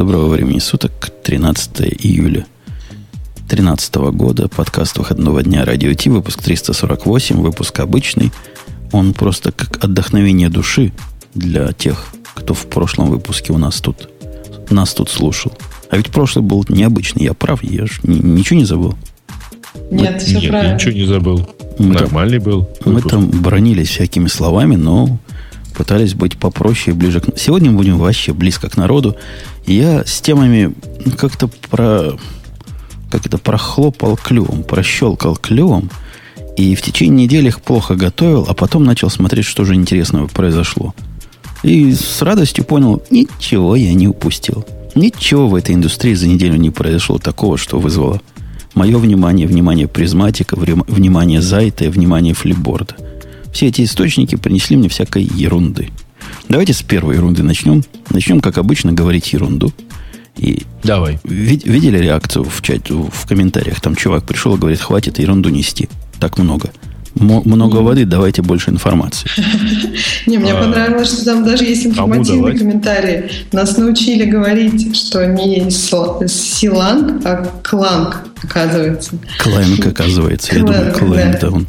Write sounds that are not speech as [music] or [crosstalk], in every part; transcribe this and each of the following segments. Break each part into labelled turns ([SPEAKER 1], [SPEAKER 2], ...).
[SPEAKER 1] Доброго времени суток, 13 июля 2013 года, подкаст выходного дня Радио Ти, выпуск 348, выпуск обычный. Он просто как отдохновение души для тех, кто в прошлом выпуске у нас тут, нас тут слушал. А ведь прошлый был необычный, я прав, я же ничего не забыл.
[SPEAKER 2] Нет, мы, все нет, правильно.
[SPEAKER 3] ничего не забыл. Мы Нормальный
[SPEAKER 1] там,
[SPEAKER 3] был.
[SPEAKER 1] Выпуск. Мы там бронились всякими словами, но пытались быть попроще и ближе к... Сегодня мы будем вообще близко к народу. Я с темами как-то про... Как это прохлопал клювом, прощелкал клювом. И в течение недели их плохо готовил, а потом начал смотреть, что же интересного произошло. И с радостью понял, ничего я не упустил. Ничего в этой индустрии за неделю не произошло такого, что вызвало мое внимание, внимание призматика, внимание Зайта и внимание флипборда – все эти источники принесли мне всякой ерунды. Давайте с первой ерунды начнем. Начнем, как обычно, говорить ерунду.
[SPEAKER 3] И Давай.
[SPEAKER 1] Вид, видели реакцию в чате, в комментариях? Там чувак пришел и говорит, хватит ерунду нести. Так много. М- много воды, давайте больше информации. [laughs]
[SPEAKER 2] Не, мне а, понравилось, что там даже есть информативные комментарии. Нас научили говорить, что не силанг, а кланг, оказывается.
[SPEAKER 1] Кланг, оказывается. Я думаю, кланг, да он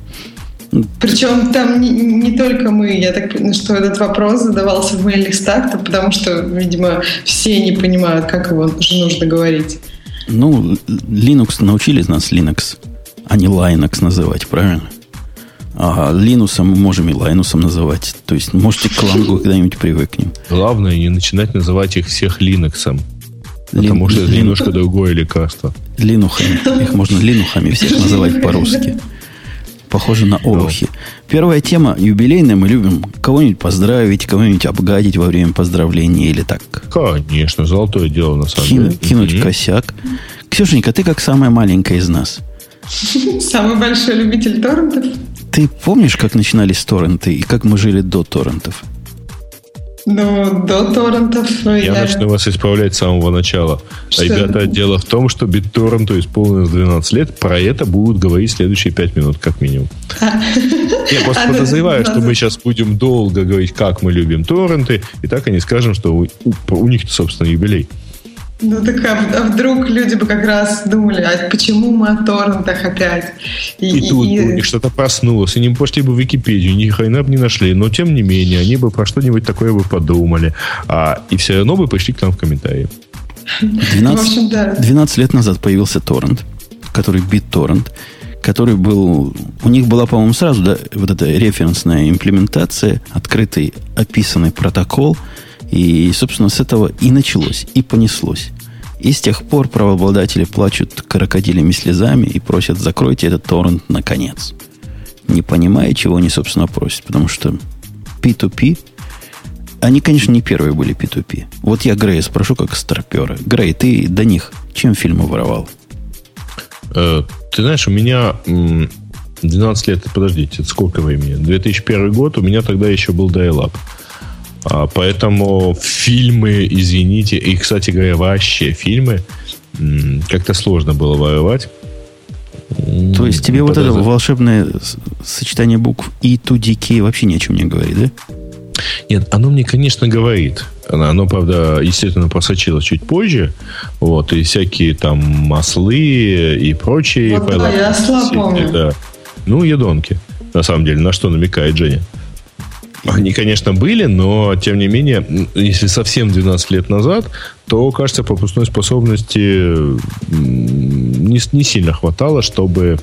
[SPEAKER 2] причем там не, не только мы, я так понимаю, что этот вопрос задавался в мейлих стартах, потому что, видимо, все не понимают, как его же нужно говорить.
[SPEAKER 1] Ну, Linux научили нас Linux, а не Linux называть, правильно? А Linux мы можем и Linux называть. То есть, можете к Лангу [laughs] когда-нибудь привыкнем.
[SPEAKER 3] Главное, не начинать называть их всех Linux. Потому что это немножко другое лекарство.
[SPEAKER 1] Линухами. Их можно линухами всех называть по-русски. Похоже на олухи. Первая тема юбилейная. Мы любим кого-нибудь поздравить, кого-нибудь обгадить во время поздравления или так.
[SPEAKER 3] Конечно, золотое дело на самом
[SPEAKER 1] Кин, деле. Кинуть mm-hmm. косяк. Ксюшенька, ты как самая маленькая из нас.
[SPEAKER 2] Самый большой любитель торрентов.
[SPEAKER 1] Ты помнишь, как начинались торренты и как мы жили до торрентов?
[SPEAKER 2] Ну, до торрентов.
[SPEAKER 3] Ну, я, я начну вас исправлять с самого начала. Что? Ребята, дело в том, что BitTorrent исполнилось 12 лет. Про это будут говорить следующие 5 минут, как минимум. Я просто [laughs] а, подозреваю, что мы сейчас будем долго говорить, как мы любим торренты, и так они скажем, что у них, собственно, юбилей.
[SPEAKER 2] Ну так а, а вдруг люди бы как раз думали, а почему мы о торрентах опять?
[SPEAKER 3] И, и, и тут и... у них что-то проснулось, и не пошли бы в Википедию, ни хрена бы не нашли, но тем не менее, они бы про что-нибудь такое бы подумали, а, и все равно бы пришли к нам в комментарии.
[SPEAKER 1] 12, общем, да. 12 лет назад появился торрент, который BitTorrent, который был... У них была, по-моему, сразу да, вот эта референсная имплементация, открытый описанный протокол – и, собственно, с этого и началось, и понеслось. И с тех пор правообладатели плачут крокодилями слезами и просят, закройте этот торрент наконец. Не понимая, чего они, собственно, просят. Потому что P2P, они, конечно, не первые были P2P. Вот я Грея спрошу, как старпера. Грей, ты до них чем фильмы воровал?
[SPEAKER 3] Э, ты знаешь, у меня 12 лет, подождите, это сколько времени? 2001 год, у меня тогда еще был dial-up. А, поэтому фильмы, извините, и, кстати говоря, вообще фильмы как-то сложно было воровать.
[SPEAKER 1] То есть тебе вот это волшебное сочетание букв и 2DK вообще ни о чем не говорит, да?
[SPEAKER 3] Нет, оно мне, конечно, говорит. Оно, оно, правда, естественно, просочилось чуть позже. Вот, и всякие там маслы и прочие.
[SPEAKER 2] Вот, да, я осла помню.
[SPEAKER 3] Да. Ну, едонки, на самом деле. На что намекает Женя? Они, конечно, были, но, тем не менее, если совсем 12 лет назад, то, кажется, пропускной способности не, не сильно хватало, чтобы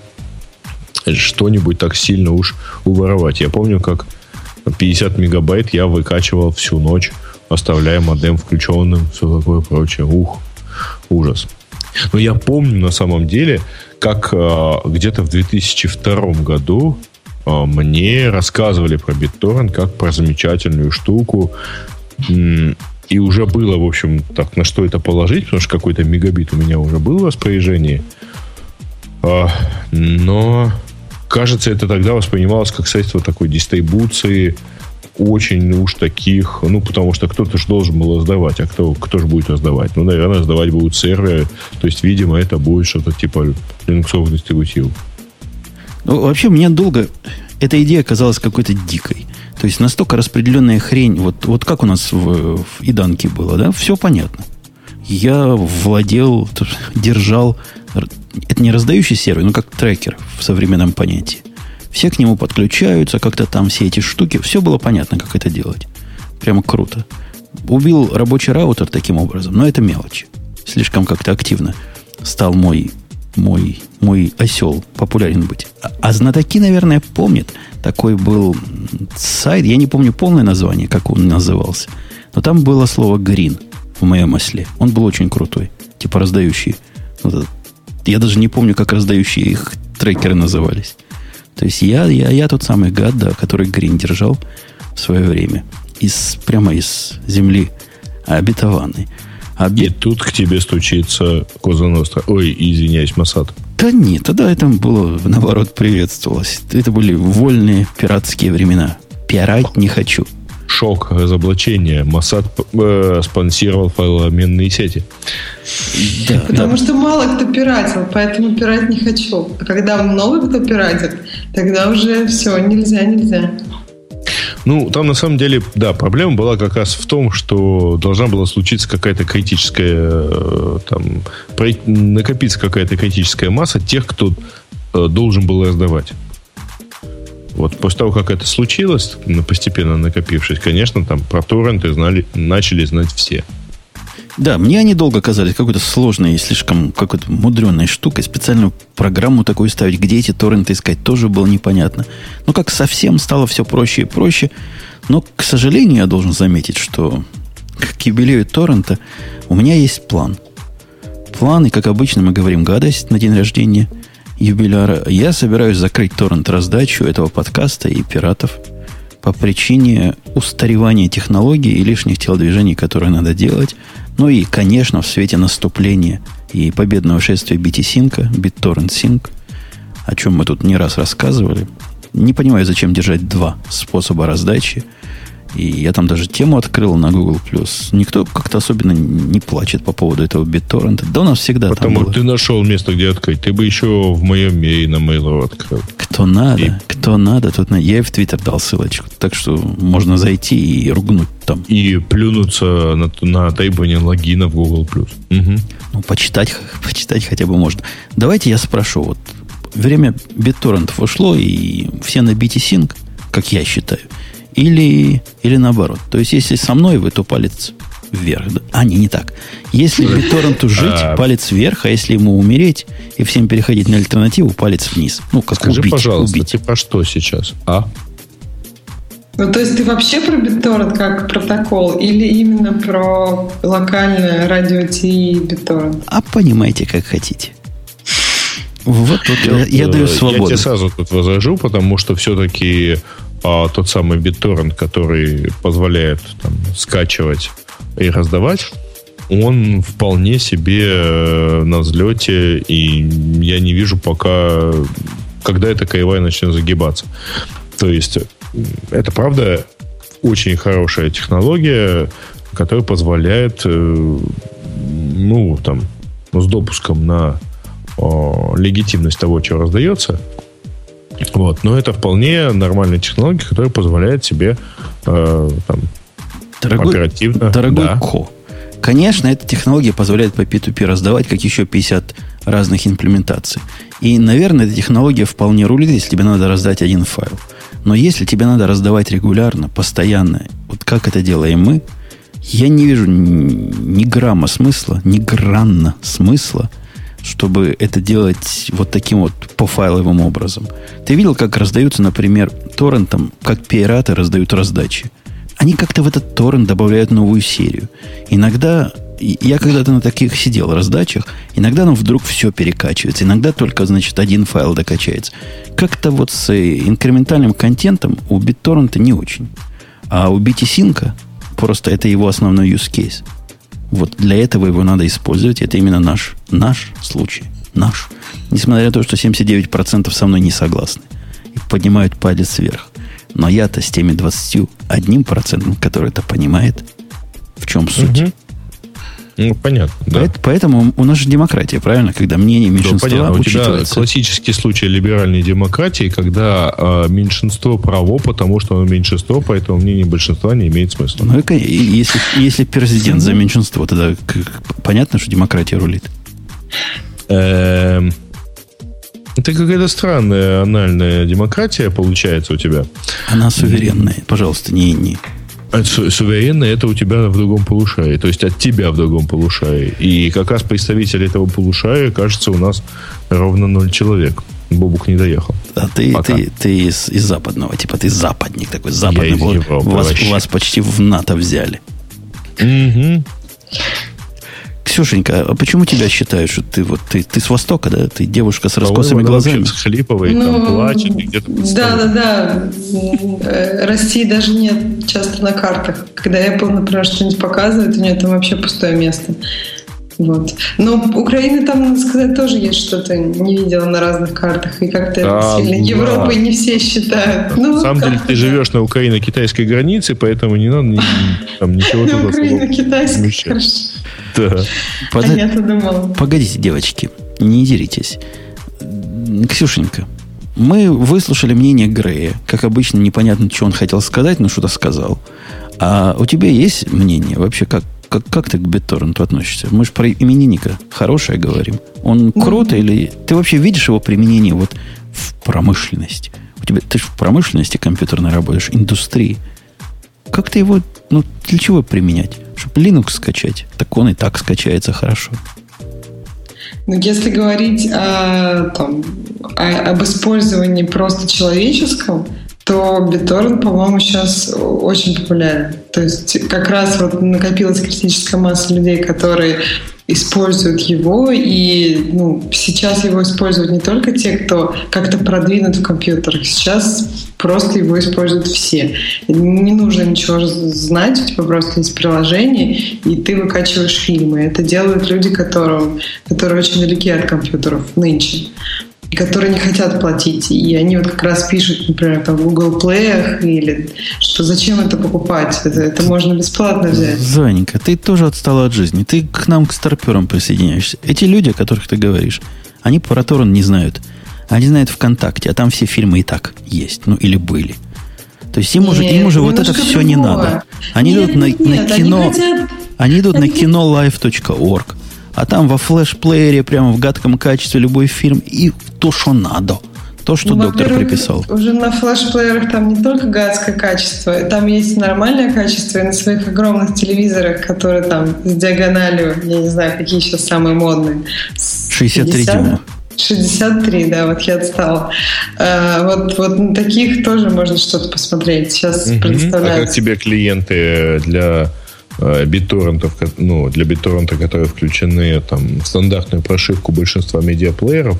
[SPEAKER 3] что-нибудь так сильно уж уворовать. Я помню, как 50 мегабайт я выкачивал всю ночь, оставляя модем включенным, все такое прочее. Ух, ужас. Но я помню на самом деле, как э, где-то в 2002 году мне рассказывали про BitTorrent как про замечательную штуку. И уже было, в общем, так, на что это положить, потому что какой-то мегабит у меня уже был в распоряжении. А, но, кажется, это тогда воспринималось как средство такой дистрибуции очень уж таких, ну, потому что кто-то же должен был раздавать, а кто, кто же будет раздавать? Ну, наверное, раздавать будут серверы, то есть, видимо, это будет что-то типа линуксовых дистрибутивов.
[SPEAKER 1] Ну, вообще, мне долго эта идея казалась какой-то дикой. То есть настолько распределенная хрень, вот, вот как у нас в, в Иданке было, да, все понятно. я владел, держал, это не раздающий сервер, но как трекер в современном понятии. Все к нему подключаются, как-то там все эти штуки. Все было понятно, как это делать. Прямо круто. Убил рабочий раутер таким образом, но это мелочь. Слишком как-то активно стал мой, мой, мой осел популярен быть. А, а знатоки, наверное, помнят. Такой был сайт, я не помню полное название, как он назывался. Но там было слово green в моем осле. Он был очень крутой. Типа раздающий. Я даже не помню, как раздающие их трекеры назывались. То есть я, я, я тот самый гад, да, который грин держал в свое время. Из, прямо из земли обетованной.
[SPEAKER 3] А И тут к тебе стучится Коза Ностра. Ой, извиняюсь, Масад.
[SPEAKER 1] Да нет, тогда это было, наоборот, приветствовалось. Это были вольные пиратские времена. Пирать не хочу.
[SPEAKER 3] Шок, разоблачение. Масад э, спонсировал файлообменные сети.
[SPEAKER 2] Да, Потому да. что мало кто пиратил, поэтому пирать не хочу. А когда новый кто пиратит, тогда уже все, нельзя, нельзя.
[SPEAKER 3] Ну, там на самом деле, да, проблема была как раз в том, что должна была случиться какая-то критическая, э, там, накопиться какая-то критическая масса тех, кто э, должен был раздавать. Вот после того, как это случилось, постепенно накопившись, конечно, там про торренты знали, начали знать все.
[SPEAKER 1] Да, мне они долго казались какой-то сложной и слишком какой-то мудреной штукой. Специальную программу такую ставить, где эти торренты искать, тоже было непонятно. Но как совсем стало все проще и проще. Но, к сожалению, я должен заметить, что к юбилею торрента у меня есть план. План, и, как обычно, мы говорим гадость на день рождения юбиляра. Я собираюсь закрыть торрент-раздачу этого подкаста и пиратов по причине устаревания технологий и лишних телодвижений, которые надо делать, ну и, конечно, в свете наступления и победного шествия BT-Sync, BitTorrent Sync, о чем мы тут не раз рассказывали. Не понимаю, зачем держать два способа раздачи – и я там даже тему открыл на Google+. Никто как-то особенно не плачет по поводу этого BitTorrent. Да у нас всегда
[SPEAKER 3] Потому
[SPEAKER 1] там было.
[SPEAKER 3] ты нашел место, где открыть. Ты бы еще в моем мире на Mail открыл.
[SPEAKER 1] Кто надо, и... кто надо, тут Я и в Твиттер дал ссылочку. Так что можно зайти и ругнуть там.
[SPEAKER 3] И плюнуться на, на требование логина в Google+. Угу.
[SPEAKER 1] Ну, почитать, [laughs] почитать хотя бы можно. Давайте я спрошу. Вот время BitTorrent ушло, и все на BTSync, как я считаю, или, или наоборот. То есть, если со мной вы, то палец вверх. А, не, не так. Если BitTorrent [laughs] жить, а. палец вверх, а если ему умереть и всем переходить на альтернативу, палец вниз. Ну, как
[SPEAKER 3] Скажи,
[SPEAKER 1] убить.
[SPEAKER 3] пожалуйста,
[SPEAKER 1] убить.
[SPEAKER 3] ты про что сейчас? А?
[SPEAKER 2] Ну, то есть ты вообще про BitTorrent как протокол или именно про локальное радио Ти и BitTorrent?
[SPEAKER 1] А понимаете, как хотите. Вот тут я, я, я даю свободу. Я
[SPEAKER 3] тебе сразу тут возражу, потому что все-таки а тот самый BitTorrent, который позволяет там, скачивать и раздавать, он вполне себе э, на взлете, и я не вижу пока, когда эта кривая начнет загибаться. То есть, это правда очень хорошая технология, которая позволяет, э, ну, там, с допуском на о, легитимность того, что раздается, вот. Но это вполне нормальная технология, которая позволяет себе э, там,
[SPEAKER 1] дорогой, оперативно... Дорогой да. Ко, конечно, эта технология позволяет по P2P раздавать, как еще 50 разных имплементаций. И, наверное, эта технология вполне рулит, если тебе надо раздать один файл. Но если тебе надо раздавать регулярно, постоянно, вот как это делаем мы, я не вижу ни, ни грамма смысла, ни гранна смысла – чтобы это делать вот таким вот пофайловым образом. Ты видел, как раздаются, например, торрентом, как пираты раздают раздачи? Они как-то в этот торрент добавляют новую серию. Иногда, я когда-то на таких сидел раздачах, иногда ну, вдруг все перекачивается, иногда только, значит, один файл докачается. Как-то вот с инкрементальным контентом у BitTorrent не очень. А у BTSync просто это его основной use case – вот для этого его надо использовать. Это именно наш, наш случай. Наш. Несмотря на то, что 79% со мной не согласны. И поднимают палец вверх. Но я-то с теми 21%, который это понимает, в чем суть. Угу.
[SPEAKER 3] Ну, понятно.
[SPEAKER 1] Да. Поэтому у нас же демократия, правильно? Когда мнение меньшинства да, понятно. У тебя
[SPEAKER 3] классический случай либеральной демократии, когда э, меньшинство право, потому что оно меньшинство, поэтому мнение большинства не имеет смысла.
[SPEAKER 1] Ну, и, если, если президент за меньшинство, тогда понятно, что демократия рулит.
[SPEAKER 3] Эм, это какая-то странная анальная демократия получается у тебя.
[SPEAKER 1] Она суверенная. Пожалуйста, не не.
[SPEAKER 3] А суверенно это у тебя в другом полушарии, то есть от тебя в другом полушарии. И как раз представитель этого полушария, кажется, у нас ровно ноль человек. Бобук не доехал.
[SPEAKER 1] А ты, ты, ты из, из западного, типа ты западник такой, западный. Я из Европы, вас, вас почти в НАТО взяли.
[SPEAKER 3] Угу.
[SPEAKER 1] Ксюшенька, а почему тебя считают, что ты вот ты, ты с Востока, да? Ты девушка с раскосыми глазами?
[SPEAKER 3] Схлипывает, ну, там плачет, где-то
[SPEAKER 2] Да, да, да. Э, России даже нет часто на картах. Когда Apple, например, что-нибудь показывает, у нее там вообще пустое место. Вот. Но Украина там, надо сказать, тоже есть что-то. Не видела на разных картах. И как-то да, сильно да. Европой не все считают.
[SPEAKER 3] Ну, на самом деле, ты живешь на украино-китайской границе, поэтому не надо ни, там, ничего
[SPEAKER 2] туда На украино-китайской, хорошо. Да.
[SPEAKER 1] Под... А я-то думала. Погодите, девочки, не деритесь. Ксюшенька, мы выслушали мнение Грея. Как обычно, непонятно, что он хотел сказать, но что-то сказал. А у тебя есть мнение вообще, как, как, как ты к BitTorrent относишься? Мы же про именинника хорошее говорим. Он круто mm-hmm. или... Ты вообще видишь его применение вот в промышленности? У тебя, ты же в промышленности компьютерной работаешь, индустрии. Как ты его... Ну, для чего применять? Чтобы Linux скачать. Так он и так скачается хорошо.
[SPEAKER 2] Ну, если говорить о, там, о, об использовании просто человеческом, то BitTorrent, по-моему, сейчас очень популярен. То есть как раз вот накопилась критическая масса людей, которые используют его, и ну, сейчас его используют не только те, кто как-то продвинут в компьютерах, сейчас просто его используют все. Не нужно ничего знать, у тебя просто есть приложение, и ты выкачиваешь фильмы. Это делают люди, которым, которые очень далеки от компьютеров нынче которые не хотят платить. И они вот как раз пишут, например, там в Google Play или что зачем это покупать? Это, это можно бесплатно взять.
[SPEAKER 1] Занька, ты тоже отстала от жизни. Ты к нам, к старперам присоединяешься. Эти люди, о которых ты говоришь, они про торрент не знают. Они знают ВКонтакте, а там все фильмы и так есть. Ну, или были. То есть им нет, уже, им уже вот это все не надо. Они нет, идут на, нет, на кино. Они, хотят... они идут они... на кинolive.org а там во флеш-плеере, прямо в гадком качестве любой фильм, и то, что надо. То, что ну, доктор приписал.
[SPEAKER 2] Уже на флеш-плеерах там не только гадское качество, там есть нормальное качество, и на своих огромных телевизорах, которые там с диагональю, я не знаю, какие сейчас самые модные.
[SPEAKER 1] 63 дюйма.
[SPEAKER 2] 63, да, вот я отстала. А, вот, вот на таких тоже можно что-то посмотреть. Сейчас угу.
[SPEAKER 3] А как тебе клиенты для Э, битторрентов, ну, для битторрента, которые включены там, в стандартную прошивку большинства медиаплееров.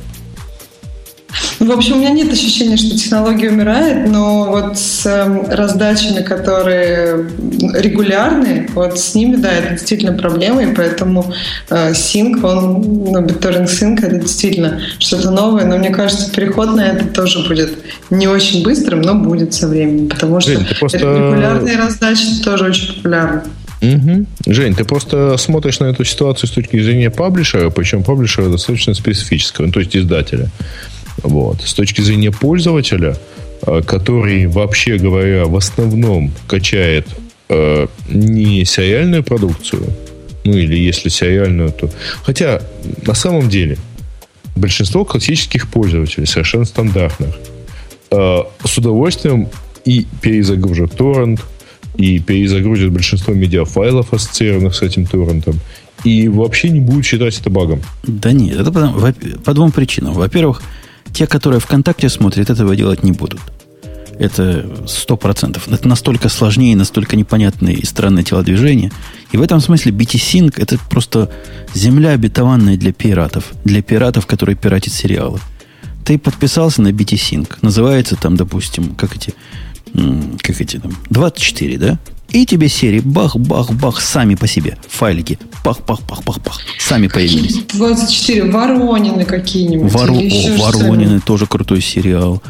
[SPEAKER 2] В общем, у меня нет ощущения, что технология умирает, но вот с эм, раздачами, которые регулярные, вот с ними, да, это действительно проблема, и поэтому э, Sync, он, ну, BitTorrent Sync, это действительно что-то новое, но мне кажется, переход на это тоже будет не очень быстрым, но будет со временем, потому что Блин, просто... регулярные раздачи тоже очень популярны.
[SPEAKER 3] Угу. Жень, ты просто смотришь на эту ситуацию с точки зрения паблишера, причем паблишера достаточно специфического, ну, то есть издателя. Вот. С точки зрения пользователя, э, который, вообще говоря, в основном качает э, не сериальную продукцию, ну или если сериальную, то... Хотя, на самом деле, большинство классических пользователей, совершенно стандартных, э, с удовольствием и перезагружат торрент, и перезагрузит большинство медиафайлов, ассоциированных с этим торрентом, и вообще не будет считать это багом.
[SPEAKER 1] Да нет, это по, по двум причинам. Во-первых, те, которые ВКонтакте смотрят, этого делать не будут. Это сто процентов. Это настолько сложнее, настолько непонятные и странные телодвижения. И в этом смысле BT-Sync это просто земля обетованная для пиратов. Для пиратов, которые пиратят сериалы. Ты подписался на BT-Sync. Называется там, допустим, как эти как эти там, 24, да? И тебе серии бах-бах-бах сами по себе. Файлики. Пах-пах-пах-пах-пах. Сами появились.
[SPEAKER 2] 24. Воронины какие-нибудь.
[SPEAKER 1] Воро... О, Воронины тоже крутой сериал.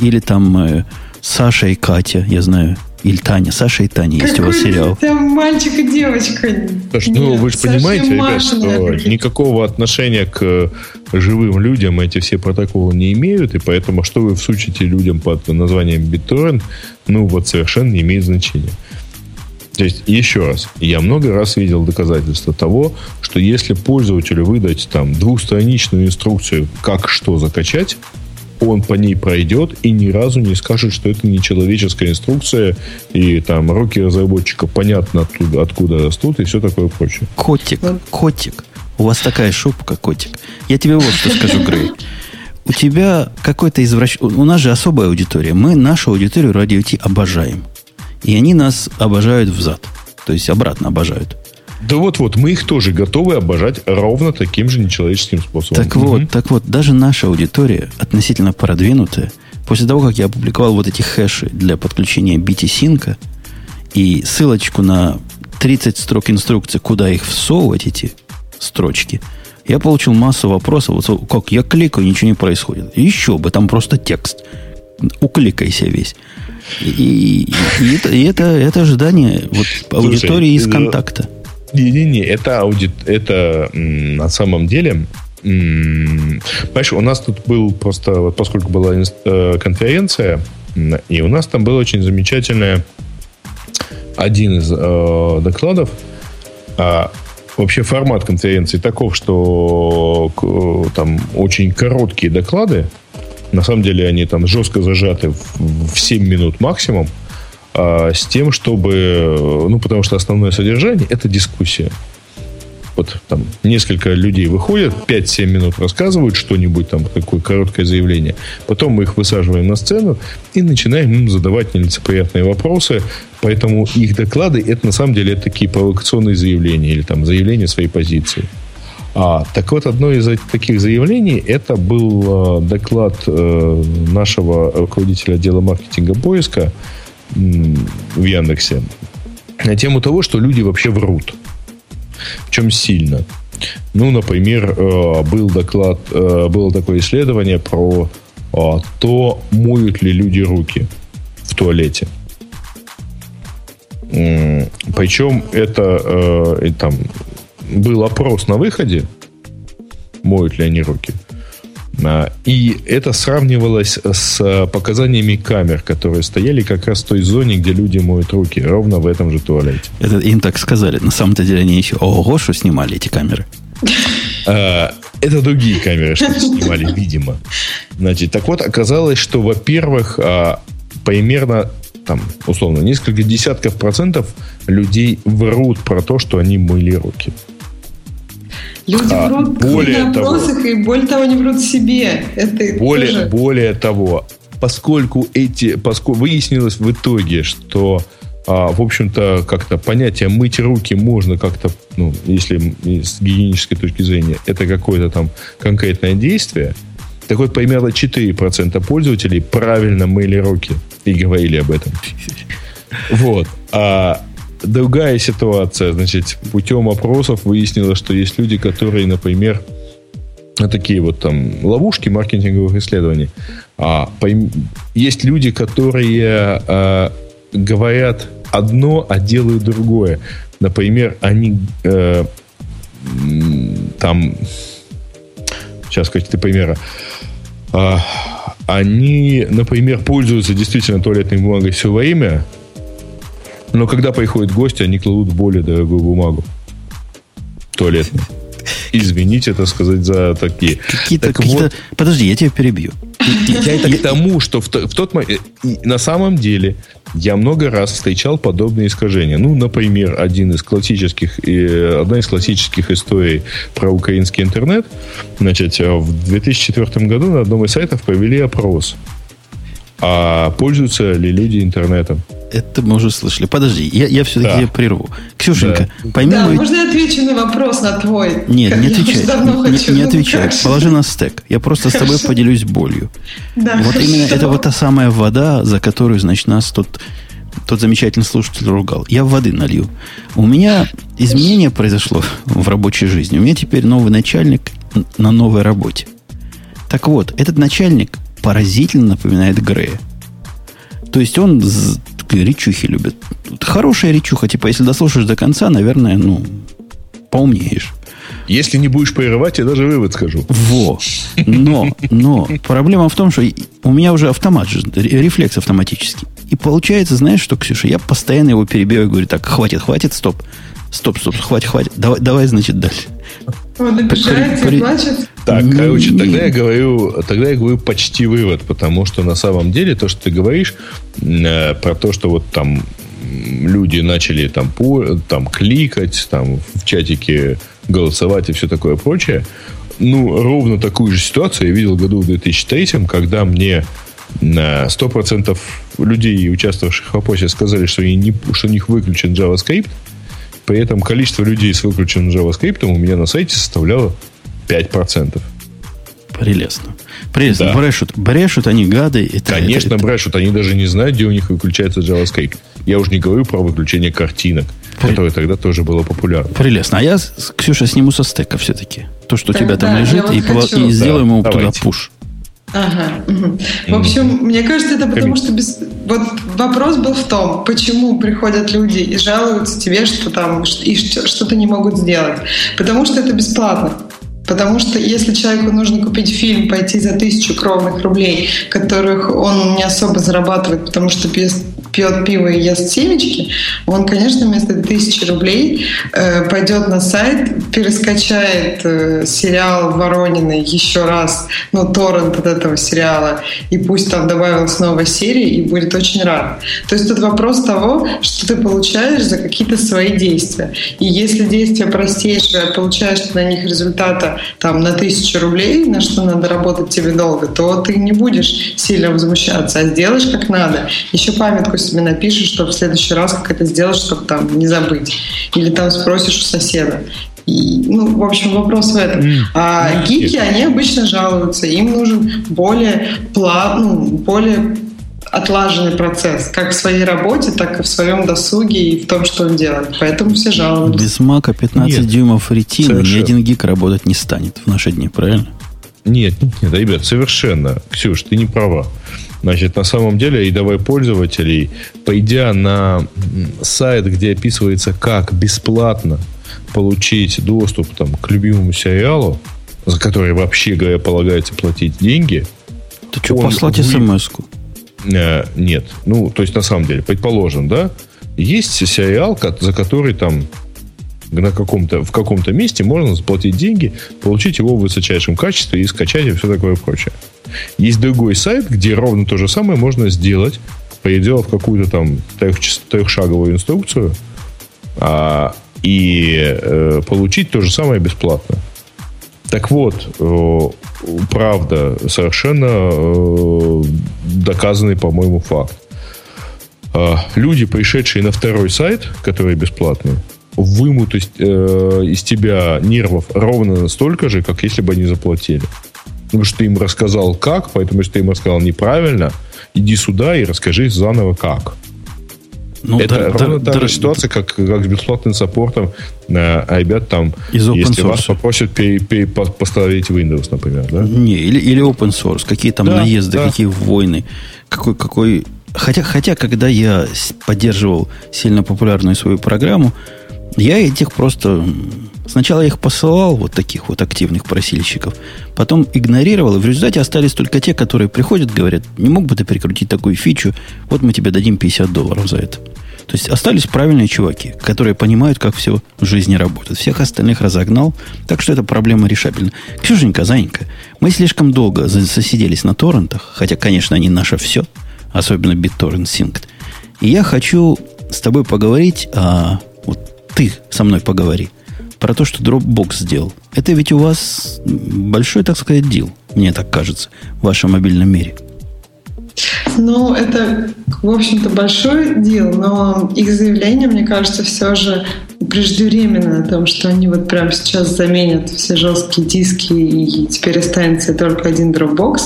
[SPEAKER 1] Или там э, Саша и Катя, я знаю. Или Таня, Саша и Таня, есть у вас сериал.
[SPEAKER 2] Там мальчик и девочка.
[SPEAKER 3] Слушай, ну вы же понимаете, ребят, что [laughs] никакого отношения к живым людям эти все протоколы не имеют, и поэтому что вы всучите людям под названием BitTorrent, ну вот совершенно не имеет значения. То есть, еще раз, я много раз видел доказательства того, что если пользователю выдать там двухстраничную инструкцию, как что закачать, он по ней пройдет и ни разу не скажет, что это не человеческая инструкция, и там руки разработчика понятно оттуда, откуда растут, и все такое прочее.
[SPEAKER 1] Котик, котик. У вас такая шубка, котик. Я тебе вот что скажу, Грей. У тебя какой-то извращ... У нас же особая аудитория. Мы нашу аудиторию радио Ти обожаем. И они нас обожают взад. То есть обратно обожают.
[SPEAKER 3] Да вот-вот, мы их тоже готовы обожать ровно таким же нечеловеческим способом.
[SPEAKER 1] Так вот, так вот, даже наша аудитория относительно продвинутая, после того, как я опубликовал вот эти хэши для подключения BT-синка и ссылочку на 30 строк инструкции, куда их всовывать, эти строчки, я получил массу вопросов. Вот как я кликаю, ничего не происходит. Еще бы, там просто текст. Укликайся весь. И, и, и, это, и это, это ожидание вот, аудитории из контакта.
[SPEAKER 3] Не-не-не, это аудит, это м, на самом деле Понимаешь, у нас тут был просто, вот поскольку была э, конференция, и у нас там был очень замечательный один из э, докладов. А, вообще формат конференции таков, что э, там очень короткие доклады. На самом деле они там жестко зажаты в, в 7 минут максимум. А, с тем, чтобы... Ну, потому что основное содержание – это дискуссия. Вот там несколько людей выходят, 5-7 минут рассказывают что-нибудь, там, какое короткое заявление. Потом мы их высаживаем на сцену и начинаем им задавать нелицеприятные вопросы. Поэтому их доклады – это на самом деле это такие провокационные заявления или там заявления своей позиции. А, так вот, одно из таких заявлений это был э, доклад э, нашего руководителя отдела маркетинга поиска – в Яндексе на тему того, что люди вообще врут. В чем сильно. Ну, например, э, был доклад, э, было такое исследование про э, то, моют ли люди руки в туалете. Причем это там был опрос на выходе, моют ли они руки. А, и это сравнивалось с показаниями камер, которые стояли как раз в той зоне, где люди моют руки, ровно в этом же туалете.
[SPEAKER 1] Это им так сказали. На самом-то деле они еще ого, что снимали эти камеры.
[SPEAKER 3] А, это другие камеры, что снимали, [laughs] видимо. Значит, так вот, оказалось, что, во-первых, а, примерно там, условно, несколько десятков процентов людей врут про то, что они мыли руки.
[SPEAKER 2] Люди а, врут более опросах того, и более того не врут себе. Это
[SPEAKER 3] более, тоже... более того, поскольку эти, поскольку выяснилось в итоге, что а, в общем-то, как-то понятие мыть руки можно как-то, ну, если с гигиенической точки зрения, это какое-то там конкретное действие. Так вот, примерно 4% пользователей правильно мыли руки и говорили об этом. [laughs] Вот. А другая ситуация. Значит, путем опросов выяснилось, что есть люди, которые, например, такие вот там ловушки маркетинговых исследований. А, есть люди, которые а, говорят одно, а делают другое. Например, они э, там сейчас какие-то примеры. А, они, например, пользуются действительно туалетной бумагой все время, но когда приходят гости, они кладут более дорогую бумагу. Туалетную. Извините, так сказать, за такие.
[SPEAKER 1] Какие-то, так какие вот,
[SPEAKER 3] Подожди, я тебя перебью. Я это к тому, что в, в тот момент... На самом деле, я много раз встречал подобные искажения. Ну, например, один из классических, одна из классических историй про украинский интернет. Значит, в 2004 году на одном из сайтов провели опрос. А пользуются ли люди интернетом?
[SPEAKER 1] Это мы уже слышали. Подожди, я, я все-таки да. прерву. Ксюшенька,
[SPEAKER 2] да. пойми Да, мой... можно я отвечу на вопрос на твой?
[SPEAKER 1] Нет, не отвечай. Не, не, не отвечай. Положи на стек. Я просто хорошо. с тобой поделюсь болью. Да, вот хорошо. именно это вот та самая вода, за которую, значит, нас тут тот замечательный слушатель ругал. Я воды налью. У меня изменение произошло в рабочей жизни. У меня теперь новый начальник на новой работе. Так вот, этот начальник поразительно напоминает Грея. То есть он речухи любят. Хорошая речуха, типа, если дослушаешь до конца, наверное, ну, поумнеешь.
[SPEAKER 3] Если не будешь прерывать, я даже вывод скажу.
[SPEAKER 1] Во. Но, но проблема в том, что у меня уже автомат рефлекс автоматический. И получается, знаешь что, Ксюша, я постоянно его перебиваю, говорю, так, хватит, хватит, стоп. Стоп, стоп, хватит, хватит. Давай, давай значит, дальше.
[SPEAKER 2] Он обижается при, плачет.
[SPEAKER 3] Так, короче, тогда я говорю, тогда я говорю почти вывод, потому что на самом деле то, что ты говоришь э, про то, что вот там люди начали там, по, там кликать, там в чатике голосовать и все такое прочее. Ну, ровно такую же ситуацию я видел году в 2003, когда мне на 100% людей, участвовавших в опросе, сказали, что, не, что у них выключен JavaScript. При этом количество людей с выключенным JavaScript у меня на сайте составляло 5%.
[SPEAKER 1] Прелестно. Прелестно. Да. Брешут. Брешут они гады.
[SPEAKER 3] Это, Конечно, это, брешут. Они даже не знают, где у них выключается JavaScript. Я уже не говорю про выключение картинок, При... которое тогда тоже было популярно.
[SPEAKER 1] Прелестно. А я, Ксюша, сниму со стека все-таки. То, что у тебя там лежит, и, вот и сделаем ему давайте. туда пуш.
[SPEAKER 2] Ага. Угу. В общем, мне кажется, это потому что без... вот вопрос был в том, почему приходят люди и жалуются тебе, что там и что-то не могут сделать. Потому что это бесплатно. Потому что если человеку нужно купить фильм, пойти за тысячу кровных рублей, которых он не особо зарабатывает, потому что без пьет пиво и ест семечки, он, конечно, вместо тысячи рублей э, пойдет на сайт, перескачает э, сериал Воронины еще раз, ну, торрент от этого сериала, и пусть там добавилась новая серия, и будет очень рад. То есть тут вопрос того, что ты получаешь за какие-то свои действия. И если действия простейшие, а получаешь на них результата там на тысячу рублей, на что надо работать тебе долго, то ты не будешь сильно возмущаться, а сделаешь как надо. Еще памятку себе напишешь, чтобы в следующий раз как это сделать, чтобы там не забыть. Или там спросишь у соседа. И, ну, в общем, вопрос в этом. А гики, они обычно жалуются. Им нужен более плав, ну, более отлаженный процесс, как в своей работе, так и в своем досуге и в том, что он делает. Поэтому все жалуются.
[SPEAKER 1] Без мака 15 Нет, дюймов ретина ни один гик работать не станет в наши дни, правильно?
[SPEAKER 3] Нет, нет, ребят, совершенно. Ксюш, ты не права. Значит, на самом деле рядовой пользователей, пойдя на сайт, где описывается, как бесплатно получить доступ там, к любимому сериалу, за который вообще, говоря, полагается платить деньги.
[SPEAKER 1] Ты что, послать вы... смс-ку?
[SPEAKER 3] Э, нет. Ну, то есть, на самом деле, предположим, да, есть сериал, за который там на каком-то, в каком-то месте можно заплатить деньги, получить его в высочайшем качестве и скачать и все такое прочее. Есть другой сайт, где ровно то же самое можно сделать, переделав какую-то там трех, трехшаговую инструкцию а, и э, получить то же самое бесплатно. Так вот, э, правда, совершенно э, доказанный, по-моему, факт. Э, люди, пришедшие на второй сайт, который бесплатный, вымут из, э, из тебя нервов ровно настолько же, как если бы они заплатили. Потому что ты им рассказал как, поэтому если ты им рассказал неправильно, иди сюда и расскажи заново как. Ну, это да, ровно да, та да, же ситуация, как, как с бесплатным саппортом. А, а ребят там, Из если вас попросят пере, пере, поставить Windows, например, да?
[SPEAKER 1] Не, или, или open source, какие там да, наезды, да. какие войны, какой, какой... Хотя, хотя, когда я поддерживал сильно популярную свою программу, я этих просто... Сначала я их посылал, вот таких вот активных просильщиков, потом игнорировал, и в результате остались только те, которые приходят, говорят, не мог бы ты прикрутить такую фичу, вот мы тебе дадим 50 долларов за это. То есть остались правильные чуваки, которые понимают, как все в жизни работает. Всех остальных разогнал, так что эта проблема решабельна. Ксюшенька, Занька, мы слишком долго засиделись на торрентах, хотя, конечно, они наше все, особенно BitTorrent Synced. И я хочу с тобой поговорить о ты со мной поговори про то, что Dropbox сделал. Это ведь у вас большой, так сказать, дел, мне так кажется, в вашем мобильном мире.
[SPEAKER 2] Ну, это, в общем-то, большой дел, но их заявление, мне кажется, все же преждевременно о том, что они вот прямо сейчас заменят все жесткие диски и теперь останется только один Dropbox.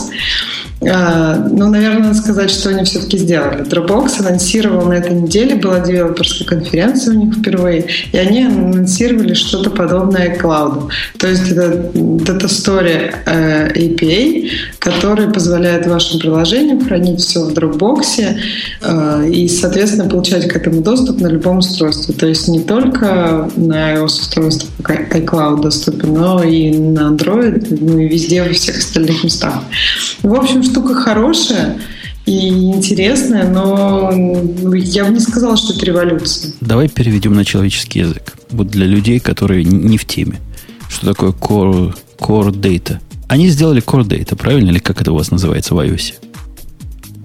[SPEAKER 2] А, ну, наверное, надо сказать, что они все-таки сделали. Dropbox анонсировал на этой неделе, была девелоперская конференция у них впервые, и они анонсировали что-то подобное iCloud. То есть это Data Story э, API, который позволяет вашим приложениям хранить все в Dropbox э, и, соответственно, получать к этому доступ на любом устройстве. То есть не только на iOS устройствах iCloud доступен, но и на Android, ну и везде, во всех остальных местах. В общем, штука хорошая и интересная, но я бы не сказала, что это революция.
[SPEAKER 1] Давай переведем на человеческий язык. Вот для людей, которые не в теме. Что такое core, core data? Они сделали core data, правильно? Или как это у вас называется в iOS?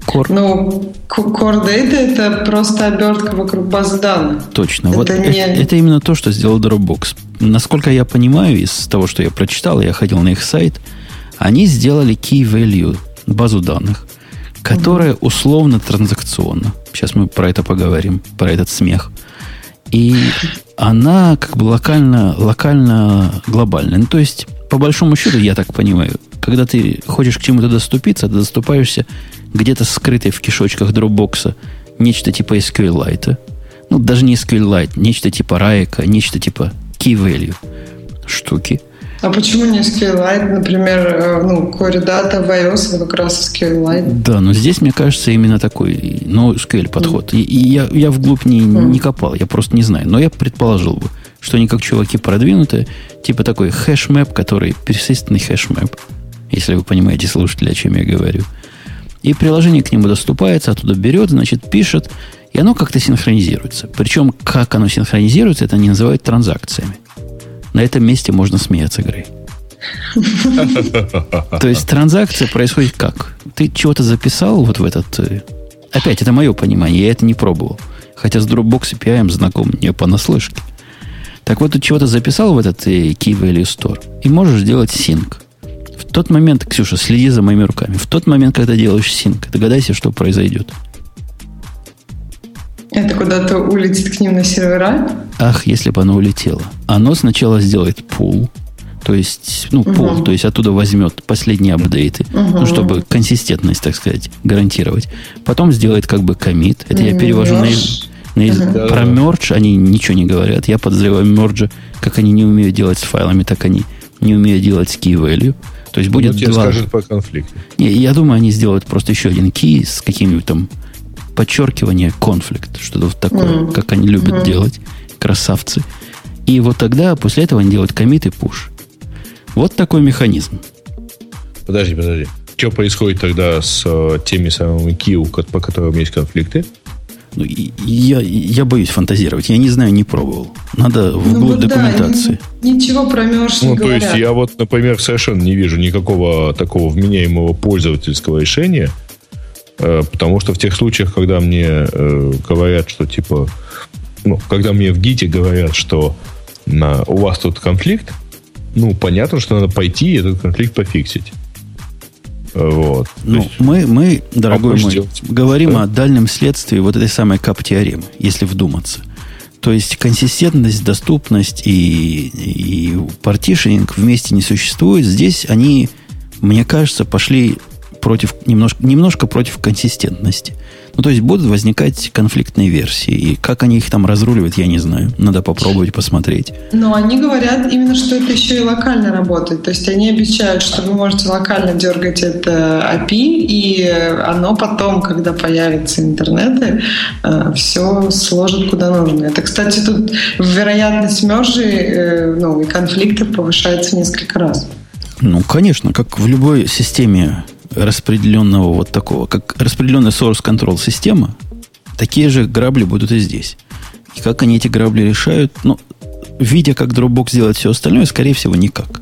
[SPEAKER 2] Core? Ну, core data это просто обертка вокруг базы данных.
[SPEAKER 1] Точно. Это, вот не... это, это именно то, что сделал Dropbox. Насколько я понимаю, из того, что я прочитал, я ходил на их сайт, они сделали key value базу данных, которая условно транзакционна. Сейчас мы про это поговорим, про этот смех. И она как бы локально, локально глобальная. Ну, то есть, по большому счету, я так понимаю, когда ты хочешь к чему-то доступиться, ты доступаешься где-то скрытой в кишочках дропбокса нечто типа SQLite. Ну, даже не SQLite, нечто типа Раека, нечто типа Key Value штуки –
[SPEAKER 2] а почему не SQLite, например, э, ну, Core Data в iOS как раз SQLite?
[SPEAKER 1] Да, но здесь, мне кажется, именно такой, ну, SQL подход. Mm. И, и я, я вглубь не, mm. не копал, я просто не знаю. Но я предположил бы, что они как чуваки продвинутые, типа такой хэшмэп, который персистентный хэшмэп, если вы понимаете, слушатели, о чем я говорю. И приложение к нему доступается, оттуда берет, значит, пишет, и оно как-то синхронизируется. Причем, как оно синхронизируется, это они называют транзакциями. На этом месте можно смеяться, Грей. [laughs] То есть транзакция происходит как? Ты чего-то записал вот в этот... Э, опять, это мое понимание, я это не пробовал. Хотя с Dropbox API знаком не понаслышке. Так вот, ты чего-то записал в этот э, Key Value Store и можешь сделать синк. В тот момент, Ксюша, следи за моими руками. В тот момент, когда делаешь синк, догадайся, что произойдет.
[SPEAKER 2] Это куда-то улетит к ним на сервера?
[SPEAKER 1] Ах, если бы оно улетело. Оно сначала сделает пул, то есть, ну, пул, угу. то есть оттуда возьмет последние апдейты, угу. ну, чтобы консистентность, так сказать, гарантировать. Потом сделает как бы комит. Это я перевожу на, на язык. Угу. Про мердж они ничего не говорят. Я подозреваю мерджа, как они не умеют делать с файлами, так они не умеют делать с key value. То есть будет ну, два...
[SPEAKER 3] скажут по конфликту.
[SPEAKER 1] Не, я думаю, они сделают просто еще один key с каким-нибудь там подчеркивание конфликт, что-то вот такое, mm-hmm. как они любят mm-hmm. делать, красавцы. И вот тогда после этого они делают комит и пуш. Вот такой механизм.
[SPEAKER 3] Подожди, подожди. Что происходит тогда с э, теми самыми киу, по которым есть конфликты?
[SPEAKER 1] Ну, я, я боюсь фантазировать. Я не знаю, не пробовал. Надо в ну, вот документации.
[SPEAKER 2] Да, ничего про мерж
[SPEAKER 3] ну,
[SPEAKER 2] не
[SPEAKER 3] то есть я вот, например, совершенно не вижу никакого такого вменяемого пользовательского решения – потому что в тех случаях, когда мне э, говорят, что типа, ну, когда мне в ГИТе говорят, что на, у вас тут конфликт, ну, понятно, что надо пойти и этот конфликт пофиксить. Вот.
[SPEAKER 1] Ну, есть, мы, мы, дорогой мой, делать? говорим да? о дальнем следствии вот этой самой кап-теоремы, если вдуматься. То есть консистентность, доступность и, и партишенинг вместе не существуют. Здесь они, мне кажется, пошли против, немножко, немножко против консистентности. Ну, то есть будут возникать конфликтные версии. И как они их там разруливают, я не знаю. Надо попробовать посмотреть.
[SPEAKER 2] Но они говорят именно, что это еще и локально работает. То есть они обещают, что вы можете локально дергать это API, и оно потом, когда появится интернет, э, все сложит куда нужно. Это, кстати, тут вероятность мержи э, ну, и конфликтов повышается несколько раз.
[SPEAKER 1] Ну, конечно, как в любой системе распределенного вот такого, как распределенная source control система, такие же грабли будут и здесь. И как они эти грабли решают, ну, видя, как Dropbox делает все остальное, скорее всего, никак.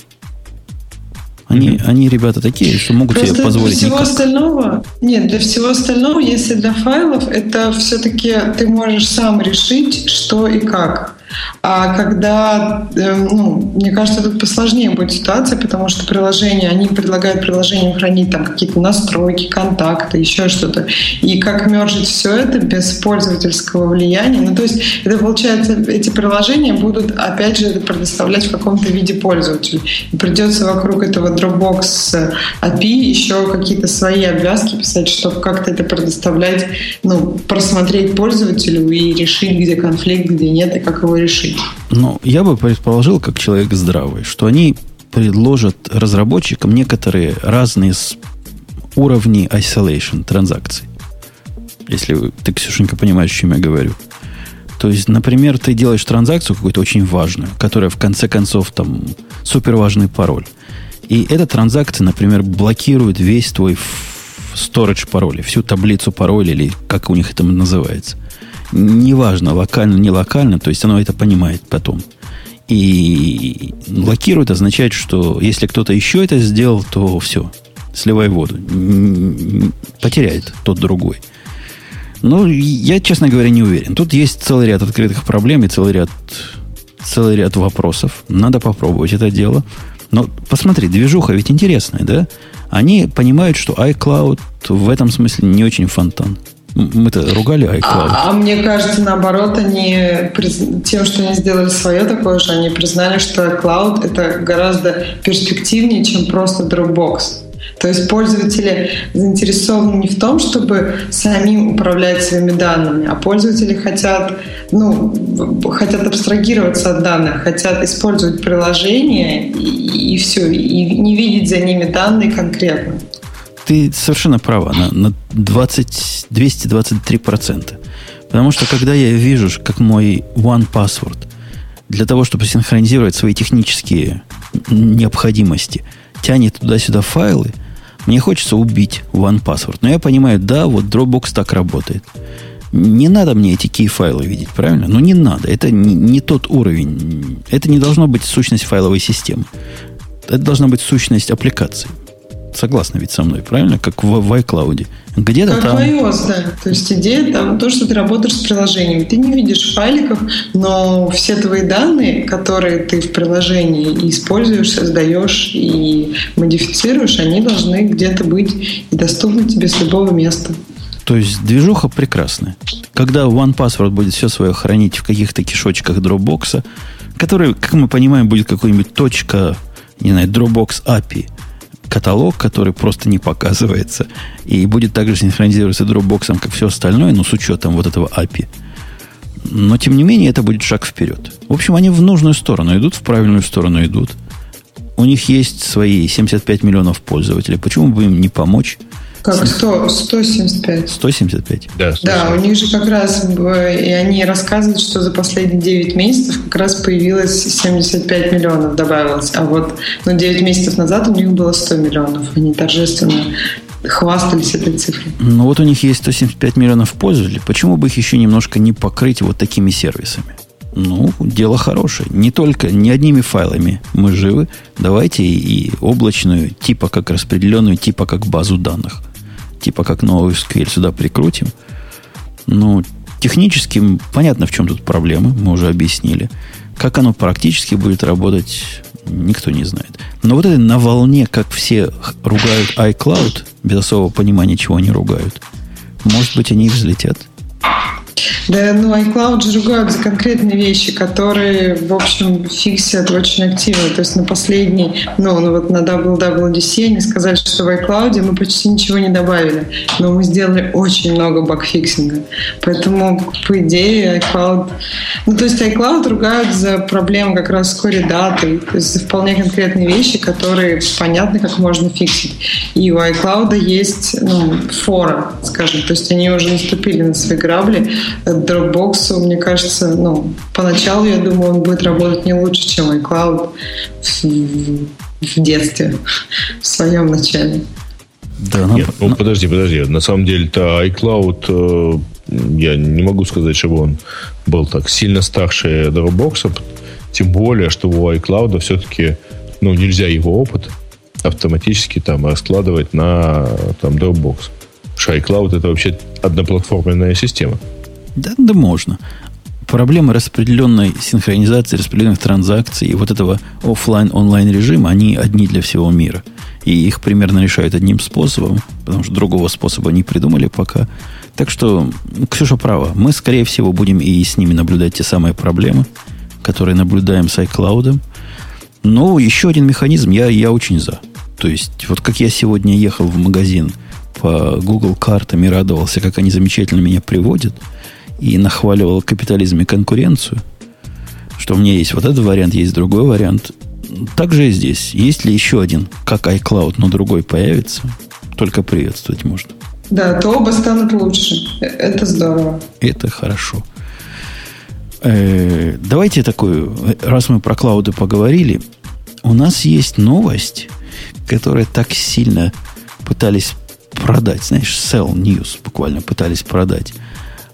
[SPEAKER 1] Они, mm-hmm. они ребята такие, что могут Просто себе позволить
[SPEAKER 2] для всего
[SPEAKER 1] никак.
[SPEAKER 2] остального, нет, для всего остального, если для файлов, это все-таки ты можешь сам решить, что и как. А когда, э, ну, мне кажется, тут посложнее будет ситуация, потому что приложения, они предлагают приложениям хранить там какие-то настройки, контакты, еще что-то. И как мержить все это без пользовательского влияния. Ну, то есть это получается, эти приложения будут, опять же, предоставлять в каком-то виде пользователю. И придется вокруг этого Dropbox API еще какие-то свои обвязки писать, чтобы как-то это предоставлять, ну, просмотреть пользователю и решить, где конфликт, где нет, и как его решить.
[SPEAKER 1] Ну, я бы предположил, как человек здравый, что они предложат разработчикам некоторые разные уровни isolation транзакций. Если ты, Ксюшенька, понимаешь, о чем я говорю. То есть, например, ты делаешь транзакцию какую-то очень важную, которая в конце концов там супер важный пароль. И эта транзакция, например, блокирует весь твой storage пароля, всю таблицу паролей, или как у них это называется. Неважно, локально, не локально, то есть оно это понимает потом. И блокирует означает, что если кто-то еще это сделал, то все, сливай воду. Потеряет тот другой. Ну, я, честно говоря, не уверен. Тут есть целый ряд открытых проблем и целый ряд, целый ряд вопросов. Надо попробовать это дело. Но посмотри, движуха ведь интересная, да? Они понимают, что iCloud в этом смысле не очень фонтан. Мы-то ругали iCloud.
[SPEAKER 2] А, а мне кажется, наоборот, они тем, что они сделали свое такое же, они признали, что iCloud это гораздо перспективнее, чем просто Dropbox. То есть пользователи заинтересованы не в том, чтобы самим управлять своими данными, а пользователи хотят, ну, хотят абстрагироваться от данных, хотят использовать приложение и, и все, и не видеть за ними данные конкретно.
[SPEAKER 1] Ты совершенно права, на, на 20, 223%. Потому что когда я вижу, как мой One Password для того, чтобы синхронизировать свои технические необходимости, тянет туда-сюда файлы – мне хочется убить OnePassword. Но я понимаю, да, вот Dropbox так работает. Не надо мне эти key-файлы видеть, правильно? Ну, не надо. Это не, не тот уровень. Это не должно быть сущность файловой системы. Это должна быть сущность аппликации. Согласны ведь со мной, правильно? Как в, в iCloud. Где-то
[SPEAKER 2] как
[SPEAKER 1] там...
[SPEAKER 2] iOS, да. То есть идея там то, что ты работаешь с приложением. Ты не видишь файликов, но все твои данные, которые ты в приложении используешь, создаешь и модифицируешь, они должны где-то быть и доступны тебе с любого места.
[SPEAKER 1] То есть движуха прекрасная. Когда OnePassword будет все свое хранить в каких-то кишочках Dropbox, который, как мы понимаем, будет какой-нибудь точка, не знаю, Dropbox API – каталог, который просто не показывается, и будет также синхронизироваться Dropbox, как все остальное, но с учетом вот этого API. Но, тем не менее, это будет шаг вперед. В общем, они в нужную сторону идут, в правильную сторону идут. У них есть свои 75 миллионов пользователей. Почему бы им не помочь?
[SPEAKER 2] Как 100, 175.
[SPEAKER 1] 175?
[SPEAKER 2] Да, 175. да, у них же как раз, и они рассказывают, что за последние 9 месяцев как раз появилось 75 миллионов добавилось, а вот ну, 9 месяцев назад у них было 100 миллионов. Они торжественно хвастались этой цифрой.
[SPEAKER 1] Ну вот у них есть 175 миллионов пользователей. Почему бы их еще немножко не покрыть вот такими сервисами? Ну, дело хорошее. Не только, не одними файлами мы живы. Давайте и облачную, типа как распределенную, типа как базу данных – типа как новый SQL сюда прикрутим. Ну, технически понятно, в чем тут проблема, мы уже объяснили. Как оно практически будет работать, никто не знает. Но вот это на волне, как все ругают iCloud, без особого понимания, чего они ругают, может быть, они и взлетят.
[SPEAKER 2] Да, ну iCloud же ругают за конкретные вещи, которые, в общем, фиксят очень активно. То есть на последний, ну, ну вот на WWDC они сказали, что в iCloud мы почти ничего не добавили, но мы сделали очень много багфиксинга. Поэтому, по идее, iCloud... Ну, то есть iCloud ругают за проблемы как раз с core-датой, то есть за вполне конкретные вещи, которые понятно, как можно фиксить. И у iCloud есть ну, фора, скажем, то есть они уже наступили на свои грабли, Dropbox, мне кажется, ну, поначалу, я думаю, он будет работать не лучше, чем iCloud в, в детстве, в своем начале.
[SPEAKER 3] Да, но... Нет, ну подожди, подожди. На самом деле-то iCloud, э, я не могу сказать, чтобы он был так сильно старше Dropbox, тем более, что у iCloud все-таки ну, нельзя его опыт автоматически там раскладывать на там, Dropbox. Потому что iCloud это вообще одноплатформенная система.
[SPEAKER 1] Да, да можно. проблемы распределенной синхронизации, распределенных транзакций и вот этого офлайн онлайн режима, они одни для всего мира. И их примерно решают одним способом, потому что другого способа не придумали пока. Так что Ксюша права. Мы, скорее всего, будем и с ними наблюдать те самые проблемы, которые наблюдаем с iCloud. Но еще один механизм я, я очень за. То есть, вот как я сегодня ехал в магазин по Google картам и радовался, как они замечательно меня приводят, и нахваливал капитализм и конкуренцию, что у меня есть вот этот вариант, есть другой вариант. Также и здесь. Есть ли еще один, как iCloud, но другой появится, только приветствовать можно.
[SPEAKER 2] Да, то оба станут лучше. Это здорово.
[SPEAKER 1] Это хорошо. Э, давайте такую, раз мы про клауды поговорили, у нас есть новость, которая так сильно пытались продать, знаешь, sell news буквально пытались продать,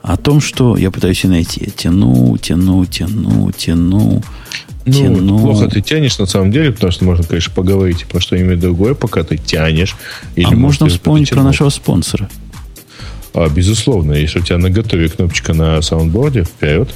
[SPEAKER 1] о том, что я пытаюсь и найти. Тяну, тяну, тяну, тяну,
[SPEAKER 3] ну, тяну. Плохо ты тянешь на самом деле, потому что можно, конечно, поговорить про что-нибудь другое, пока ты тянешь.
[SPEAKER 1] Или, а можно вспомнить про нашего спонсора.
[SPEAKER 3] А, безусловно, если у тебя на готове кнопочка на саундборде, вперед.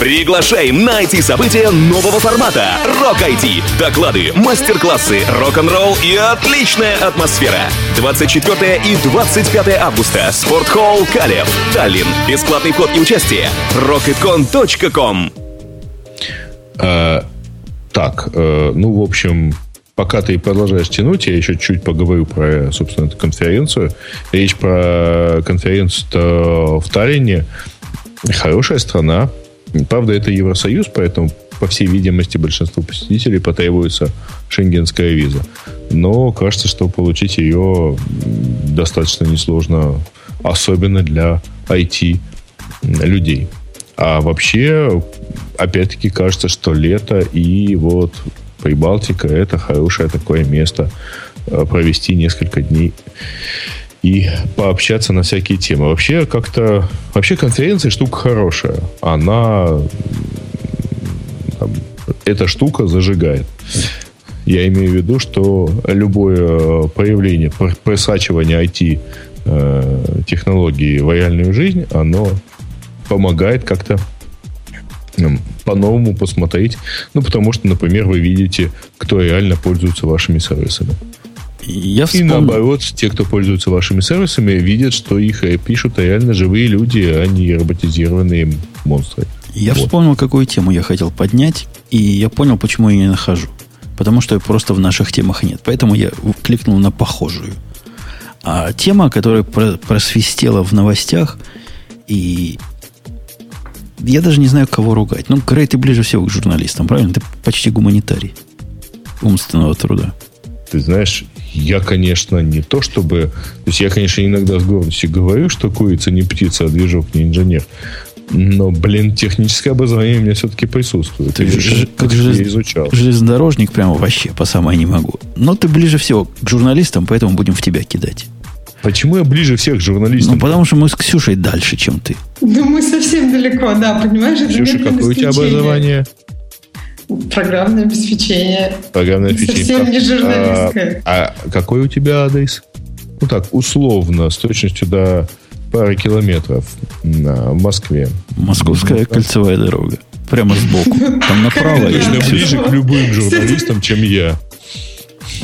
[SPEAKER 4] Приглашаем на IT-события нового формата «Рок IT». Доклады, мастер-классы, рок-н-ролл и отличная атмосфера. 24 и 25 августа. Спортхолл Калев. Таллин. Бесплатный вход и участие. rocketcon.com
[SPEAKER 3] а, Так, э, ну, в общем, пока ты продолжаешь тянуть, я еще чуть поговорю про, собственно, эту конференцию. Речь про конференцию в Таллине. Хорошая страна, Правда, это Евросоюз, поэтому, по всей видимости, большинству посетителей потребуется шенгенская виза. Но кажется, что получить ее достаточно несложно, особенно для IT-людей. А вообще, опять-таки, кажется, что лето и вот Прибалтика – это хорошее такое место э, провести несколько дней и пообщаться на всякие темы. Вообще как-то... Вообще конференция штука хорошая. Она... Там, эта штука зажигает. Я имею в виду, что любое проявление, просачивание IT э, в реальную жизнь, оно помогает как-то по-новому посмотреть. Ну, потому что, например, вы видите, кто реально пользуется вашими сервисами. Я вспомнил... И наоборот, те, кто пользуется вашими сервисами, видят, что их пишут реально живые люди, а не роботизированные монстры.
[SPEAKER 1] Я вот. вспомнил, какую тему я хотел поднять, и я понял, почему я не нахожу. Потому что просто в наших темах нет. Поэтому я кликнул на похожую. А тема, которая просвистела в новостях, и я даже не знаю, кого ругать. Ну, Грей, ты ближе всего к журналистам, правильно? Ты почти гуманитарий умственного труда.
[SPEAKER 3] Ты знаешь, я, конечно, не то чтобы... То есть я, конечно, иногда с гордостью говорю, что курица не птица, а движок не инженер. Но, блин, техническое образование у меня все-таки присутствует.
[SPEAKER 1] Ты ж, как желез... изучал. железнодорожник прямо вообще по самой не могу. Но ты ближе всего к журналистам, поэтому будем в тебя кидать.
[SPEAKER 3] Почему я ближе всех к журналистам?
[SPEAKER 1] Ну, потому что мы с Ксюшей дальше, чем ты.
[SPEAKER 2] Ну, мы совсем далеко, да, понимаешь?
[SPEAKER 3] Ксюша, какое у тебя образование?
[SPEAKER 2] Программное обеспечение.
[SPEAKER 3] Программное обеспечение.
[SPEAKER 2] Совсем не журналистское.
[SPEAKER 3] А, а какой у тебя адрес? Ну так, условно, с точностью до пары километров в Москве.
[SPEAKER 1] Московская кольцевая дорога. Прямо сбоку. Там направо.
[SPEAKER 3] Точно ближе к любым журналистам, чем я.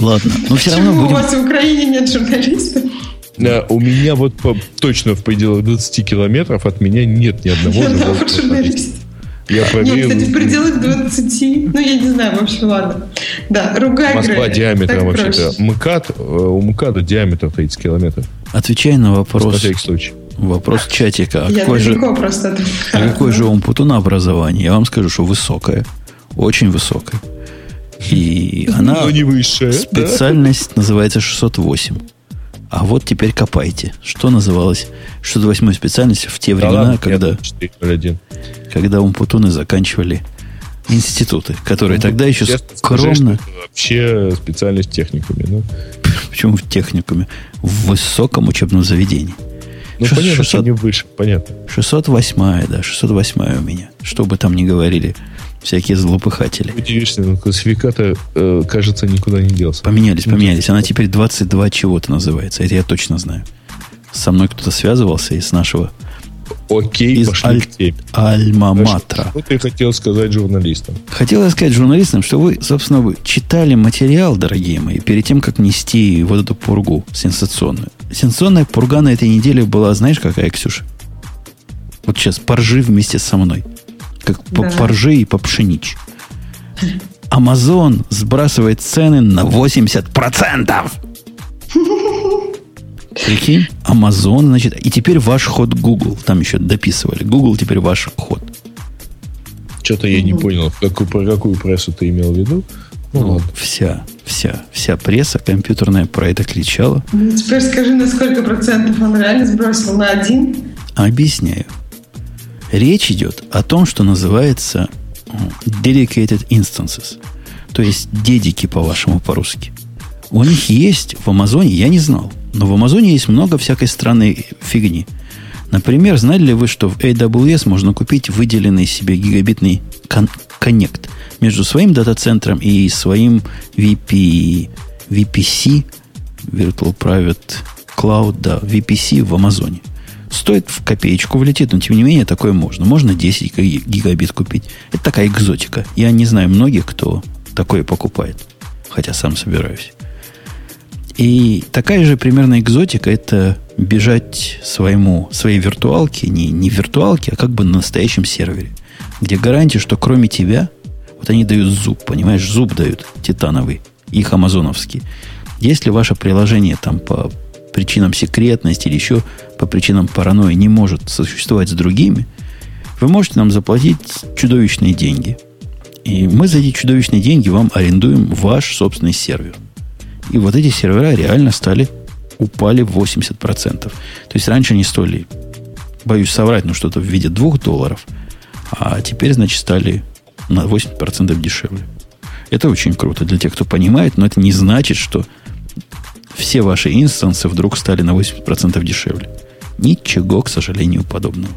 [SPEAKER 1] Ладно, но все равно
[SPEAKER 2] будем... у вас в Украине нет журналистов?
[SPEAKER 3] Да, у меня вот по, точно в пределах 20 километров от меня нет ни одного журналиста.
[SPEAKER 2] Я проверил. Нет, кстати, в пределах 20. Ну, я не знаю, в общем, ладно. Да, ругай
[SPEAKER 3] Москва Грея. диаметром вообще-то. МКАД, э, у МКАДа диаметр 30 километров.
[SPEAKER 1] Отвечай на вопрос. На всякий случай. Вопрос чатика. А
[SPEAKER 2] я какой
[SPEAKER 1] же,
[SPEAKER 2] просто
[SPEAKER 1] а какой же он Путуна образование? Я вам скажу, что высокое. Очень высокое. И она...
[SPEAKER 3] Но не высшая.
[SPEAKER 1] Специальность да? называется 608. А вот теперь копайте. Что называлось 608 специальностью в те да времена, ладно, когда, 401. когда умпутуны заканчивали институты, которые ну, тогда еще скромно...
[SPEAKER 3] Скажи, вообще специальность техникуме. Ну.
[SPEAKER 1] Почему в техникуме? В высоком учебном заведении.
[SPEAKER 3] Ну, 600, понятно, 600, что не выше, понятно.
[SPEAKER 1] 608, да, 608 у меня. Что бы там ни говорили всякие злопыхатели.
[SPEAKER 3] Удивишься, но классификатор, э, кажется, никуда не делся.
[SPEAKER 1] Поменялись, поменялись. Она теперь 22 чего-то называется. Это я точно знаю. Со мной кто-то связывался из нашего
[SPEAKER 3] Окей,
[SPEAKER 1] из
[SPEAKER 3] пошли
[SPEAKER 1] аль...
[SPEAKER 3] к теме.
[SPEAKER 1] Альма-Матра.
[SPEAKER 3] Что ты хотел сказать журналистам?
[SPEAKER 1] Хотел я сказать журналистам, что вы, собственно, вы читали материал, дорогие мои, перед тем, как нести вот эту пургу сенсационную. Сенсационная пурга на этой неделе была, знаешь, какая, Ксюша? Вот сейчас поржи вместе со мной. Как по
[SPEAKER 2] Да.
[SPEAKER 1] поржи и по пшенич. Амазон сбрасывает цены на 80%. Прикинь, Amazon, значит, и теперь ваш ход Google. Там еще дописывали. Google теперь ваш ход.
[SPEAKER 3] Что-то я не понял, какую, про какую прессу ты имел в виду. Ну,
[SPEAKER 1] Ну,
[SPEAKER 3] ладно.
[SPEAKER 1] вся, вся, вся пресса компьютерная про это кричала.
[SPEAKER 2] Ну, теперь скажи, на сколько процентов он реально сбросил? На один?
[SPEAKER 1] Объясняю. Речь идет о том, что называется м, dedicated instances. То есть дедики, по-вашему, по-русски. У них есть в Амазоне, я не знал, но в Амазоне есть много всякой странной фигни. Например, знали ли вы, что в AWS можно купить выделенный себе гигабитный кон- коннект между своим дата-центром и своим VP, VPC, Virtual Private Cloud, да, VPC в Амазоне. Стоит в копеечку влетит, но тем не менее такое можно. Можно 10 ги- гигабит купить. Это такая экзотика. Я не знаю многих, кто такое покупает. Хотя сам собираюсь. И такая же примерно экзотика это бежать своему, своей виртуалке, не, не виртуалке, а как бы на настоящем сервере, где гарантия, что кроме тебя, вот они дают зуб, понимаешь, зуб дают титановый, их амазоновский. Если ваше приложение там по причинам секретности или еще по причинам паранойи не может существовать с другими, вы можете нам заплатить чудовищные деньги. И мы за эти чудовищные деньги вам арендуем ваш собственный сервер. И вот эти сервера реально стали, упали в 80%. То есть раньше они стоили, боюсь соврать, но что-то в виде 2 долларов, а теперь, значит, стали на 80% дешевле. Это очень круто для тех, кто понимает, но это не значит, что все ваши инстансы вдруг стали на 80% дешевле. Ничего, к сожалению, подобного.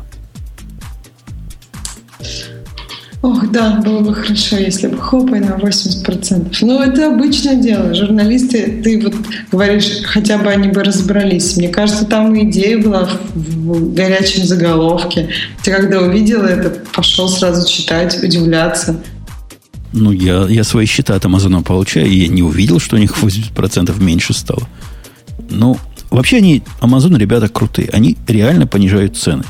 [SPEAKER 2] Ох, да, было бы хорошо, если бы хоп, и на 80%. Но это обычное дело. Журналисты, ты вот говоришь, хотя бы они бы разобрались. Мне кажется, там идея была в, в горячем заголовке. Ты когда увидел это, пошел сразу читать, удивляться.
[SPEAKER 1] Ну, я, я свои счета от Амазона получаю, и я не увидел, что у них 80% меньше стало. Ну, вообще они, Амазон, ребята крутые. Они реально понижают цены.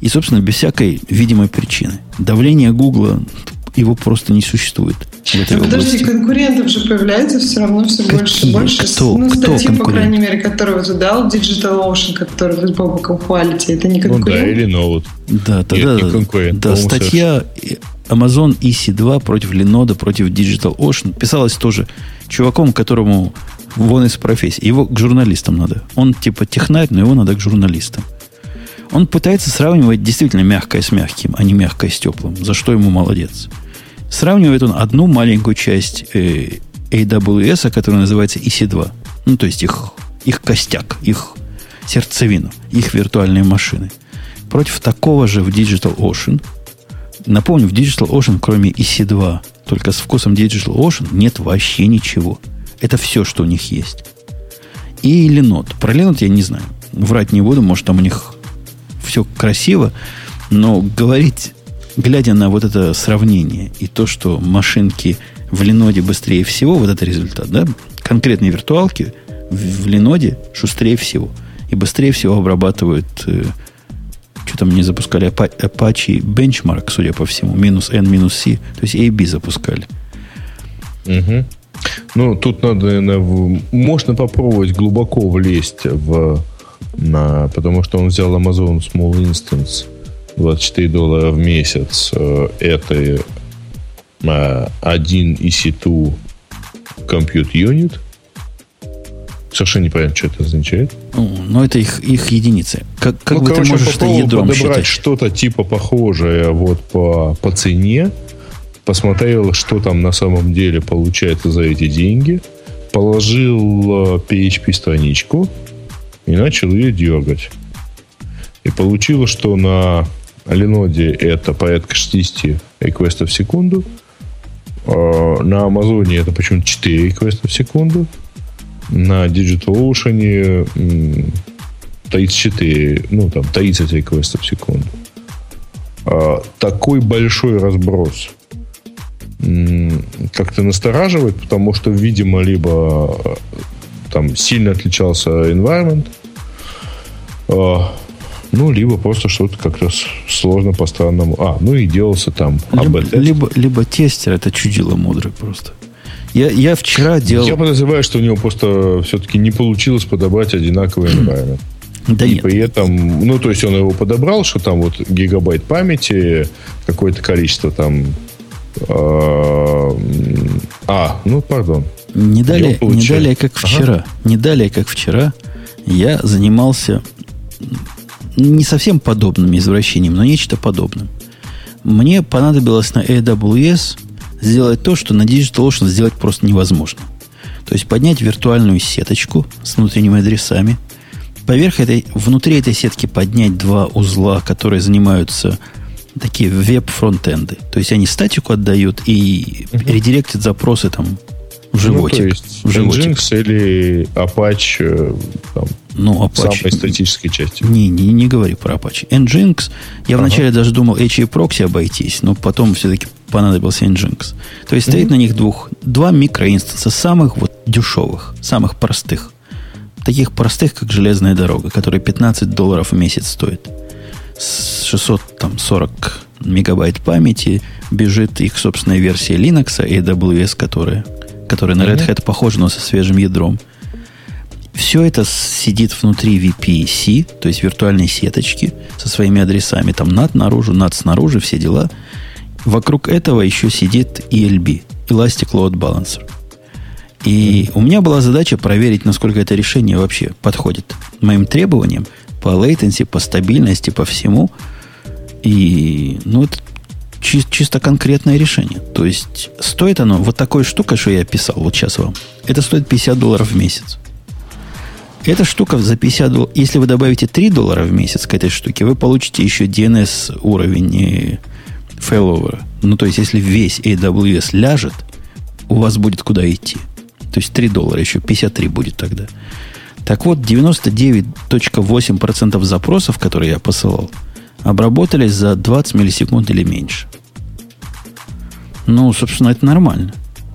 [SPEAKER 1] И, собственно, без всякой видимой причины. Давление Гугла, его просто не существует в этой
[SPEAKER 2] Ну, подожди,
[SPEAKER 1] области.
[SPEAKER 2] конкурентов же появляется все равно все
[SPEAKER 1] Какие?
[SPEAKER 2] больше и больше.
[SPEAKER 1] Кто?
[SPEAKER 2] Ну,
[SPEAKER 1] Кто
[SPEAKER 2] статьи, по
[SPEAKER 1] конкурент?
[SPEAKER 2] крайней мере, которые вы дал, Digital Ocean, который вы с Бобоком хвалите, это не
[SPEAKER 3] Ну да,
[SPEAKER 2] конкурент?
[SPEAKER 3] или Ноут.
[SPEAKER 1] Да, тогда
[SPEAKER 3] не конкурент,
[SPEAKER 1] да, статья Amazon EC2 против Linode, против Digital Ocean писалась тоже чуваком, которому вон из профессии. Его к журналистам надо. Он типа технарь, но его надо к журналистам. Он пытается сравнивать действительно мягкое с мягким, а не мягкое с теплым, за что ему молодец. Сравнивает он одну маленькую часть э, AWS, которая называется EC2. Ну, то есть их, их костяк, их сердцевину, их виртуальные машины. Против такого же в Digital Ocean. Напомню, в Digital Ocean, кроме EC2, только с вкусом Digital Ocean, нет вообще ничего. Это все, что у них есть. И Linode. Про Linode я не знаю. Врать не буду, может, там у них все красиво, но говорить, глядя на вот это сравнение и то, что машинки в Леноде быстрее всего, вот это результат, да? Конкретные виртуалки в, Леноде шустрее всего. И быстрее всего обрабатывают э, что там не запускали Apa- Apache Benchmark, судя по всему, минус N, минус C, то есть AB запускали.
[SPEAKER 3] Мгм. Ну, тут надо, наверное, можно попробовать глубоко влезть в на, потому что он взял Amazon Small Instance 24 доллара в месяц. Э, Это э, один EC2 Compute Unit. Совершенно непонятно, что это означает.
[SPEAKER 1] Ну, но это их, их единицы. Как, как
[SPEAKER 3] ну,
[SPEAKER 1] бы
[SPEAKER 3] короче,
[SPEAKER 1] ты можешь это ядром
[SPEAKER 3] подобрать что-то типа похожее вот по, по цене. Посмотрел, что там на самом деле получается за эти деньги. Положил э, PHP-страничку и начал ее дергать. И получилось, что на Леноде это порядка 60 реквестов в секунду. Э, На Амазоне это почему-то 4 реквеста в секунду. На DigitalOcean м, 34, ну, там, 30 реквестов в секунду. А, такой большой разброс как-то настораживает, потому что, видимо, либо там сильно отличался environment, а, ну, либо просто что-то как раз сложно по-странному. А, ну и делался там
[SPEAKER 1] либо, либо, либо тестер, это чудило мудрый просто. Я, я вчера делал...
[SPEAKER 3] Я подозреваю, что у него просто все-таки не получилось подобрать одинаковый environment. Да и нет. при этом, ну, то есть он его подобрал, что там вот гигабайт памяти, какое-то количество там... Э, а, ну, пардон.
[SPEAKER 1] Не далее, не далее как вчера. Ага. Не далее, как вчера я занимался не совсем подобным извращением, но нечто подобным. Мне понадобилось на AWS сделать то, что на DigitalOcean сделать просто невозможно. То есть поднять виртуальную сеточку с внутренними адресами, поверх этой, внутри этой сетки поднять два узла, которые занимаются такие веб-фронтенды. То есть они статику отдают и uh редиректят запросы там в животик. Ну, то есть в
[SPEAKER 3] животик. Nginx или Apache э, там, ну, Apache, самой статической части.
[SPEAKER 1] Не, не, не говори про Apache. Nginx, я ага. вначале даже думал HA Proxy обойтись, но потом все-таки понадобился Nginx. То есть стоит mm-hmm. на них двух, два микроинстанса, самых вот дешевых, самых простых. Таких простых, как железная дорога, которые 15 долларов в месяц стоят. С 640 мегабайт памяти бежит их собственная версия Linux, AWS, которая который на Red Hat похож, но со свежим ядром. Все это сидит внутри VPC, то есть виртуальной сеточки со своими адресами. Там NAT наружу, NAT снаружи, все дела. Вокруг этого еще сидит ELB, Elastic Load Balancer. И у меня была задача проверить, насколько это решение вообще подходит моим требованиям по latency, по стабильности, по всему. И, ну, это чи- чисто конкретное решение. То есть стоит оно, вот такой штука, что я описал вот сейчас вам, это стоит 50 долларов в месяц. Эта штука за 50 долларов, если вы добавите 3 доллара в месяц к этой штуке, вы получите еще DNS уровень фейловера. Ну, то есть, если весь AWS ляжет, у вас будет куда идти. То есть 3 доллара еще, 53 будет тогда. Так вот, 99.8% запросов, которые я посылал, обработались за 20 миллисекунд или меньше. Ну, собственно, это нормально.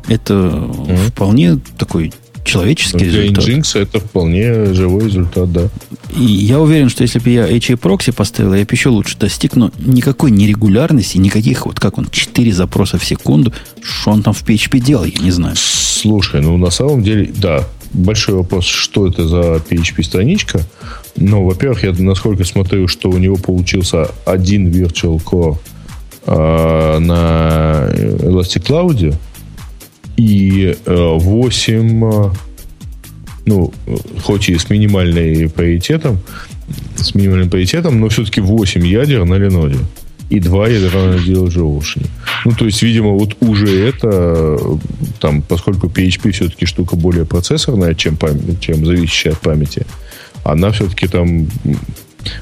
[SPEAKER 1] Это mm-hmm. вполне такой человеческий ну, Для результат.
[SPEAKER 3] Nginx это вполне живой результат, да.
[SPEAKER 1] И я уверен, что если бы я HA прокси поставил, я бы еще лучше достиг, но никакой нерегулярности, никаких, вот как он, 4 запроса в секунду, что он там в PHP делал, я не знаю.
[SPEAKER 3] Слушай, ну на самом деле, да, большой вопрос, что это за PHP-страничка. Ну, во-первых, я насколько смотрю, что у него получился один Virtual Core э, на Elastic Cloud и э, 8, э, ну, хоть и с минимальным паритетом, с минимальным паритетом, но все-таки 8 ядер на Леноде и два ядра на DLG Ну, то есть, видимо, вот уже это, там, поскольку PHP все-таки штука более процессорная, чем, память, чем зависящая от памяти, она все-таки там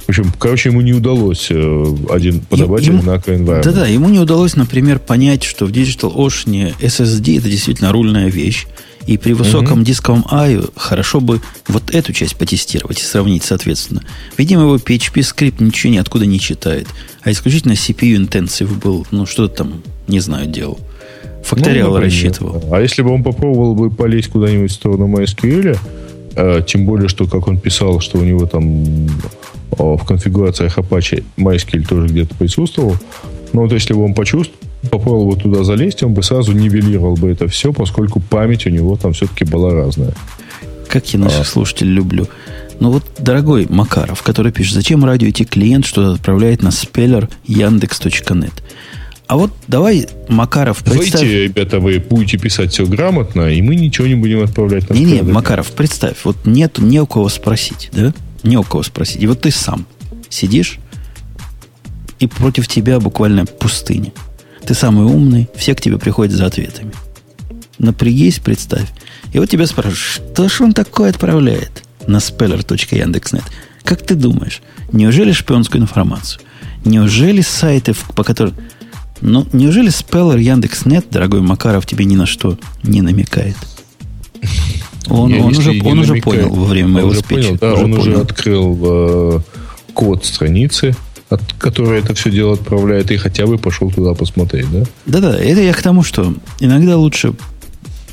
[SPEAKER 3] в общем, короче, ему не удалось э, один подавать ему, одинаковый environment.
[SPEAKER 1] Да-да, ему не удалось, например, понять, что в Digital Ocean SSD это действительно рульная вещь. И при высоком mm-hmm. дисковом I хорошо бы вот эту часть потестировать и сравнить соответственно. Видимо, его PHP скрипт ничего ниоткуда не читает, а исключительно CPU intensive был, ну что там, не знаю, делал. Факториал ну, рассчитывал.
[SPEAKER 3] А если бы он попробовал бы полезть куда-нибудь в сторону MySQL, э, тем более, что, как он писал, что у него там в конфигурациях Apache MySQL тоже где-то присутствовал. Но вот если бы он почувствовал, попробовал бы туда залезть, он бы сразу нивелировал бы это все, поскольку память у него там все-таки была разная.
[SPEAKER 1] Как я наших а. слушателей люблю. Ну вот, дорогой Макаров, который пишет, зачем радио идти клиент что-то отправляет на спеллер яндекс.нет. А вот давай, Макаров,
[SPEAKER 3] представь... Давайте, ребята, вы будете писать все грамотно, и мы ничего не будем отправлять на
[SPEAKER 1] Не-не, Макаров, представь, вот нет не у кого спросить, да? Не у кого спросить. И вот ты сам сидишь, и против тебя буквально пустыня. Ты самый умный, все к тебе приходят за ответами. Напрягись, представь. И вот тебя спрашивают, что ж он такое отправляет на speller.яндекс.нет? Как ты думаешь, неужели шпионскую информацию? Неужели сайты, по которым... Ну, неужели спеллер Яндекс.нет, дорогой Макаров, тебе ни на что не намекает? Он, он уже, он уже понял во время моего спича.
[SPEAKER 3] Понял, да, он понял. уже открыл э, код страницы, от которой это все дело отправляет, и хотя бы пошел туда посмотреть, да?
[SPEAKER 1] Да-да, это я к тому, что иногда лучше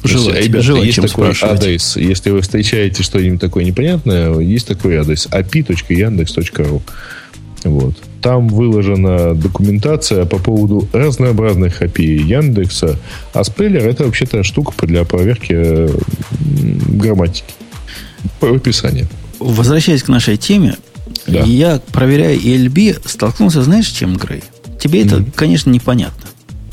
[SPEAKER 1] желать,
[SPEAKER 3] есть, ребята, желать есть чем такой спрашивать. адрес. Если вы встречаете что-нибудь такое непонятное, есть такой адрес api.yandex.ru. Вот. Там выложена документация по поводу разнообразных API Яндекса, а спейлер это вообще-то штука для проверки э, грамматики по описанию.
[SPEAKER 1] Возвращаясь к нашей теме, да. я, проверяя ELB, столкнулся, знаешь, чем, Грей? Тебе mm-hmm. это, конечно, непонятно.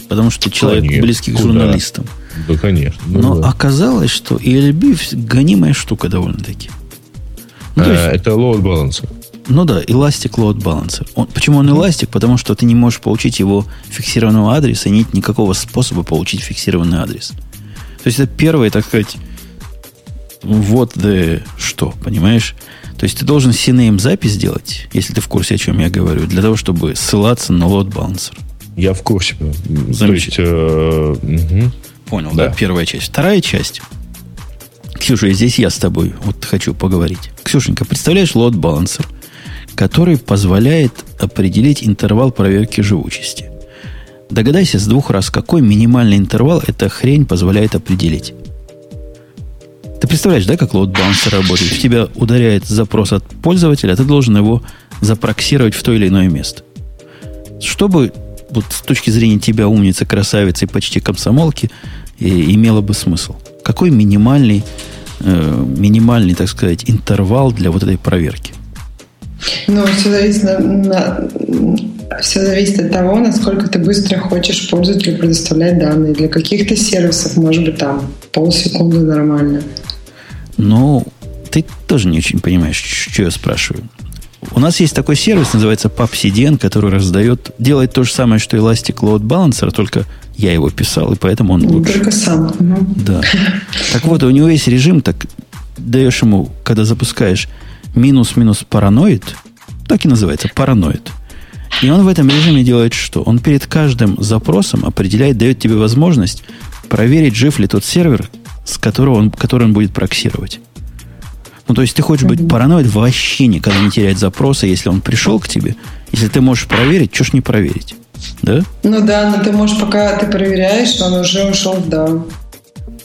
[SPEAKER 1] Потому что ты человек Конечно. близкий к журналистам.
[SPEAKER 3] Да, конечно.
[SPEAKER 1] Ну, Но да. оказалось, что ELB гонимая штука довольно-таки.
[SPEAKER 3] Ну, а, есть, это load balancer.
[SPEAKER 1] Ну да, Elastic Load Balancer. Он, почему он Elastic? Потому что ты не можешь получить его фиксированного адреса, и нет никакого способа получить фиксированный адрес. То есть это первое, так сказать, вот the что, понимаешь? То есть ты должен CNAME запись сделать, если ты в курсе, о чем я говорю, для того, чтобы ссылаться на load balancer.
[SPEAKER 3] Я в курсе. То есть, э, угу.
[SPEAKER 1] Понял, да. да, первая часть. Вторая часть. Ксюша, здесь я с тобой вот хочу поговорить. Ксюшенька, представляешь load balancer – который позволяет определить интервал проверки живучести. Догадайся с двух раз, какой минимальный интервал эта хрень позволяет определить. Ты представляешь, да, как load balancer работает? В тебя ударяет запрос от пользователя, а ты должен его запроксировать в то или иное место. Чтобы вот с точки зрения тебя, умницы, красавицы и почти комсомолки, и, имело бы смысл. Какой минимальный, э, минимальный, так сказать, интервал для вот этой проверки?
[SPEAKER 2] Ну, все зависит, на, на, все зависит от того, насколько ты быстро хочешь пользователю предоставлять данные. Для каких-то сервисов, может быть, там полсекунды нормально.
[SPEAKER 1] Ну, ты тоже не очень понимаешь, что я спрашиваю. У нас есть такой сервис, называется PubCDN, который раздает, делает то же самое, что Elastic Load Balancer, только я его писал, и поэтому он лучше.
[SPEAKER 2] Только сам.
[SPEAKER 1] Да. Так вот, у него есть режим, так даешь ему, когда запускаешь минус-минус параноид, так и называется, параноид. И он в этом режиме делает что? Он перед каждым запросом определяет, дает тебе возможность проверить, жив ли тот сервер, с которого он, который он будет проксировать. Ну, то есть ты хочешь быть параноид вообще никогда не терять запроса, если он пришел к тебе. Если ты можешь проверить, что ж не проверить? Да?
[SPEAKER 2] Ну да, но ты можешь, пока ты проверяешь, он уже ушел в даун.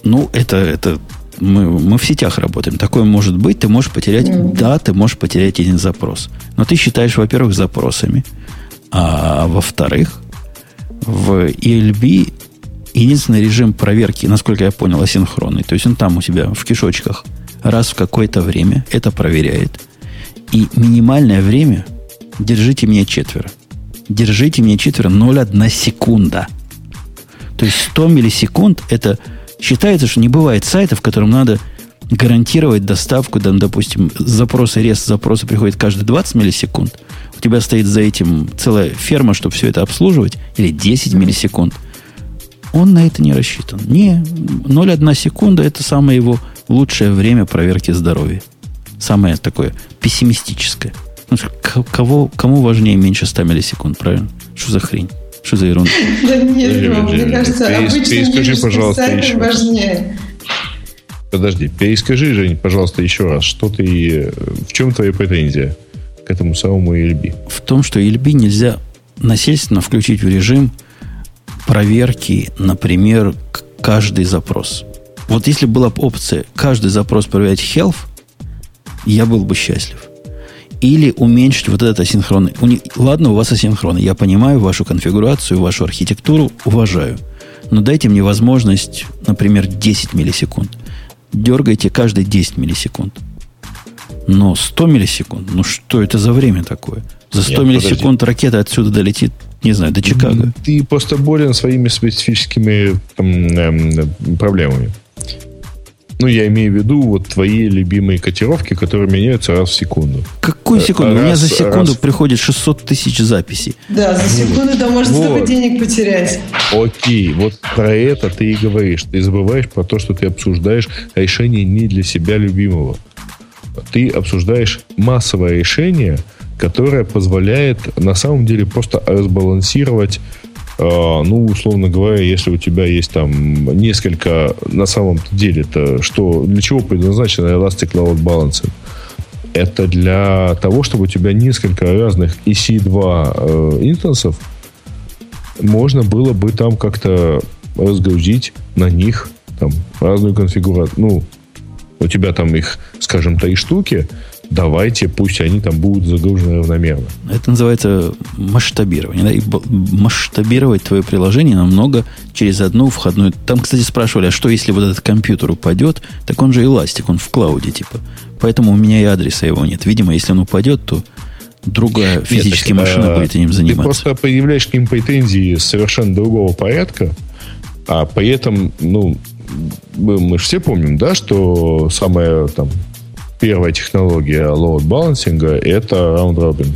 [SPEAKER 1] Ну, это, это мы, мы в сетях работаем. Такое может быть. Ты можешь потерять, mm-hmm. да, ты можешь потерять один запрос. Но ты считаешь, во-первых, запросами, а во-вторых, в ELB единственный режим проверки, насколько я понял, асинхронный. То есть он там у себя в кишочках раз в какое-то время это проверяет. И минимальное время держите мне четверо. Держите мне четверо 0,1 секунда. То есть 100 миллисекунд это Считается, что не бывает сайта, в котором надо гарантировать доставку, там, допустим, запросы, рест запроса приходит каждые 20 миллисекунд. У тебя стоит за этим целая ферма, чтобы все это обслуживать, или 10 миллисекунд. Он на это не рассчитан. Не, 0,1 секунда – это самое его лучшее время проверки здоровья. Самое такое пессимистическое. Ну, кого, кому важнее меньше 100 миллисекунд, правильно? Что за хрень? Что за ерунда? [laughs]
[SPEAKER 2] Да нет, мне кажется, обычно перескажи, пожалуйста, еще важнее.
[SPEAKER 3] Подожди, перескажи, Жень, пожалуйста, еще раз, что ты, в чем твоя претензия к этому самому ELB?
[SPEAKER 1] В том, что ELB нельзя насильственно включить в режим проверки, например, каждый запрос. Вот если была бы опция каждый запрос проверять health, я был бы счастлив или уменьшить вот этот асинхронный. Ладно, у вас асинхронный. Я понимаю вашу конфигурацию, вашу архитектуру, уважаю. Но дайте мне возможность, например, 10 миллисекунд. Дергайте каждые 10 миллисекунд. Но 100 миллисекунд, ну что это за время такое? За 100 Нет, миллисекунд подожди. ракета отсюда долетит, не знаю, до Чикаго.
[SPEAKER 3] Ты просто болен своими специфическими там, эм, проблемами. Ну, я имею в виду вот твои любимые котировки, которые меняются раз в секунду.
[SPEAKER 1] Какую секунду? Раз, У меня за секунду раз... приходит 600 тысяч записей.
[SPEAKER 2] Да, за секунду да можно вот. столько денег потерять.
[SPEAKER 3] Окей, вот про это ты и говоришь. Ты забываешь про то, что ты обсуждаешь решение не для себя любимого. Ты обсуждаешь массовое решение, которое позволяет на самом деле просто разбалансировать ну, условно говоря, если у тебя есть там несколько, на самом деле, это что, для чего предназначен Elastic Load Balancing? Это для того, чтобы у тебя несколько разных EC2 э, инстансов можно было бы там как-то разгрузить на них там разную конфигурацию. Ну, у тебя там их, скажем, три штуки, давайте, пусть они там будут загружены равномерно.
[SPEAKER 1] Это называется масштабирование. Да? И масштабировать твое приложение намного через одну входную. Там, кстати, спрашивали, а что если вот этот компьютер упадет? Так он же эластик, он в клауде типа. Поэтому у меня и адреса его нет. Видимо, если он упадет, то другая физическая Нет, машина а, будет этим заниматься.
[SPEAKER 3] Ты просто предъявляешь к ним претензии совершенно другого порядка, а при этом, ну, мы, же все помним, да, что самая там первая технология load балансинга это round robin.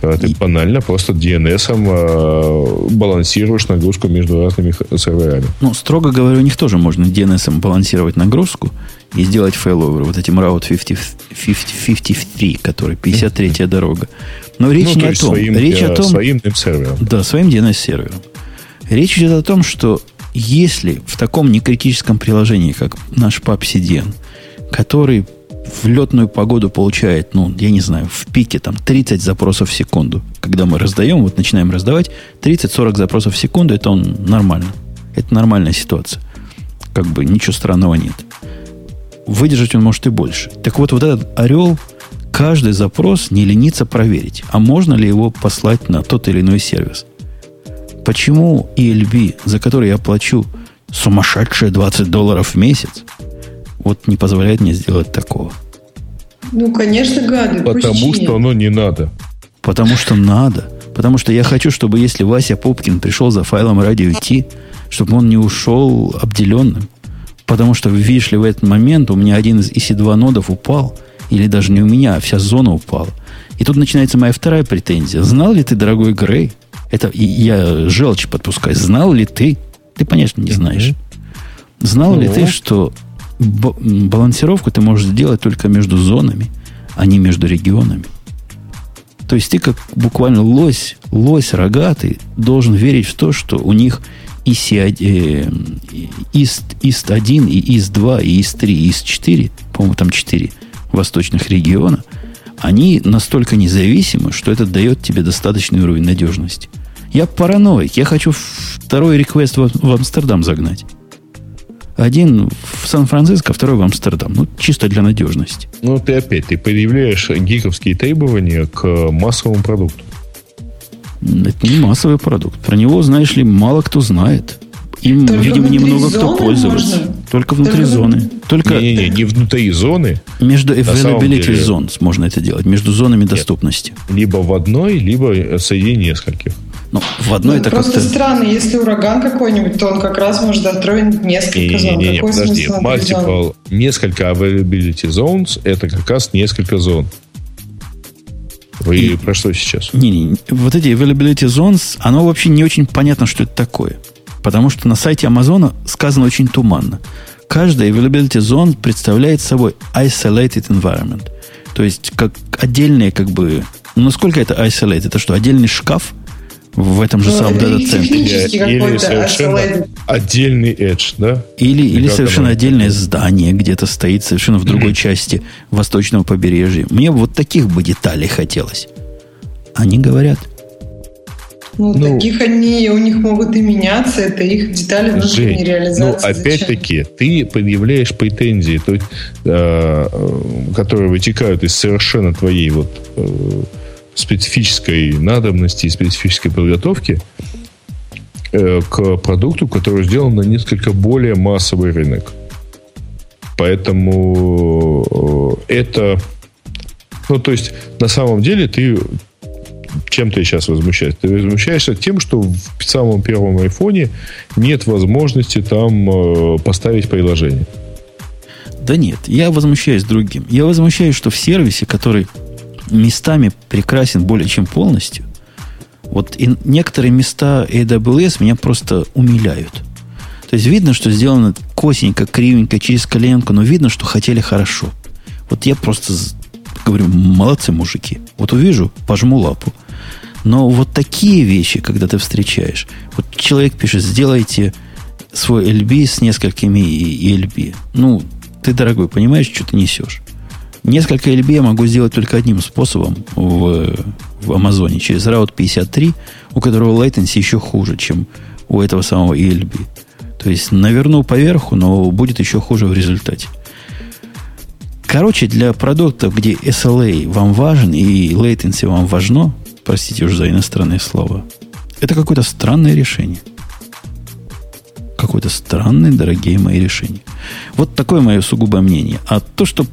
[SPEAKER 3] Ты и... банально просто DNS э, балансируешь нагрузку между разными серверами.
[SPEAKER 1] Ну, строго говоря, у них тоже можно DNS балансировать нагрузку и сделать failover. Вот этим Route 50, 50, 53, который 53-я дорога. Но речь ну, не то о том.
[SPEAKER 3] Своим,
[SPEAKER 1] речь о том,
[SPEAKER 3] своим сервером.
[SPEAKER 1] Да, своим DNS-сервером. Речь идет о том, что если в таком некритическом приложении, как наш PubCDN, который в летную погоду получает, ну, я не знаю, в пике там 30 запросов в секунду. Когда мы раздаем, вот начинаем раздавать, 30-40 запросов в секунду, это он нормально. Это нормальная ситуация. Как бы ничего странного нет. Выдержать он может и больше. Так вот, вот этот орел, каждый запрос не ленится проверить, а можно ли его послать на тот или иной сервис. Почему ELB, за который я плачу сумасшедшие 20 долларов в месяц, вот не позволяет мне сделать такого.
[SPEAKER 2] Ну, конечно, гады.
[SPEAKER 3] Потому что оно не надо.
[SPEAKER 1] Потому что надо. Потому что я хочу, чтобы если Вася Попкин пришел за файлом радио T, чтобы он не ушел обделенным. Потому что, видишь ли, в этот момент у меня один из EC2 нодов упал, или даже не у меня, а вся зона упала. И тут начинается моя вторая претензия. Знал ли ты, дорогой Грей, это я желчь подпускаю, знал ли ты, ты, конечно, не знаешь, знал ну. ли ты, что балансировку ты можешь сделать только между зонами, а не между регионами. То есть ты как буквально лось, лось рогатый должен верить в то, что у них EC, э, IST, IST 1 и IST 2 и IST 3 и IST 4, по-моему, там 4 восточных региона, они настолько независимы, что это дает тебе достаточный уровень надежности. Я параноик, я хочу второй реквест в, в Амстердам загнать. Один в Сан-Франциско, второй в Амстердам. Ну, чисто для надежности.
[SPEAKER 3] Ну, ты опять, ты предъявляешь гиковские требования к массовому продукту.
[SPEAKER 1] Это не массовый продукт. Про него, знаешь ли, мало кто знает. Им, Только видимо, немного кто пользуется. Можно? Только внутри Только зоны. Только
[SPEAKER 3] не, не, не внутри зоны.
[SPEAKER 1] Между availability zones можно это делать. Между зонами Нет. доступности.
[SPEAKER 3] Либо в одной, либо среди нескольких.
[SPEAKER 1] Ну, в одной ну, это
[SPEAKER 2] Просто как-то... странно, если ураган какой-нибудь, то он как раз может достроить несколько зон. Не, не, не,
[SPEAKER 3] подожди. Multiple, несколько availability zones, это как раз несколько зон. Вы и, про что сейчас?
[SPEAKER 1] Не, не, вот эти availability zones, оно вообще не очень понятно, что это такое. Потому что на сайте Амазона сказано очень туманно. Каждая availability zone представляет собой isolated environment. То есть, как отдельные, как бы... Ну, насколько это isolated? Это что, отдельный шкаф – в этом же ну, самом дата-центре.
[SPEAKER 3] Или совершенно отдельный edge, да?
[SPEAKER 1] Или, или, или совершенно отдельное здание где-то стоит совершенно в другой части восточного побережья. Мне вот таких бы деталей хотелось. Они говорят.
[SPEAKER 2] Ну, ну, таких они, у них могут и меняться, это их детали внутренней Жень, реализации.
[SPEAKER 3] Ну, опять-таки, ты предъявляешь претензии, то есть, э, которые вытекают из совершенно твоей вот э, специфической надобности и специфической подготовки э, к продукту, который сделан на несколько более массовый рынок. Поэтому э, это... Ну, то есть, на самом деле, ты чем ты сейчас возмущаешься? Ты возмущаешься тем, что в самом первом айфоне нет возможности там э, поставить приложение.
[SPEAKER 1] Да нет, я возмущаюсь другим. Я возмущаюсь, что в сервисе, который местами прекрасен более чем полностью. Вот и некоторые места AWS меня просто умиляют. То есть видно, что сделано косенько, кривенько, через коленку, но видно, что хотели хорошо. Вот я просто говорю, молодцы мужики. Вот увижу, пожму лапу. Но вот такие вещи, когда ты встречаешь, вот человек пишет, сделайте свой LB с несколькими ELB. Ну, ты, дорогой, понимаешь, что ты несешь? Несколько LB я могу сделать только одним способом в, в Амазоне, через Route 53, у которого latency еще хуже, чем у этого самого ELB. То есть наверну поверху, но будет еще хуже в результате. Короче, для продуктов, где SLA вам важен и latency вам важно, простите уже за иностранные слова, это какое-то странное решение. Какое-то странное, дорогие мои решения. Вот такое мое сугубое мнение. А то, что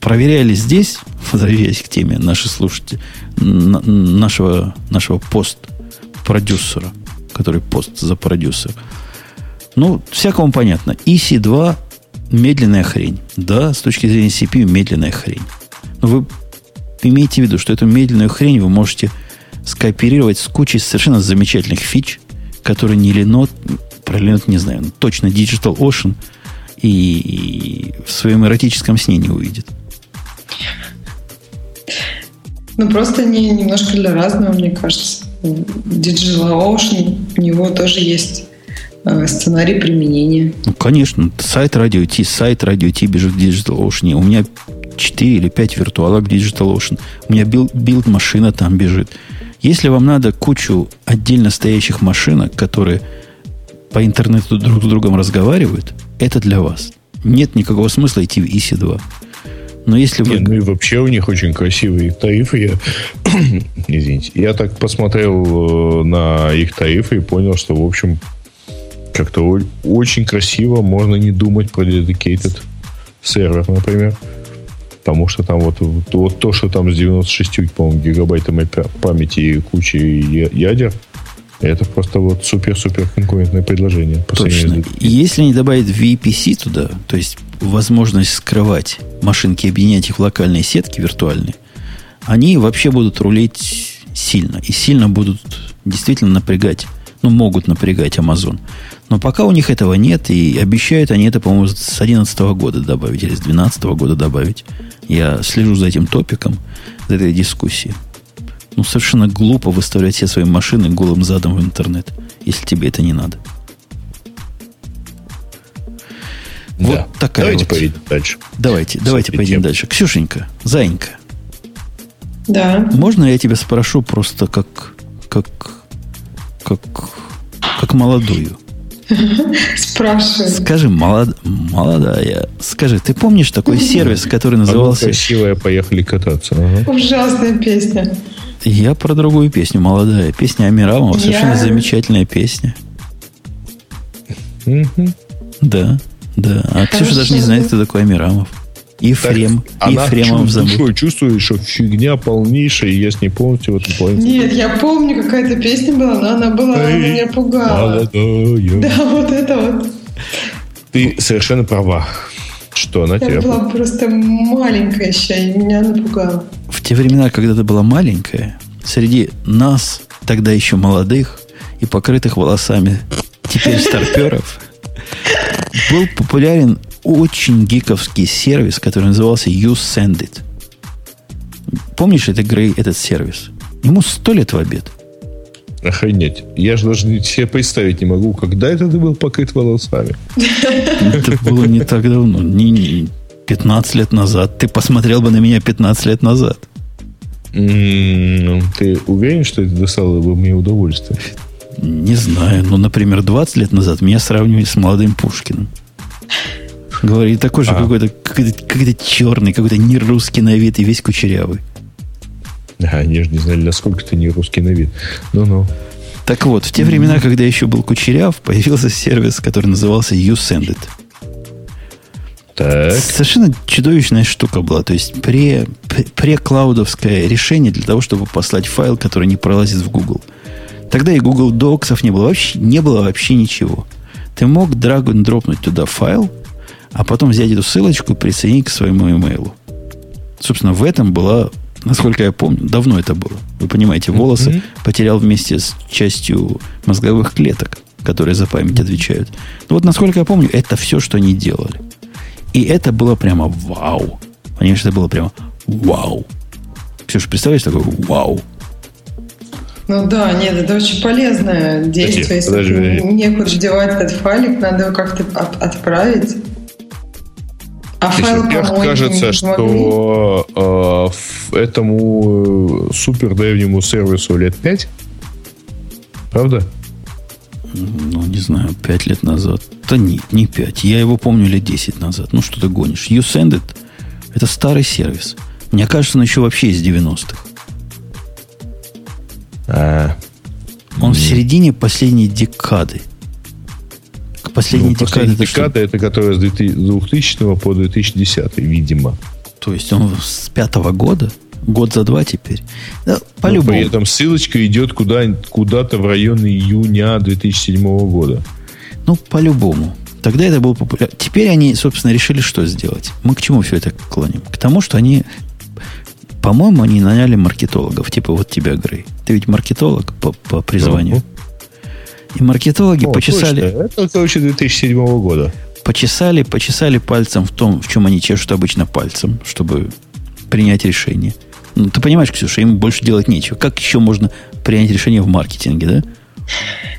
[SPEAKER 1] проверяли здесь, возвращаясь к теме наши слушатели, нашего, нашего пост-продюсера, который пост за продюсер. Ну, всякому понятно. EC2 медленная хрень. Да, с точки зрения CPU медленная хрень. Но вы имейте в виду, что эту медленную хрень вы можете скооперировать с кучей совершенно замечательных фич, которые не Linode, про Linode не знаю, но точно Digital Ocean и в своем эротическом сне не увидит.
[SPEAKER 2] Ну, просто они немножко для разного, мне кажется. Digital Ocean, у него тоже есть э, сценарий применения.
[SPEAKER 1] Ну, конечно. Сайт Radio T, сайт Radio T бежит в Digital Ocean. У меня 4 или 5 виртуалок в Digital Ocean. У меня билд-машина там бежит. Если вам надо кучу отдельно стоящих машинок, которые по интернету друг с другом разговаривают, это для вас. Нет никакого смысла идти в EC2. Но если вы...
[SPEAKER 3] Нет, ну и вообще у них очень красивые тарифы. Я... [clears throat] Извините. Я так посмотрел э, на их тарифы и понял, что, в общем, как-то очень красиво. Можно не думать про dedicated сервер, например. Потому что там вот, вот, то, что там с 96, по-моему, гигабайтами памяти и кучей ядер, это просто вот супер-супер конкурентное предложение.
[SPEAKER 1] Точно. И если не добавить VPC туда, то есть возможность скрывать машинки, объединять их в локальные сетки виртуальные, они вообще будут рулить сильно. И сильно будут действительно напрягать, ну, могут напрягать Amazon. Но пока у них этого нет, и обещают они это, по-моему, с 2011 года добавить или с 2012 года добавить. Я слежу за этим топиком, за этой дискуссией. Ну, совершенно глупо выставлять все свои машины голым задом в интернет, если тебе это не надо. Вот да. такая
[SPEAKER 3] давайте
[SPEAKER 1] вот.
[SPEAKER 3] поедем дальше.
[SPEAKER 1] Давайте, давайте поедем тем. дальше. Ксюшенька, Заинька.
[SPEAKER 2] Да.
[SPEAKER 1] Можно я тебя спрошу просто как, как, как, как молодую? [laughs]
[SPEAKER 2] Спрашивай.
[SPEAKER 1] Скажи, молод, молодая, скажи, ты помнишь такой [laughs] сервис, который назывался...
[SPEAKER 3] красивая, поехали кататься.
[SPEAKER 2] Ага. Ужасная песня.
[SPEAKER 1] Я про другую песню, молодая. Песня Амирамова, я... совершенно замечательная песня. Да. Да, а Хорошо. Ксюша даже не знает, кто такой Амирамов. Ефрем. Так, Ефремов
[SPEAKER 3] зовут. Она чувствует, что фигня полнейшая, и я с ней полностью в этом плане.
[SPEAKER 2] Нет, я помню, какая-то песня была, но она была, она меня пугала. Молодая. Да, вот это вот.
[SPEAKER 3] Ты совершенно права, что она
[SPEAKER 2] я
[SPEAKER 3] тебя...
[SPEAKER 2] Была просто маленькая еще, и меня напугала.
[SPEAKER 1] В те времена, когда ты была маленькая, среди нас, тогда еще молодых и покрытых волосами, теперь [laughs] старперов, был популярен очень гиковский сервис, который назывался You Send It. Помнишь это, Грей, этот сервис? Ему сто лет в обед.
[SPEAKER 3] Охренеть. Я же даже себе представить не могу, когда это ты был покрыт волосами.
[SPEAKER 1] Это было не так давно. Не, не 15 лет назад. Ты посмотрел бы на меня 15 лет назад.
[SPEAKER 3] Ты уверен, что это доставило бы мне удовольствие?
[SPEAKER 1] Не знаю. Ну, например, 20 лет назад меня сравнивали с молодым Пушкиным. Говорили, такой же а. какой-то, какой-то, черный, какой-то не русский на вид и весь кучерявый.
[SPEAKER 3] Да, [laughs] они же не знали, насколько ты не русский на вид. Ну-ну.
[SPEAKER 1] Так вот, в те времена, когда еще был кучеряв, появился сервис, который назывался YouSendIt.
[SPEAKER 3] Так.
[SPEAKER 1] Совершенно чудовищная штука была. То есть пре, преклаудовское решение для того, чтобы послать файл, который не пролазит в Google. Тогда и Google Docs не было вообще, не было вообще ничего. Ты мог драгон дропнуть туда файл, а потом взять эту ссылочку и присоединить к своему имейлу. Собственно, в этом была, насколько я помню, давно это было. Вы понимаете, волосы mm-hmm. потерял вместе с частью мозговых клеток, которые за память отвечают. Ну вот, насколько я помню, это все, что они делали. И это было прямо вау. Понимаешь, это было прямо вау. Ксюша, представляешь такое вау?
[SPEAKER 2] Ну да, нет, это очень полезное действие. Если
[SPEAKER 3] подожди, подожди.
[SPEAKER 2] некуда девать этот файлик, надо его как-то от- отправить. А файл
[SPEAKER 3] мне
[SPEAKER 2] помойки
[SPEAKER 3] кажется, что э, этому э, супер древнему сервису лет 5. Правда?
[SPEAKER 1] Ну, не знаю, 5 лет назад. Да нет, не 5. Я его помню лет 10 назад. Ну, что ты гонишь? YouSendIt – это старый сервис. Мне кажется, он еще вообще из 90-х.
[SPEAKER 3] А,
[SPEAKER 1] Он в середине последней декады. К последней
[SPEAKER 3] ну,
[SPEAKER 1] декаде
[SPEAKER 3] последняя декада, это которая с 2000 по 2010, видимо.
[SPEAKER 1] То есть он с пятого года? Год за два теперь? Да, по-любому.
[SPEAKER 3] При этом ссылочка идет куда, куда-то в район июня 2007 года.
[SPEAKER 1] Ну, по-любому. Тогда это было популярно. Теперь они, собственно, решили, что сделать. Мы к чему все это клоним? К тому, что они, по-моему, они наняли маркетологов. Типа вот тебя, Грей. Ты ведь маркетолог по, по призванию.
[SPEAKER 3] Мгм.
[SPEAKER 1] И маркетологи
[SPEAKER 3] О,
[SPEAKER 1] почесали,
[SPEAKER 3] точно, Это, короче, 2007 года.
[SPEAKER 1] почесали, почесали пальцем в том, в чем они чешут обычно пальцем, чтобы принять решение. Ну, ты понимаешь, Ксюша, им больше делать нечего. Как еще можно принять решение в маркетинге, да?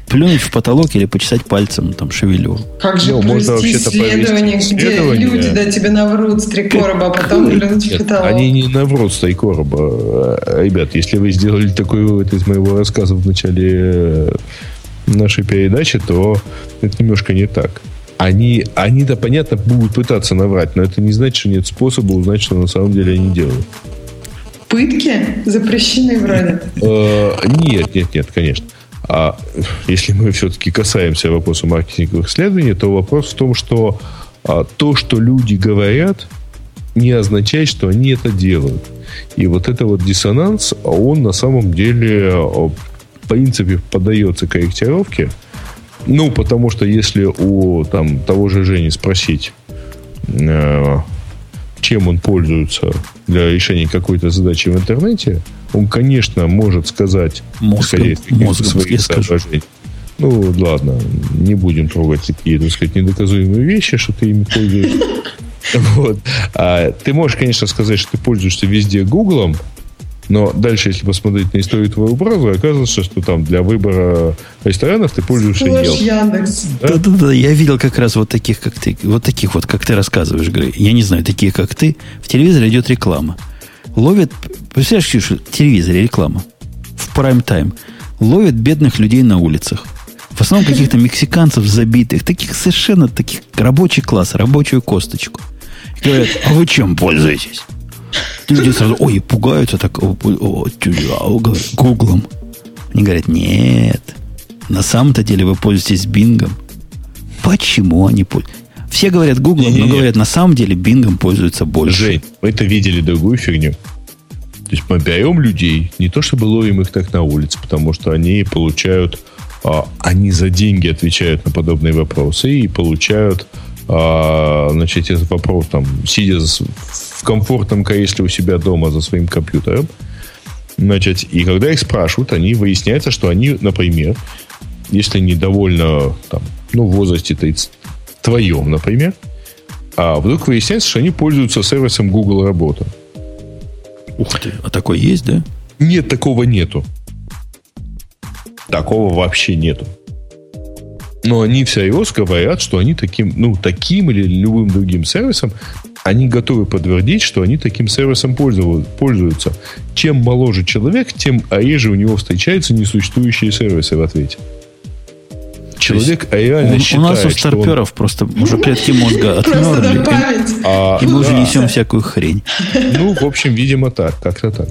[SPEAKER 1] Плюнуть в потолок или почесать пальцем там шевелюру.
[SPEAKER 2] Как же
[SPEAKER 3] Ну, можно
[SPEAKER 2] исследование, где люди да, тебе наврут с три короба, а потом плюнуть в потолок.
[SPEAKER 3] они не наврут с Тайкороба. А, Ребят, если вы сделали такой вывод из моего рассказа в начале э, нашей передачи, то это немножко не так. Они, они-то, понятно, будут пытаться наврать, но это не значит, что нет способа узнать, что на самом деле они делают.
[SPEAKER 2] Пытки запрещены вроде.
[SPEAKER 3] Э, Нет, нет, нет, конечно. А если мы все-таки касаемся вопроса маркетинговых исследований, то вопрос в том, что а, то, что люди говорят, не означает, что они это делают. И вот это вот диссонанс, он на самом деле, а, в принципе, поддается корректировке. Ну, потому что если у там, того же Жени спросить, э, чем он пользуется для решения какой-то задачи в интернете, он, конечно, может сказать,
[SPEAKER 1] Мозгом-
[SPEAKER 3] исходя из каких-то
[SPEAKER 1] мозгом,
[SPEAKER 3] своих соображений. Ну, ладно, не будем трогать такие, так сказать, недоказуемые вещи, что ты ими пользуешься. [laughs] Вот. А ты можешь, конечно, сказать, что ты пользуешься везде Гуглом, но дальше, если посмотреть на историю твоего браузера, оказывается, что там для выбора ресторанов ты пользуешься.
[SPEAKER 2] Яндекс.
[SPEAKER 3] Да?
[SPEAKER 1] Да-да-да, я видел как раз вот таких, как ты, вот таких вот, как ты рассказываешь, Грей. Я не знаю, такие, как ты. В телевизоре идет реклама. Ловит, представляешь, Ксюша, в телевизоре реклама. В прайм-тайм. Ловит бедных людей на улицах. В основном каких-то мексиканцев забитых, таких совершенно таких рабочий класс, рабочую косточку. И говорят, а вы чем пользуетесь? Люди сразу, ой, пугаются так, о, а, гуглом. Они говорят, нет, на самом-то деле вы пользуетесь бингом. Почему они пользуются? Все говорят гуглом, но говорят, на самом деле бингом пользуются больше.
[SPEAKER 3] Жень, мы-то видели другую фигню. То есть мы берем людей, не то чтобы ловим их так на улице, потому что они получают, а, они за деньги отвечают на подобные вопросы и получают, а, значит, этот вопрос там, сидя за- в комфортном кресле у себя дома за своим компьютером. Значит, и когда их спрашивают, они выясняется, что они, например, если недовольно там, ну, в возрасте 30, твоем, например, а вдруг выясняется, что они пользуются сервисом Google Работа.
[SPEAKER 1] Ух ты, а такой есть, да?
[SPEAKER 3] Нет, такого нету. Такого вообще нету. Но они всерьез говорят, что они таким, ну, таким или любым другим сервисом, они готовы подтвердить, что они таким сервисом пользуются. Чем моложе человек, тем реже у него встречаются несуществующие сервисы в ответе. Человек реально
[SPEAKER 1] У, у
[SPEAKER 3] считает,
[SPEAKER 1] нас у
[SPEAKER 3] что он-
[SPEAKER 1] старперов просто уже клетки мозга отмерли,
[SPEAKER 2] память.
[SPEAKER 3] А,
[SPEAKER 1] и мы уже несем всякую хрень.
[SPEAKER 3] Ну, в общем, видимо, так, как-то так.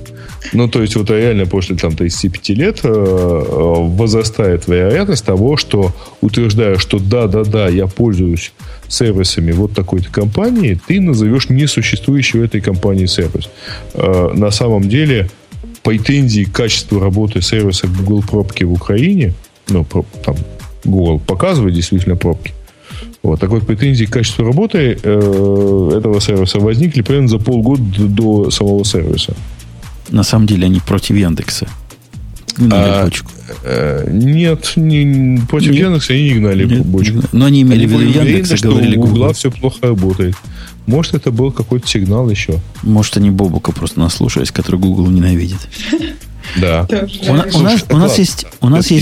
[SPEAKER 3] Ну, то есть, вот реально после там 35 лет э, э, возрастает вероятность того, что утверждая, что да-да-да, я пользуюсь сервисами вот такой-то компании, ты назовешь несуществующий в этой компании сервис. Э, на самом деле, претензии к качеству работы сервиса Google пробки в Украине, ну, про- там, Google показывает действительно пробки, вот, так вот, претензии к качеству работы э, этого сервиса возникли примерно за полгода до, самого сервиса.
[SPEAKER 1] На самом деле они против Яндекса. Гнали
[SPEAKER 3] А,
[SPEAKER 1] бочку.
[SPEAKER 3] Э, нет, не, против
[SPEAKER 1] Нет.
[SPEAKER 3] Яндекса они не гнали
[SPEAKER 1] Нет,
[SPEAKER 3] бочку.
[SPEAKER 1] не- Но они имели
[SPEAKER 3] Они
[SPEAKER 1] в виду Яндекса,
[SPEAKER 3] что
[SPEAKER 1] говорили
[SPEAKER 3] у Гугла все плохо работает. Может, это был какой-то сигнал еще.
[SPEAKER 1] Может, они Бобука просто наслушались, который Google ненавидит.
[SPEAKER 3] Да.
[SPEAKER 1] У, на- у нас, есть... У нас
[SPEAKER 3] Эту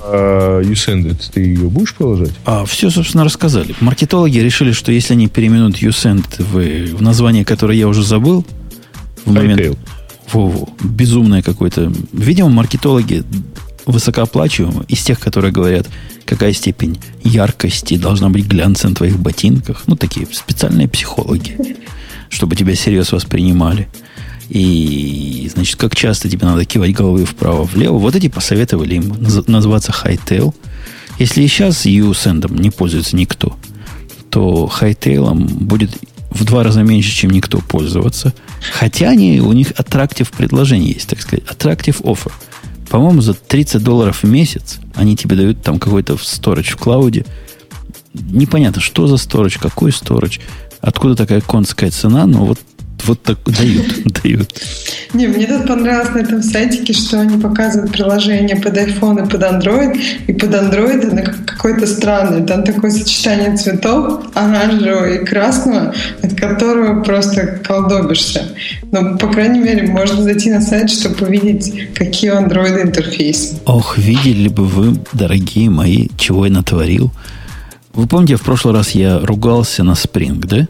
[SPEAKER 1] есть
[SPEAKER 3] систему, а, YouSend, ты ее будешь положить?
[SPEAKER 1] А, все, собственно, рассказали. Маркетологи решили, что если они переименуют YouSend в, в название, которое я уже забыл, в момент... Во-во, безумное какое-то. Видимо, маркетологи высокооплачиваемые, из тех, которые говорят, какая степень яркости должна быть глянца на твоих ботинках. Ну, такие специальные психологи, [laughs] чтобы тебя всерьез воспринимали. И, значит, как часто тебе надо кивать головой вправо-влево. Вот эти посоветовали им наз- назваться Hightail. Если и сейчас YouSend не пользуется никто, то Hightail будет в два раза меньше, чем никто пользоваться. Хотя они, у них аттрактив предложение есть, так сказать. Attractive offer. По-моему, за 30 долларов в месяц они тебе дают там какой-то сторож в клауде. Непонятно, что за сторож, какой сторож, откуда такая конская цена, но вот, вот так дают, [laughs] дают.
[SPEAKER 2] Не, мне тут понравилось на этом сайтике, что они показывают приложение под iPhone и под Android, и под Android оно как- какое-то странное. Там такое сочетание цветов, оранжевого и красного, от которого просто колдобишься. Но, по крайней мере, можно зайти на сайт, чтобы увидеть, какие у Android интерфейсы.
[SPEAKER 1] Ох, видели бы вы, дорогие мои, чего я натворил. Вы помните, в прошлый раз я ругался на Spring, да?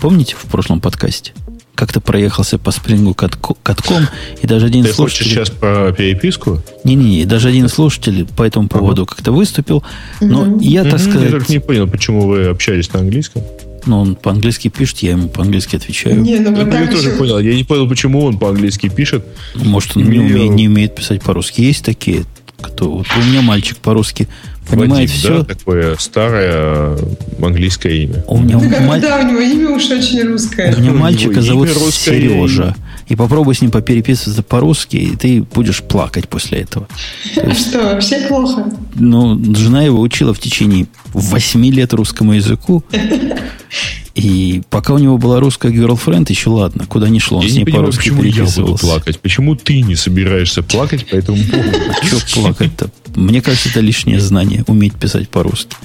[SPEAKER 1] Помните в прошлом подкасте? Как-то проехался по спрингу катко- катком, и даже один
[SPEAKER 3] Ты хочешь
[SPEAKER 1] слушатель...
[SPEAKER 3] сейчас про переписку?
[SPEAKER 1] Не-не, даже один слушатель по этому поводу как-то выступил. Но я, так
[SPEAKER 3] Мгм. Я
[SPEAKER 1] сказать...
[SPEAKER 3] только не понял, почему вы общались на английском.
[SPEAKER 1] Ну, он по-английски пишет, я ему по-английски отвечаю.
[SPEAKER 2] Не, ну
[SPEAKER 3] я
[SPEAKER 2] так
[SPEAKER 3] тоже
[SPEAKER 2] еще-
[SPEAKER 3] понял. Я не понял, почему он по-английски пишет.
[SPEAKER 1] Может, он не
[SPEAKER 3] Имею-
[SPEAKER 1] умеет, не умеет писать по-русски. Есть такие, кто... Вот у меня мальчик по-русски понимает
[SPEAKER 3] Вадим,
[SPEAKER 1] все.
[SPEAKER 3] да, такое старое э, английское имя.
[SPEAKER 1] У меня
[SPEAKER 2] Ну,
[SPEAKER 1] маль-
[SPEAKER 2] когда у него имя уж очень русское.
[SPEAKER 1] У меня
[SPEAKER 3] У него
[SPEAKER 1] мальчика
[SPEAKER 3] имя
[SPEAKER 1] зовут Сережа. И попробуй с ним попереписываться по-русски, и ты будешь плакать после этого.
[SPEAKER 2] А [laughs] что, вообще плохо?
[SPEAKER 1] Ну, жена его учила в течение 8 лет русскому языку. [laughs] И пока у него была русская girlfriend, еще ладно, куда ни шло, он
[SPEAKER 3] Я
[SPEAKER 1] с
[SPEAKER 3] не
[SPEAKER 1] ней
[SPEAKER 3] понимаю,
[SPEAKER 1] по-русски
[SPEAKER 3] почему я буду плакать. Почему ты не собираешься плакать по этому поводу? [laughs]
[SPEAKER 1] Че плакать-то? Мне кажется, это лишнее знание, уметь писать по-русски.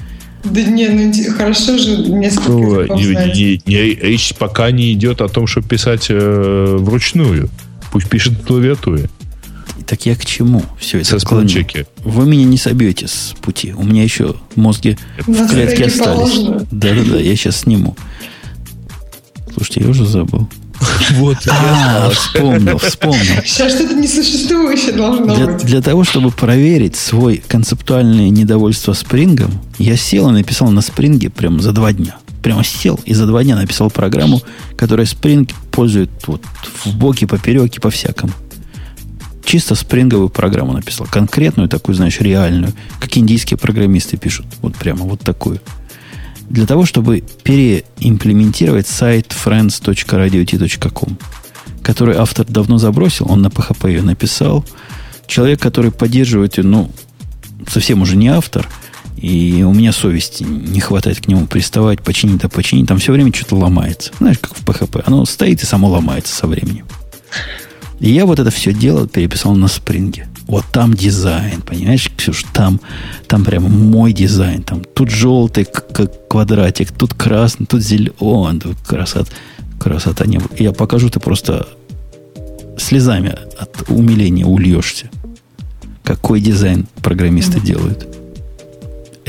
[SPEAKER 2] Да не, ну хорошо же несколько
[SPEAKER 3] Ну, не- не- не- речь пока не идет о том, чтобы писать э, вручную. Пусть пишет на клавиатуре.
[SPEAKER 1] Так я к чему все это
[SPEAKER 3] Со.
[SPEAKER 1] Вы меня не собьете с пути. У меня еще мозги в клетке остались. Да-да-да, я сейчас сниму. Слушайте, я уже забыл. [laughs]
[SPEAKER 3] Вот.
[SPEAKER 1] А, вспомнил, вспомнил.
[SPEAKER 2] Сейчас что-то несуществующее должно
[SPEAKER 1] Для,
[SPEAKER 2] быть.
[SPEAKER 1] для того, чтобы проверить свой концептуальное недовольство спрингом, я сел и написал на спринге прямо за два дня. Прямо сел и за два дня написал программу, которая спринг пользует вот в боки, поперек и по-всякому. Чисто спринговую программу написал. Конкретную такую, знаешь, реальную. Как индийские программисты пишут. Вот прямо вот такую. Для того, чтобы переимплементировать сайт friends.radiot.com, который автор давно забросил, он на PHP ее написал. Человек, который поддерживает ее, ну, совсем уже не автор, и у меня совести не хватает к нему приставать, починить, да починить. Там все время что-то ломается. Знаешь, как в PHP. Оно стоит и само ломается со временем. И я вот это все дело переписал на спринге. Вот там дизайн, понимаешь, Ксюш, там, там прямо мой дизайн. Там тут желтый как квадратик, тут красный, тут зеленый. Тут красота, красота неба. Я покажу, ты просто слезами от умиления ульешься. Какой дизайн программисты делают.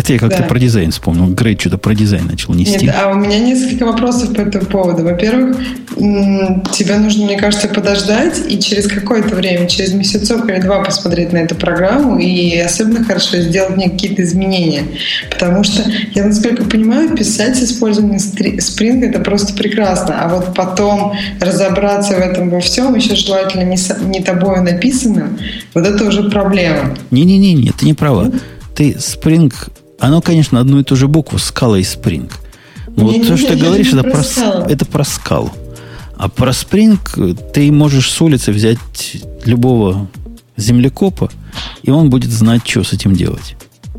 [SPEAKER 1] Это я как-то
[SPEAKER 2] Да.
[SPEAKER 1] про дизайн вспомнил. Грей что-то про дизайн начал нести.
[SPEAKER 2] Нет, а у меня несколько вопросов по этому поводу. Во-первых, тебе нужно, мне кажется, подождать и через какое-то время, через месяцок или два посмотреть на эту программу и особенно хорошо сделать мне какие-то изменения. Потому что, я насколько понимаю, писать с использованием Spring это просто прекрасно. А вот потом разобраться в этом во всем, еще желательно не, не тобой написанным, вот это уже проблема.
[SPEAKER 1] Не-не-не, ты не права. Ты Spring, оно, конечно, одну и ту же букву, скала и Spring. Но вот то, что ты говоришь, это
[SPEAKER 2] про скалу.
[SPEAKER 1] это про скалу. А про э, ты можешь с улицы взять любого землекопа, и он будет знать, что с этим делать.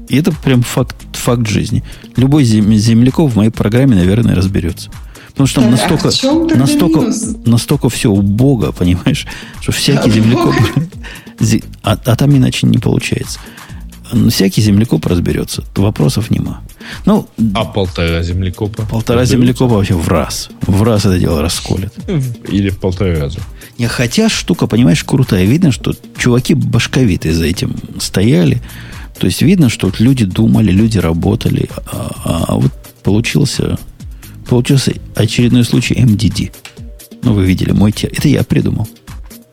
[SPEAKER 1] И это прям факт, факт жизни. Любой зем- землекоп в моей программе, наверное, разберется. Потому что там
[SPEAKER 2] Так, а
[SPEAKER 1] настолько,
[SPEAKER 2] тогда
[SPEAKER 1] настолько,
[SPEAKER 2] минус?
[SPEAKER 1] настолько все убого, понимаешь, что всякий. Зе- А, а там иначе не получается. Всякий землекоп разберется. Вопросов нема. Ну,
[SPEAKER 3] А полтора землекопа?
[SPEAKER 1] полтора
[SPEAKER 3] Разберутся?
[SPEAKER 1] землекопа вообще в раз. В раз это дело расколет.
[SPEAKER 3] Или в полтора раза.
[SPEAKER 1] Не, хотя штука, понимаешь, крутая. Видно, что чуваки башковитые за этим стояли. То есть видно, что вот люди думали, люди работали. А, а, а вот получился, получился очередной случай MDD. Ну, вы видели мой те. Это я придумал.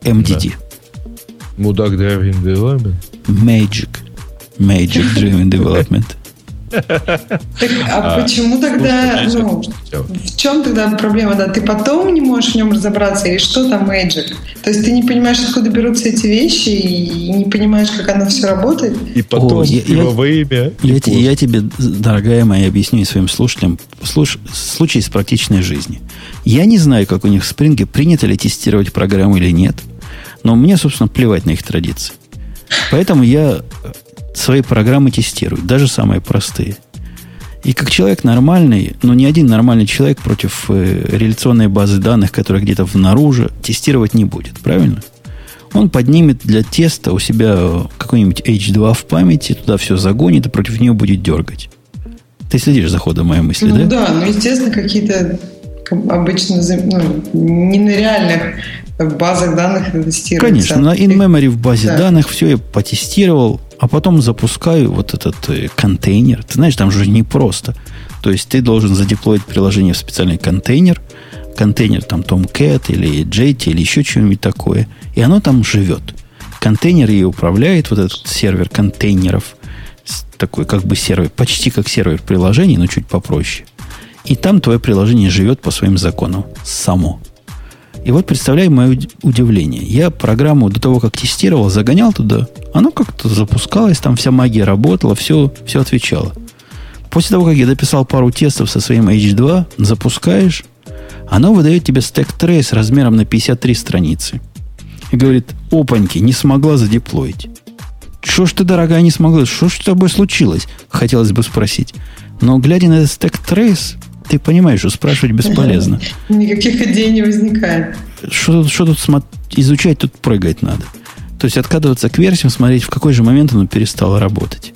[SPEAKER 1] MDD. Да.
[SPEAKER 3] Мудак Driving Development?
[SPEAKER 1] Magic. Magic Driven Development.
[SPEAKER 2] Так, а, а почему тогда, ну, в чем тогда проблема? Да, ты потом не можешь в нем разобраться, и что там Magic? То есть ты не понимаешь, откуда берутся эти вещи, и не понимаешь, как оно все работает?
[SPEAKER 3] И потом О, я, я, во имя.
[SPEAKER 1] Я, я, я тебе, дорогая моя, объясню и своим слушателям слуш, случай из практичной жизни. Я не знаю, как у них в Спринге принято ли тестировать программу или нет, но мне, собственно, плевать на их традиции. Поэтому я свои программы тестируют, даже самые простые. И как человек нормальный, но ни один нормальный человек против э, реляционной базы данных, которая где-то внаружи, тестировать не будет, правильно? Он поднимет для теста у себя какой-нибудь H2 в памяти, туда все загонит и против нее будет дергать. Ты следишь за ходом моей мысли,
[SPEAKER 2] ну,
[SPEAKER 1] да?
[SPEAKER 2] Да, ну, естественно, какие-то обычно ну, не на реальных базах данных это тестируется.
[SPEAKER 1] Конечно, на in-memory в базе да. данных все я потестировал, а потом запускаю вот этот э, контейнер. Ты знаешь, там же не просто. То есть ты должен задеплоить приложение в специальный контейнер, контейнер там Tomcat или JT или еще что-нибудь такое, и оно там живет. Контейнер и управляет, вот этот сервер контейнеров, такой как бы сервер, почти как сервер приложений, но чуть попроще. И там твое приложение живет по своим законам само. И вот представляю мое удивление. Я программу до того, как тестировал, загонял туда. Оно как-то запускалось, там вся магия работала, все, все отвечало. После того, как я дописал пару тестов со своим H2, запускаешь, оно выдает тебе стек трейс размером на 53 страницы. И говорит, опаньки, не смогла задеплоить. Что ж ты, дорогая, не смогла? Что ж с тобой случилось? Хотелось бы спросить. Но глядя на этот стек трейс, ты понимаешь, что спрашивать бесполезно. [laughs]
[SPEAKER 2] Никаких идей не возникает.
[SPEAKER 1] Что, что тут смо- изучать, тут прыгать надо. То есть откатываться к версиям, смотреть, в какой же момент оно перестало работать.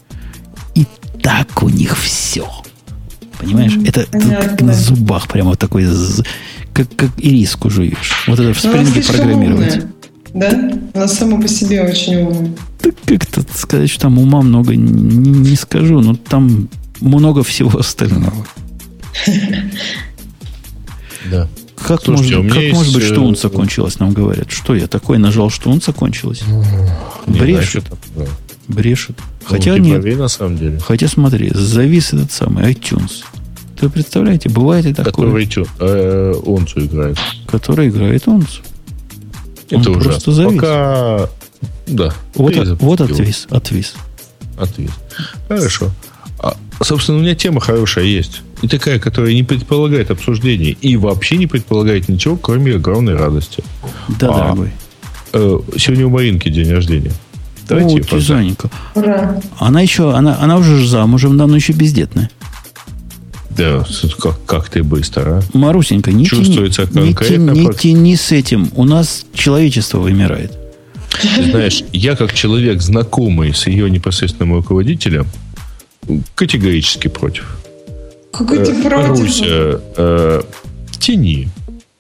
[SPEAKER 1] И так у них все. Понимаешь? Mm, это, это как на зубах прямо такой, как, как ириску жуешь. Вот это в спринге программировать. Умная.
[SPEAKER 2] Да? Она сама по себе очень умная.
[SPEAKER 1] Так как-то сказать, что там ума много не, не скажу, но там много всего остального. [laughs]
[SPEAKER 3] Да.
[SPEAKER 1] Как, Слушайте, может, как может быть, что унца кончилась, нам говорят? Что я такой нажал, что унца кончилась? Брешут. Брешут. Хотя ну, нет.
[SPEAKER 3] на самом деле.
[SPEAKER 1] Хотя смотри, завис этот самый iTunes. Вы представляете, бывает и такое.
[SPEAKER 3] Который э, унцу играет.
[SPEAKER 1] Который играет унцу.
[SPEAKER 3] Это Он просто завис. Пока... Да.
[SPEAKER 1] Вот, вот отвис, отвис.
[SPEAKER 3] Отвис. Хорошо. А, собственно, у меня тема хорошая есть. И такая, которая не предполагает обсуждения и вообще не предполагает ничего, кроме огромной радости.
[SPEAKER 1] Да, а, дорогой.
[SPEAKER 3] Э, сегодня у Маринки день рождения.
[SPEAKER 1] Давайте О, Тизаненька. Ура. Она еще, она, она уже замужем, да, но еще бездетная.
[SPEAKER 3] Да, как, как ты быстро, а?
[SPEAKER 1] Марусенька, не Чувствуется тяни, конкретно. Не, не тяни с этим. У нас человечество вымирает.
[SPEAKER 3] знаешь, я как человек, знакомый с ее непосредственным руководителем, категорически против.
[SPEAKER 2] Какой ты э, против?
[SPEAKER 3] Э, тяни.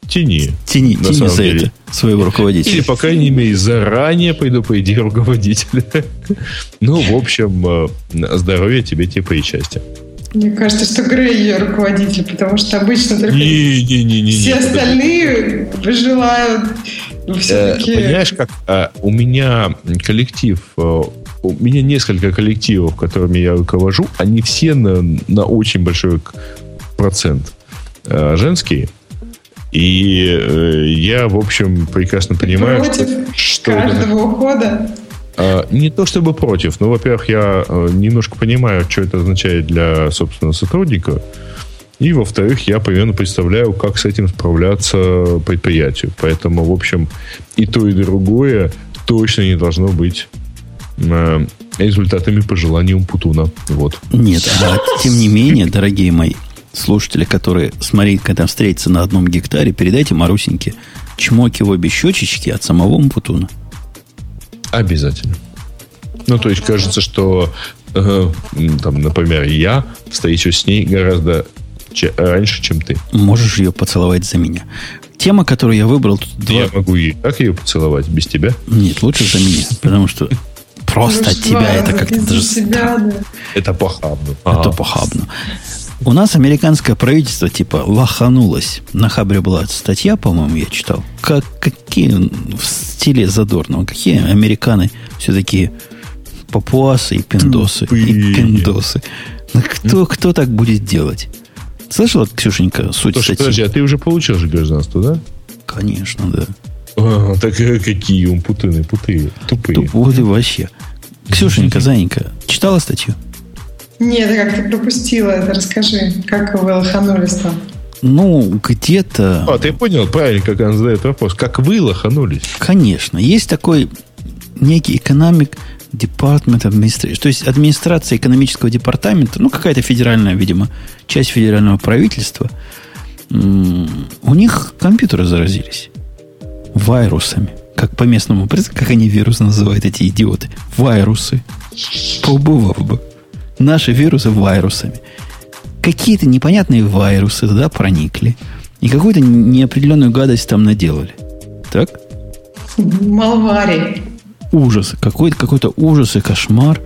[SPEAKER 3] Тяни.
[SPEAKER 1] Тяни, тяни за деле. это своего руководителя.
[SPEAKER 3] Или, по крайней мере, заранее пойду по идее руководителя. [laughs] ну, в общем, э, здоровья тебе, типа и счастья.
[SPEAKER 2] Мне кажется, что Грей ее руководитель, потому что обычно только не, не, не, не, все не, остальные желают
[SPEAKER 3] все-таки... Э, понимаешь, как а, у меня коллектив э, у меня несколько коллективов, которыми я руковожу, они все на, на очень большой процент э, женские. И э, я, в общем, прекрасно понимаю,
[SPEAKER 2] против что, каждого это... ухода.
[SPEAKER 3] Э, не то чтобы против, но, во-первых, я э, немножко понимаю, что это означает для, собственно, сотрудника. И, во-вторых, я примерно представляю, как с этим справляться предприятию. Поэтому, в общем, и то, и другое точно не должно быть результатами по желанию Путуна. Вот.
[SPEAKER 1] Нет, а тем не менее, дорогие мои слушатели, которые с Маринкой там встретятся на одном гектаре, передайте Марусеньке чмоки в обе щечечки от самого Путуна.
[SPEAKER 3] Обязательно. Ну, то есть, кажется, что, э, там, например, я встречусь с ней гораздо че- раньше, чем ты.
[SPEAKER 1] Можешь ее поцеловать за меня. тема, которую я выбрал, тут
[SPEAKER 3] два... Я могу и так ее поцеловать без тебя?
[SPEAKER 1] Нет, лучше за меня, потому что просто от тебя это как-то даже... Да.
[SPEAKER 3] Это похабно.
[SPEAKER 1] Это похабно. У нас американское правительство типа лоханулось. На Хабре была статья, по-моему, я читал. Как, какие в стиле задорного, какие американы все-таки папуасы и пиндосы. Тупые. И пиндосы. Ну, кто, кто так будет делать? Слышала, Ксюшенька, суть Слушай, статьи?
[SPEAKER 3] подожди, а ты уже получил же гражданство, да?
[SPEAKER 1] Конечно, да.
[SPEAKER 3] А, так э, какие он путаны, путые, тупые.
[SPEAKER 1] Тупые вообще. Ксюшенька, Заненька, читала статью?
[SPEAKER 2] Нет, я как-то пропустила это. Расскажи, как вы лоханулись там?
[SPEAKER 1] Ну, где-то...
[SPEAKER 3] А, ты понял правильно, как она задает вопрос. Как вы лоханулись?
[SPEAKER 1] Конечно. Есть такой некий экономик Department Administration, то есть администрация экономического департамента, ну, какая-то федеральная, видимо, часть федерального правительства, у них компьютеры заразились вирусами. Как по местному, как они вирусы называют, эти идиоты. Вирусы. Поубывав бы. Наши вирусы вирусами. Какие-то непонятные вирусы туда проникли. И какую-то неопределенную гадость там наделали. Так?
[SPEAKER 2] Малвари
[SPEAKER 1] ужас, какой-то какой-то ужас и кошмар.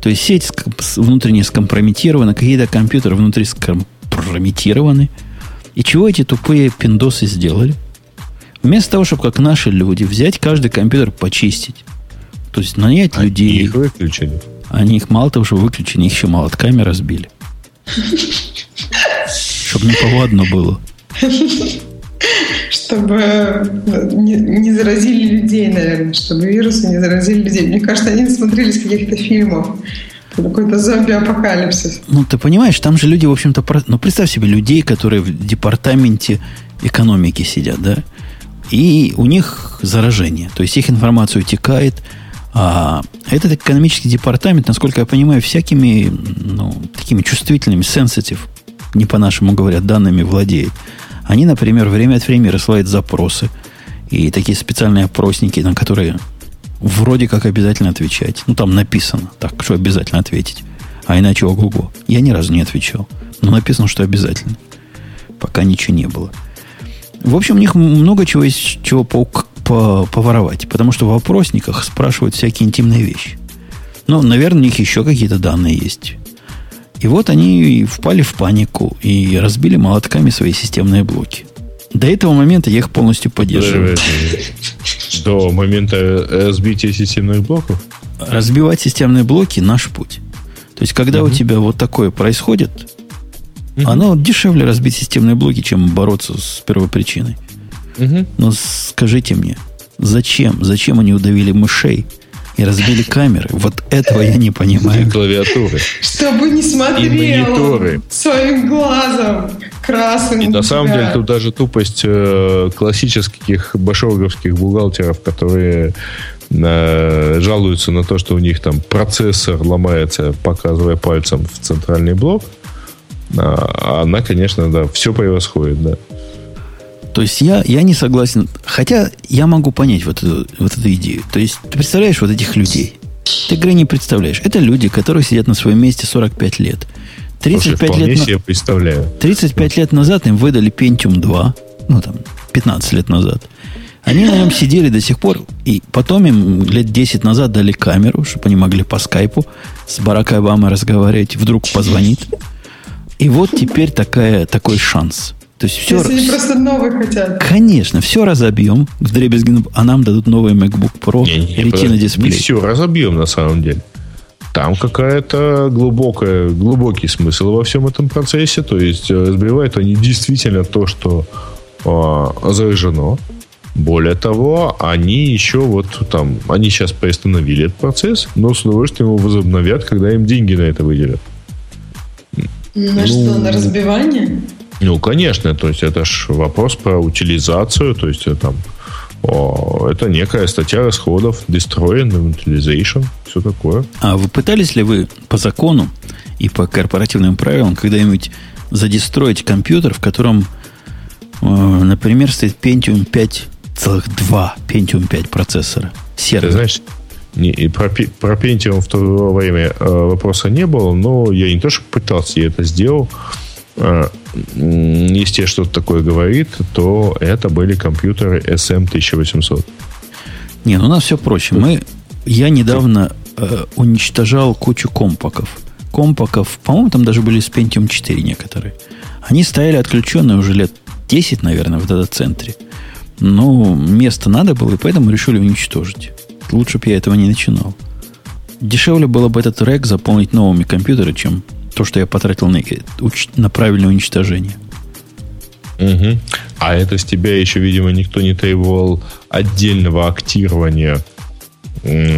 [SPEAKER 1] То есть сеть внутренне скомпрометирована, какие-то компьютеры внутри скомпрометированы. И чего эти тупые пиндосы сделали? Вместо того, чтобы как наши люди взять каждый компьютер почистить, то есть нанять они людей. Они
[SPEAKER 3] их выключили.
[SPEAKER 1] Они их мало того, что выключили, их еще молотками разбили. Чтобы неповадно было
[SPEAKER 2] чтобы не, не заразили людей, наверное, чтобы вирусы не заразили людей. Мне кажется, они смотрелись каких-то фильмов. Какой-то зомби-апокалипсис.
[SPEAKER 1] Ну, ты понимаешь, там же люди, в общем-то... Ну, представь себе людей, которые в департаменте экономики сидят, да? И у них заражение. То есть их информация утекает. А этот экономический департамент, насколько я понимаю, всякими, ну, такими чувствительными, sensitive, не по-нашему говорят, данными владеет. Они, например, время от времени рассылают запросы и такие специальные опросники, на которые вроде как обязательно отвечать. Ну, там написано так, что обязательно ответить. А иначе ого-го. Я ни разу не отвечал. Но написано, что обязательно. Пока ничего не было. В общем, у них много чего есть, чего по, по, поворовать. Потому что в вопросниках спрашивают всякие интимные вещи. Ну, наверное, у них еще какие-то данные есть. И вот они впали в панику и разбили молотками свои системные блоки. До этого момента я их полностью поддерживаю.
[SPEAKER 3] До момента разбития системных блоков?
[SPEAKER 1] Разбивать системные блоки – наш путь. То есть, когда угу. у тебя вот такое происходит, угу. оно дешевле разбить системные блоки, чем бороться с первопричиной. Угу. Но скажите мне, зачем? Зачем они удавили мышей – и разбили [laughs] камеры. Вот этого я не понимаю.
[SPEAKER 3] И клавиатуры.
[SPEAKER 2] Чтобы не смотрел и мониторы. своим глазом красным.
[SPEAKER 3] И на самом деле тут даже тупость э, классических башоговских бухгалтеров, которые э, жалуются на то, что у них там процессор ломается, показывая пальцем в центральный блок. А, она, конечно, да, все превосходит, да.
[SPEAKER 1] То есть я, я не согласен. Хотя я могу понять вот эту, вот эту идею. То есть ты представляешь вот этих людей? Ты, игры не представляешь. Это люди, которые сидят на своем месте 45 лет. 35
[SPEAKER 3] Слушай,
[SPEAKER 1] лет,
[SPEAKER 3] себе представляю.
[SPEAKER 1] 35 лет назад им выдали Pentium 2, ну там, 15 лет назад. Они на нем сидели до сих пор, и потом им лет 10 назад дали камеру, чтобы они могли по скайпу с Баракой Обамой разговаривать, вдруг позвонит. И вот теперь такая, такой шанс. То есть все...
[SPEAKER 2] Если они просто новый хотят.
[SPEAKER 1] Конечно, все разобьем в дребезги, а нам дадут новый MacBook Pro не, не, Retina дисплей.
[SPEAKER 3] Не все разобьем на самом деле. Там какая-то глубокая, глубокий смысл во всем этом процессе. То есть э, разбивают они действительно то, что э, заражено. Более того, они еще вот там, они сейчас приостановили этот процесс, но с удовольствием его возобновят, когда им деньги на это выделят.
[SPEAKER 2] На ну, что, на разбивание?
[SPEAKER 3] Ну, конечно, то есть это же вопрос про утилизацию, то есть это, там, о, это некая статья расходов, destroy and utilization, все такое.
[SPEAKER 1] А вы пытались ли вы по закону и по корпоративным правилам когда-нибудь задестроить компьютер, в котором, э, например, стоит Pentium 5,2 Pentium 5 процессора, сервер?
[SPEAKER 3] Ты знаешь, не, и про, про Pentium в то время э, вопроса не было, но я не то, что пытался, я это сделал. А, если что-то такое говорит, то это были компьютеры SM1800.
[SPEAKER 1] Не, ну у нас все проще. Мы, я недавно э, уничтожал кучу компаков. Компаков, по-моему, там даже были с Pentium 4 некоторые. Они стояли отключенные уже лет 10, наверное, в дата-центре. Но место надо было, и поэтому решили уничтожить. Лучше бы я этого не начинал. Дешевле было бы этот рек заполнить новыми компьютерами, чем то, что я потратил на, на правильное уничтожение.
[SPEAKER 3] Угу. А это с тебя еще, видимо, никто не требовал отдельного актирования,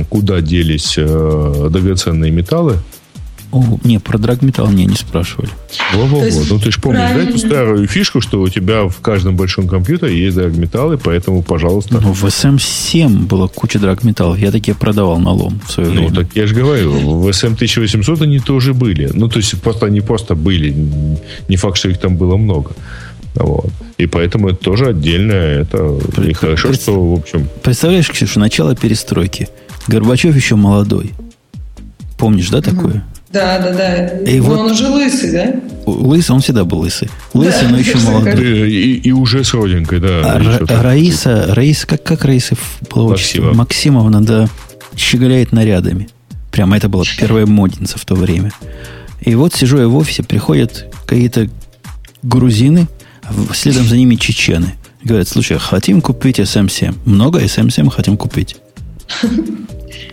[SPEAKER 3] куда делись э, драгоценные металлы?
[SPEAKER 1] О, не, про драгметалл мне не спрашивали.
[SPEAKER 3] Во-во-во. Ну, ты же помнишь, да, эту старую фишку, что у тебя в каждом большом компьютере есть драгметаллы, поэтому, пожалуйста.
[SPEAKER 1] Ну, в SM7 была куча драгметаллов. Я такие продавал на лом в свое
[SPEAKER 3] ну,
[SPEAKER 1] время.
[SPEAKER 3] Ну, так я же говорю, в SM1800 они тоже были. Ну, то есть, просто они просто были. Не факт, что их там было много. Вот. И поэтому это тоже отдельное. Это и хорошо, Пред... что, в общем...
[SPEAKER 1] Представляешь, Ксюша, начало перестройки. Горбачев еще молодой. Помнишь, да, такое?
[SPEAKER 2] Да, да, да. И но вот он уже лысый, да?
[SPEAKER 1] Лысый, он всегда был лысый. Лысый, да, но еще молодой.
[SPEAKER 3] И, и уже с родинкой, да.
[SPEAKER 1] А, Ра- Раиса, Раиса, как, как Раиса была Максимов. Максимовна, да, щеголяет нарядами. Прямо это была первая модница в то время. И вот сижу я в офисе, приходят какие-то грузины, следом за ними чечены. Говорят, слушай, хотим купить SM7. Много SM7 хотим купить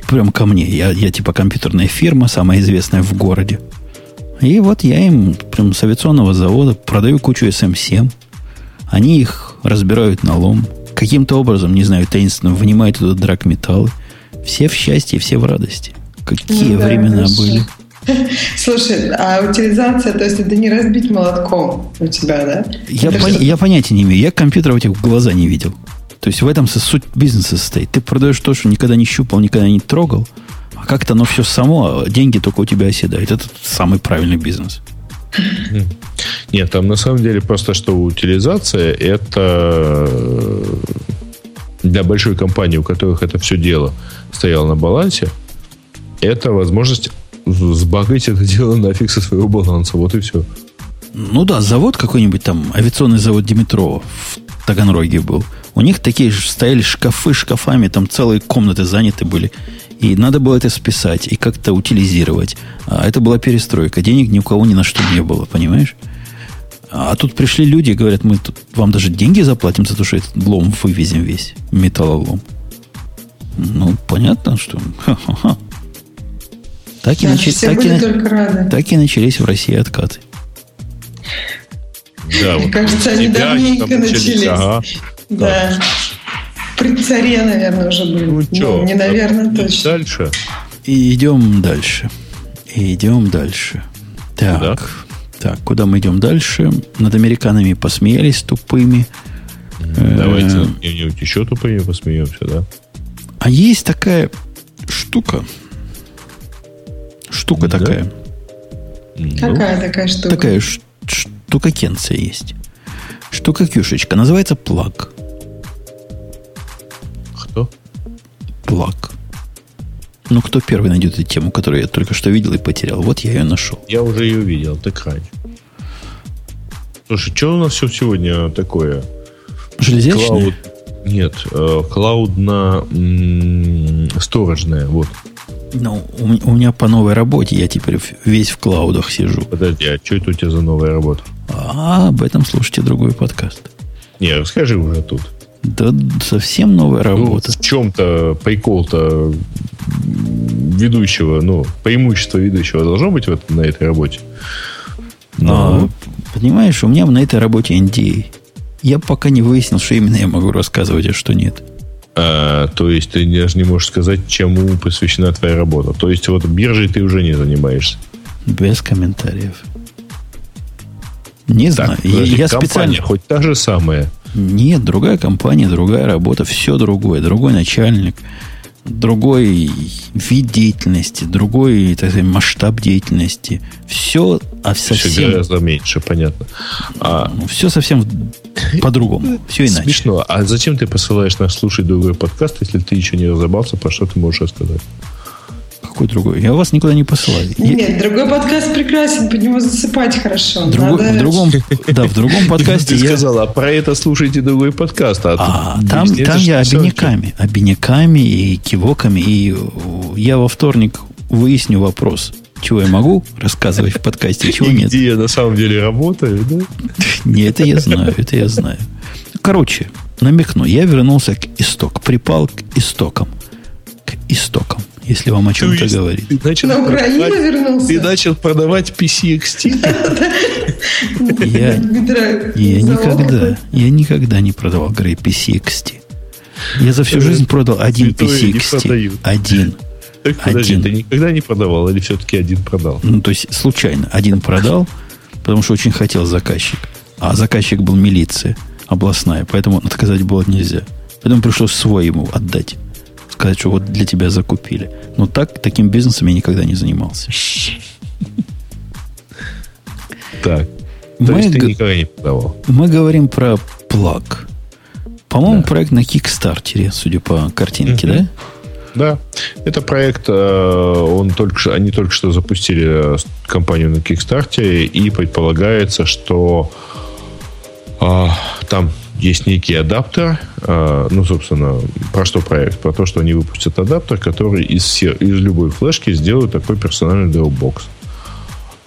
[SPEAKER 1] прям ко мне. Я, я типа компьютерная фирма, самая известная в городе. И вот я им прям с авиационного завода продаю кучу SM7. Они их разбирают на лом. Каким-то образом, не знаю, таинственно вынимают туда драгметаллы. Все в счастье, все в радости. Какие ну, времена да, были. [laughs]
[SPEAKER 2] Слушай, а утилизация, то есть это не разбить молотком у тебя, да?
[SPEAKER 1] Я, пон- я понятия не имею. Я компьютер этих в глаза не видел. То есть в этом суть бизнеса состоит. Ты продаешь то, что никогда не щупал, никогда не трогал, а как-то оно все само, а деньги только у тебя оседают. Это самый правильный бизнес.
[SPEAKER 3] Нет, там на самом деле просто что утилизация это э, для большой компании, у которых это все дело стояло на балансе, это возможность сбагать это [laughs] дело нафиг со своего баланса. Вот и все.
[SPEAKER 1] Ну да, завод какой-нибудь там, авиационный завод Димитрова в Таганроге был. У них такие же стояли шкафы шкафами, там целые комнаты заняты были. И надо было это списать и как-то утилизировать. А это была перестройка. Денег ни у кого ни на что не было, понимаешь? А тут пришли люди и говорят, мы тут вам даже деньги заплатим за то, что этот лом вывезем весь, металлолом. Ну, понятно, что... Ха-ха-ха. Так, и, нач... так, и... так и начались в России откаты.
[SPEAKER 2] Да, Мне вот кажется, они давненько начались. Ага. Да. При царе, наверное, уже были. Ну, что, ну, не наверное, а, точно.
[SPEAKER 3] Дальше.
[SPEAKER 1] И идем дальше. И идем дальше. Так. Куда? Так, куда мы идем дальше? Над американами посмеялись тупыми.
[SPEAKER 3] Давайте э, где-нибудь еще тупыми посмеемся, да?
[SPEAKER 1] А есть такая штука. Штука да? такая.
[SPEAKER 2] Какая такая штука?
[SPEAKER 1] Такая штука кенция есть. Штука кюшечка. Называется плаг.
[SPEAKER 3] Кто?
[SPEAKER 1] Плаг. Ну, кто первый найдет эту тему, которую я только что видел и потерял? Вот я ее нашел.
[SPEAKER 3] Я уже ее видел, так экране. Слушай, что у нас все сегодня такое?
[SPEAKER 1] Железячное? Клауд...
[SPEAKER 3] Нет, э, клаудно сторожное, вот.
[SPEAKER 1] Ну, у, у меня по новой работе я теперь весь в клаудах сижу.
[SPEAKER 3] Подожди, а что это у тебя за новая работа?
[SPEAKER 1] А об этом слушайте другой подкаст.
[SPEAKER 3] Не, расскажи уже тут.
[SPEAKER 1] Да совсем новая ну, работа.
[SPEAKER 3] Ну, в чем-то прикол-то ведущего, ну, преимущество ведущего должно быть вот на этой работе.
[SPEAKER 1] Но... А, понимаешь, у меня на этой работе NDA. Я пока не выяснил, что именно я могу рассказывать, а что нет.
[SPEAKER 3] А, то есть ты даже не можешь сказать, чему посвящена твоя работа. То есть вот биржей ты уже не занимаешься.
[SPEAKER 1] Без комментариев. Не так, знаю.
[SPEAKER 3] Я, я специально... хоть та же самая.
[SPEAKER 1] Нет, другая компания, другая работа, все другое. Другой начальник, другой вид деятельности, другой так сказать, масштаб деятельности. Все, а совсем... Все
[SPEAKER 3] гораздо меньше, понятно.
[SPEAKER 1] А... Все совсем по-другому. Все иначе.
[SPEAKER 3] Смешно. А зачем ты посылаешь нас слушать другой подкаст, если ты еще не разобрался, про что ты можешь рассказать?
[SPEAKER 1] Какой другой? Я вас никуда не посылаю.
[SPEAKER 2] Нет, я... другой подкаст прекрасен, по нему засыпать хорошо.
[SPEAKER 1] Друго... Надо... В другом, да, в другом [laughs] подкасте
[SPEAKER 3] я... сказал, а про это слушайте другой подкаст. А,
[SPEAKER 1] а там, там я обиняками, обиняками и кивоками. И я во вторник выясню вопрос, чего я могу рассказывать в подкасте, чего нет.
[SPEAKER 3] Где я на самом деле работаю, да?
[SPEAKER 1] Нет, это я знаю, это я знаю. Короче, намекну, я вернулся к исток, припал к истокам. К истокам если вам о чем-то говорит.
[SPEAKER 2] Ты начал На Украину вернулся?
[SPEAKER 3] Ты начал продавать PCXT? [laughs]
[SPEAKER 1] Я, я никогда, я никогда не продавал Грей PCXT. Я за всю жизнь продал один PCXT. Один.
[SPEAKER 3] Так, подожди, один. ты никогда не продавал или все-таки один продал?
[SPEAKER 1] Ну, то есть, случайно. Один продал, потому что очень хотел заказчик. А заказчик был милиция областная, поэтому отказать было нельзя. Поэтому пришлось свой ему отдать сказать, что вот для тебя закупили. Но так, таким бизнесом я никогда не занимался.
[SPEAKER 3] Так. То мы есть ты никогда не продавал?
[SPEAKER 1] Мы говорим про плаг. По-моему, да. проект на Кикстартере, судя по картинке, да?
[SPEAKER 3] Да, это проект, э, он только что, они только что запустили компанию на Кикстарте, и предполагается, что а, там есть некий адаптер. А, ну, собственно, про что проект? Про то, что они выпустят адаптер, который из, из любой флешки сделает такой персональный Dropbox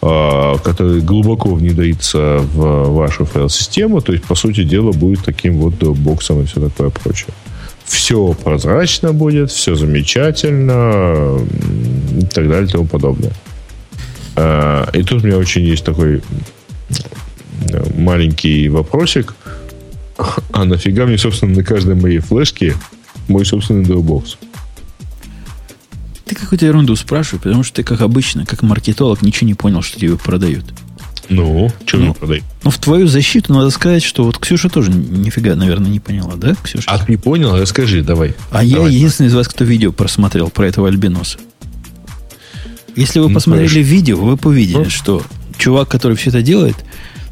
[SPEAKER 3] а, который глубоко внедрится в вашу файл-систему. То есть, по сути дела, будет таким вот Dropbox и все такое прочее. Все прозрачно будет, все замечательно и так далее и тому подобное. А, и тут у меня очень есть такой маленький вопросик – а нафига мне, собственно, на каждой моей флешке мой собственный Dropbox?
[SPEAKER 1] Ты какую-то ерунду спрашиваешь, потому что ты, как обычно, как маркетолог, ничего не понял, что тебе продают.
[SPEAKER 3] Ну, что ну, продают?
[SPEAKER 1] Ну, в твою защиту надо сказать, что вот Ксюша тоже нифига, наверное, не поняла, да, Ксюша?
[SPEAKER 3] А ты не понял? Расскажи, давай.
[SPEAKER 1] А давай, я единственный из вас, кто видео просмотрел про этого альбиноса. Если вы ну, посмотрели хорошо. видео, вы увидели, ну? что чувак, который все это делает,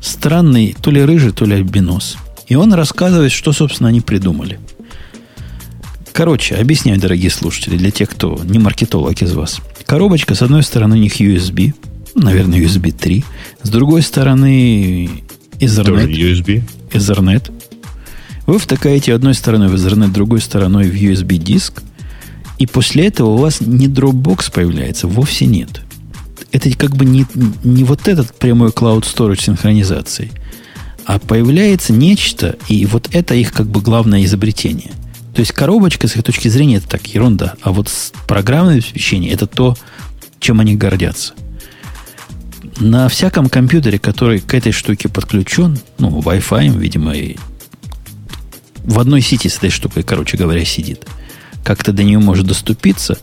[SPEAKER 1] странный то ли рыжий, то ли альбинос. И он рассказывает, что, собственно, они придумали. Короче, объясняю, дорогие слушатели, для тех, кто не маркетолог из вас. Коробочка, с одной стороны, у них USB, наверное, USB 3. С другой стороны, Ethernet.
[SPEAKER 3] USB.
[SPEAKER 1] Ethernet. Вы втыкаете одной стороной в Ethernet, другой стороной в USB-диск. И после этого у вас не Dropbox появляется, вовсе нет. Это как бы не, не вот этот прямой Cloud Storage синхронизации – а появляется нечто, и вот это их как бы главное изобретение. То есть коробочка, с их точки зрения, это так, ерунда. А вот программное обеспечение, это то, чем они гордятся. На всяком компьютере, который к этой штуке подключен, ну, Wi-Fi, видимо, и в одной сети с этой штукой, короче говоря, сидит, как-то до нее может доступиться,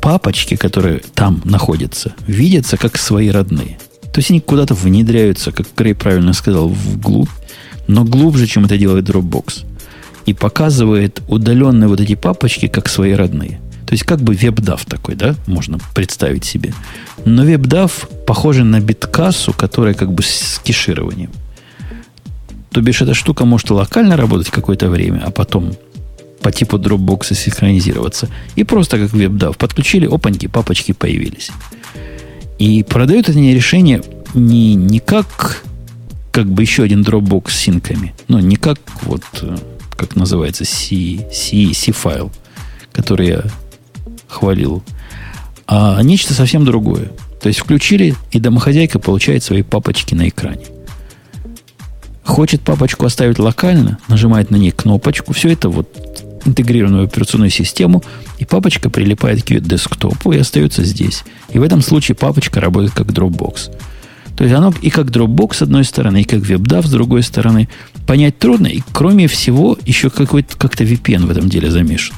[SPEAKER 1] папочки, которые там находятся, видятся как свои родные – то есть они куда-то внедряются, как Крей правильно сказал, вглубь, но глубже, чем это делает Dropbox. И показывает удаленные вот эти папочки как свои родные. То есть как бы WebDAV такой, да, можно представить себе. Но WebDAV похоже на биткассу, которая как бы с кешированием. То бишь эта штука может локально работать какое-то время, а потом по типу Dropbox синхронизироваться. И просто как WebDAV подключили, опаньки, папочки появились. И продают они решение не, не как, как бы еще один Dropbox с синками, но не как вот, э, как называется, C, C, C файл, который я хвалил, а нечто совсем другое. То есть включили, и домохозяйка получает свои папочки на экране. Хочет папочку оставить локально, нажимает на ней кнопочку. Все это вот интегрированную операционную систему, и папочка прилипает к ее десктопу и остается здесь. И в этом случае папочка работает как Dropbox. То есть оно и как Dropbox с одной стороны, и как WebDAV с другой стороны. Понять трудно, и кроме всего, еще какой-то как-то VPN в этом деле замешан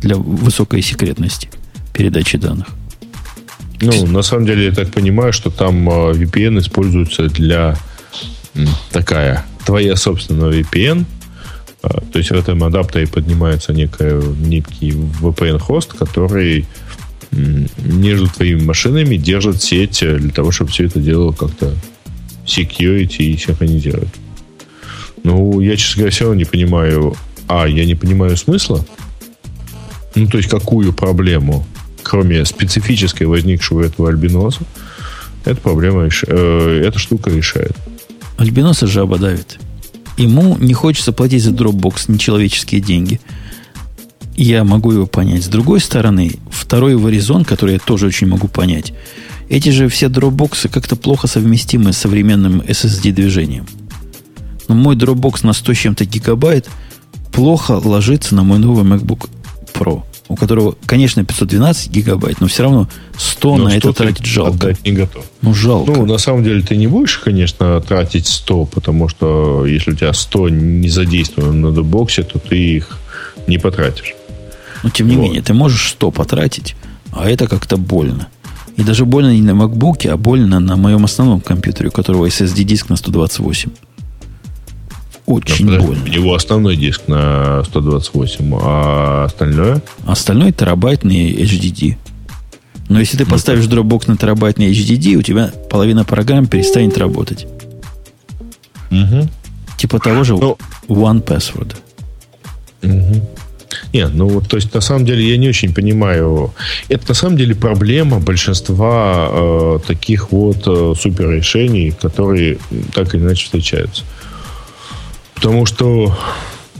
[SPEAKER 1] для высокой секретности передачи данных.
[SPEAKER 3] Ну, на самом деле, я так понимаю, что там а, VPN используется для такая твоя собственная VPN, то есть в этом адаптере поднимается некая, некий VPN-хост, который между твоими машинами держит сеть для того, чтобы все это дело как-то security и синхронизировать. Ну, я, честно говоря, все равно не понимаю. А, я не понимаю смысла. Ну, то есть, какую проблему кроме специфической возникшего этого альбиноса, эта проблема, э, эта штука решает.
[SPEAKER 1] Альбиноса жаба давит. Ему не хочется платить за Dropbox нечеловеческие деньги. Я могу его понять. С другой стороны, второй его резон, который я тоже очень могу понять, эти же все дропбоксы как-то плохо совместимы с современным SSD-движением. Но мой Dropbox на 100 с чем-то гигабайт плохо ложится на мой новый MacBook Pro, у которого, конечно, 512 гигабайт, но все равно 100 но на это тратить жалко.
[SPEAKER 3] не готов.
[SPEAKER 1] Ну, жалко.
[SPEAKER 3] Ну, на самом деле, ты не будешь, конечно, тратить 100, потому что если у тебя 100 не задействовано на дропбоксе, то ты их не потратишь.
[SPEAKER 1] Но, тем не вот. менее, ты можешь 100 потратить, а это как-то больно. И даже больно не на MacBook, а больно на моем основном компьютере, у которого SSD-диск на 128. Очень
[SPEAKER 3] Но,
[SPEAKER 1] больно.
[SPEAKER 3] У него основной диск на 128, а остальное?
[SPEAKER 1] Остальное терабайтный HDD. Но если ты ну, поставишь Dropbox на терабайтный HDD, у тебя половина программ перестанет работать.
[SPEAKER 3] Угу.
[SPEAKER 1] Типа того же ну, One Password.
[SPEAKER 3] Угу. Нет, ну вот, то есть, на самом деле, я не очень понимаю. Это, на самом деле, проблема большинства э, таких вот э, супер решений, которые так или иначе встречаются. Потому что,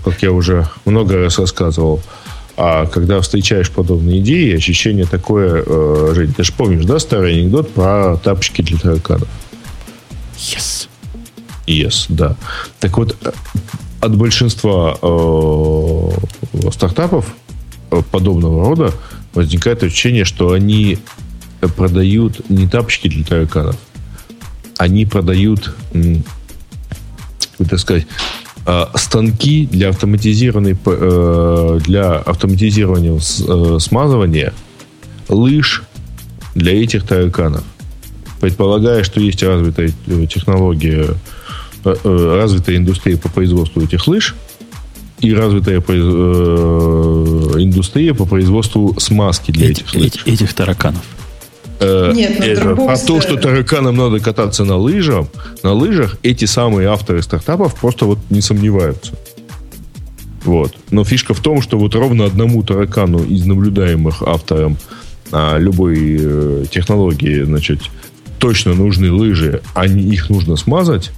[SPEAKER 3] как я уже много раз рассказывал, а когда встречаешь подобные идеи, ощущение такое, э, Жень, ты же помнишь, да, старый анекдот про тапочки для тараканов?
[SPEAKER 1] Yes.
[SPEAKER 3] Yes, да. Так вот, от большинства э, стартапов э, подобного рода возникает ощущение, что они продают не тапочки для тараканов, они продают, как так сказать, э, станки для автоматизированной э, для автоматизирования смазывания лыж для этих тараканов. Предполагая, что есть развитая технология Э, э, развитая индустрия по производству этих лыж и развитая э, индустрия по производству смазки для
[SPEAKER 1] этих,
[SPEAKER 3] этих лыж.
[SPEAKER 1] Этих тараканов.
[SPEAKER 2] Нет, ну, это,
[SPEAKER 3] а то, что тараканам надо кататься на лыжах, на лыжах, эти самые авторы стартапов просто вот не сомневаются. Вот. Но фишка в том, что вот ровно одному таракану из наблюдаемых автором а, любой э, технологии, значит, точно нужны лыжи, а не их нужно смазать,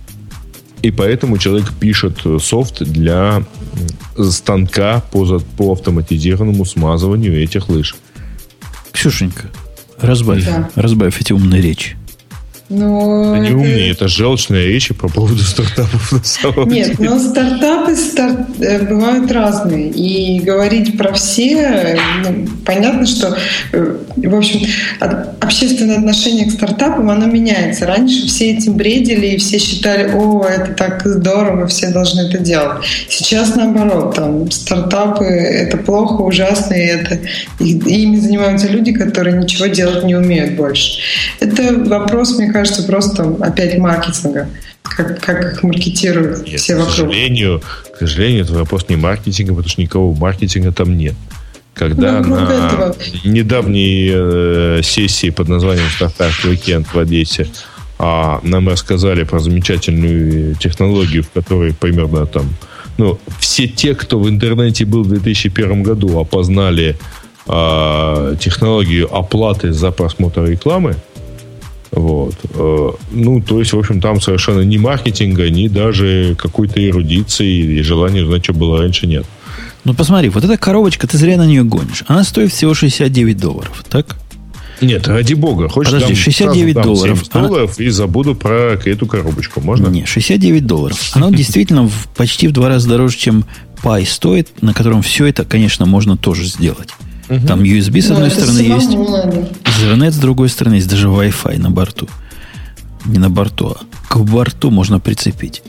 [SPEAKER 3] и поэтому человек пишет софт для станка по, по автоматизированному смазыванию этих лыж.
[SPEAKER 1] Ксюшенька, разбавь, да. разбавь эти умные речи.
[SPEAKER 2] Но
[SPEAKER 3] это не это... умные, это желчные речи по поводу стартапов на
[SPEAKER 2] самом Нет, деле. но стартапы старт... Э, бывают разные. И говорить про все, ну, понятно, что, э, в общем, общественное отношение к стартапам, оно меняется. Раньше все этим бредили, и все считали, о, это так здорово, все должны это делать. Сейчас наоборот, там, стартапы — это плохо, ужасно, и это, и, ими занимаются люди, которые ничего делать не умеют больше. Это вопрос, мне кажется, просто опять маркетинга. Как, как их маркетируют нет, все вокруг.
[SPEAKER 3] К сожалению, к сожалению, это вопрос не маркетинга, потому что никакого маркетинга там нет. Когда ну, на этого. недавней э, сессии под названием Startup Weekend в Одессе а, нам рассказали про замечательную технологию, в которой примерно там ну, все те, кто в интернете был в 2001 году, опознали а, технологию оплаты за просмотр рекламы, вот. Э, ну, то есть, в общем, там совершенно ни маркетинга, ни даже какой-то эрудиции и желания узнать, что было раньше, нет.
[SPEAKER 1] Ну, посмотри, вот эта коробочка, ты зря на нее гонишь. Она стоит всего 69 долларов, так?
[SPEAKER 3] Нет, ради бога. Хочешь,
[SPEAKER 1] Подожди, 69 дам долларов.
[SPEAKER 3] долларов она... и забуду про эту коробочку. Можно?
[SPEAKER 1] Не, 69 долларов. Она действительно почти в два раза дороже, чем Pi стоит, на котором все это, конечно, можно тоже сделать. Угу. Там USB с одной Но стороны есть, Ethernet с другой стороны есть, даже Wi-Fi на борту. Не на борту, а к борту можно прицепить.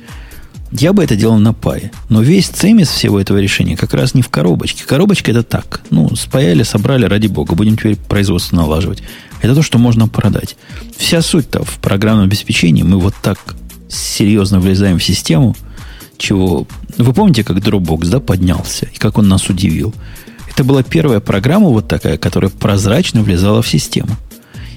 [SPEAKER 1] Я бы это делал на пае. Но весь цемис всего этого решения как раз не в коробочке. Коробочка это так. Ну, спаяли, собрали, ради бога. Будем теперь производство налаживать. Это то, что можно продать. Вся суть-то в программном обеспечении. Мы вот так серьезно влезаем в систему, чего... Вы помните, как Dropbox, да, поднялся? И как он нас удивил? Это была первая программа вот такая, которая прозрачно влезала в систему.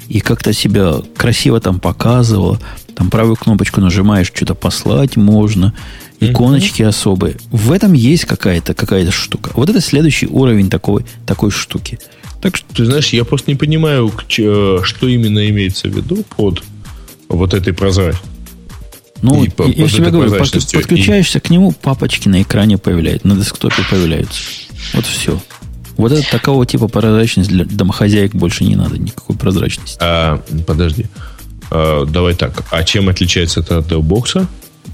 [SPEAKER 1] И как-то себя красиво там показывала. Там правую кнопочку нажимаешь, что-то послать можно. Иконочки mm-hmm. особые. В этом есть какая-то какая штука. Вот это следующий уровень такой, такой штуки.
[SPEAKER 3] Так что, ты знаешь, я просто не понимаю, э, что именно имеется в виду под вот этой прозрачностью.
[SPEAKER 1] Ну, и, по, я тебе говорю, подключаешься и... к нему, папочки на экране появляются, на десктопе появляются. Вот все. Вот это такого типа прозрачность для домохозяек больше не надо, никакой прозрачности.
[SPEAKER 3] А, подожди. А, давай так. А чем отличается это от Dropbox?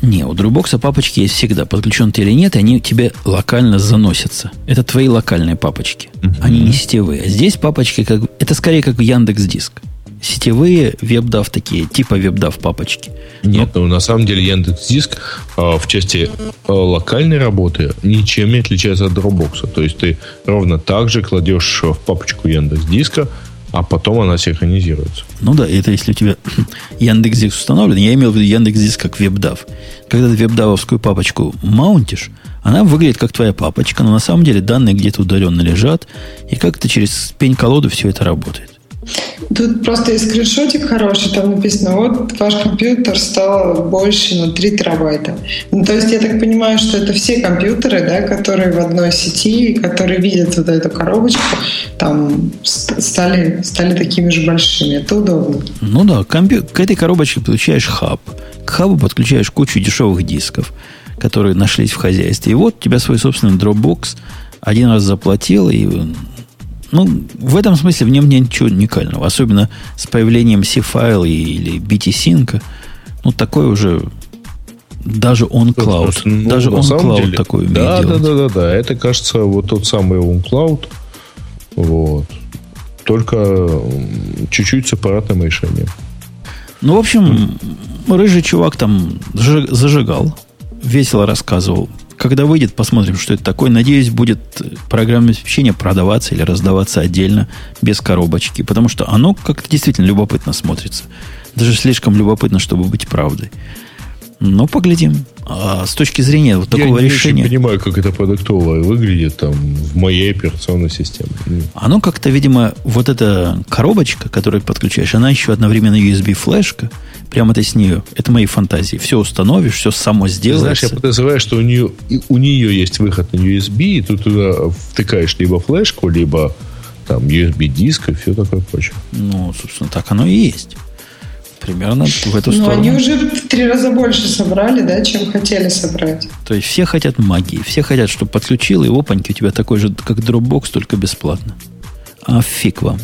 [SPEAKER 1] Не, у Dropbox папочки есть всегда. Подключен ты или нет, и они тебе локально заносятся. Это твои локальные папочки. Uh-huh. Они не сетевые. А здесь папочки, как, это скорее как Яндекс Диск сетевые веб-дав такие, типа веб-дав папочки.
[SPEAKER 3] Нет, Но... ну на самом деле Яндекс Диск а, в части а, локальной работы ничем не отличается от Dropbox. То есть ты ровно так же кладешь в папочку Яндекс Диска, а потом она синхронизируется.
[SPEAKER 1] Ну да, это если у тебя [clears throat] Яндекс Диск установлен. Я имел в виду Яндекс Диск как веб-дав. Когда ты веб-давовскую папочку маунтишь, она выглядит как твоя папочка, но на самом деле данные где-то удаленно лежат, и как-то через пень-колоду все это работает.
[SPEAKER 2] Тут просто есть скриншотик хороший, там написано, вот ваш компьютер стал больше на 3 терабайта. Ну, то есть я так понимаю, что это все компьютеры, да, которые в одной сети, которые видят вот эту коробочку, там стали, стали такими же большими. Это удобно.
[SPEAKER 1] Ну да, компью... к этой коробочке подключаешь хаб. К хабу подключаешь кучу дешевых дисков, которые нашлись в хозяйстве. И вот у тебя свой собственный Dropbox один раз заплатил, и ну, в этом смысле в нем нет ничего уникального. Особенно с появлением C-файла или BT-Sync. Ну, такой уже даже OnCloud. Ну, даже OnCloud такой умеет
[SPEAKER 3] да,
[SPEAKER 1] делать.
[SPEAKER 3] Да, да, да, да. Это, кажется, вот тот самый OnCloud. Вот. Только чуть-чуть с аппаратным решением.
[SPEAKER 1] Ну, в общем, рыжий чувак там зажигал, весело рассказывал когда выйдет, посмотрим, что это такое. Надеюсь, будет программное обеспечение продаваться или раздаваться отдельно, без коробочки. Потому что оно как-то действительно любопытно смотрится. Даже слишком любопытно, чтобы быть правдой. Ну, поглядим. А с точки зрения вот такого
[SPEAKER 3] Я
[SPEAKER 1] решения...
[SPEAKER 3] Я не понимаю, как это продуктовое выглядит там в моей операционной системе.
[SPEAKER 1] Оно как-то, видимо, вот эта коробочка, которую подключаешь, она еще одновременно USB-флешка, Прямо ты с нее. Это мои фантазии. Все установишь, все само сделается.
[SPEAKER 3] знаешь, я подозреваю, что у нее, у нее есть выход на USB, и ты туда втыкаешь либо флешку, либо там USB-диск и все такое прочее.
[SPEAKER 1] Ну, собственно, так оно и есть. Примерно в эту
[SPEAKER 2] Но
[SPEAKER 1] сторону.
[SPEAKER 2] они уже в три раза больше собрали, да, чем хотели собрать.
[SPEAKER 1] То есть все хотят магии. Все хотят, чтобы подключил, и опаньки у тебя такой же, как Dropbox, только бесплатно. А фиг вам.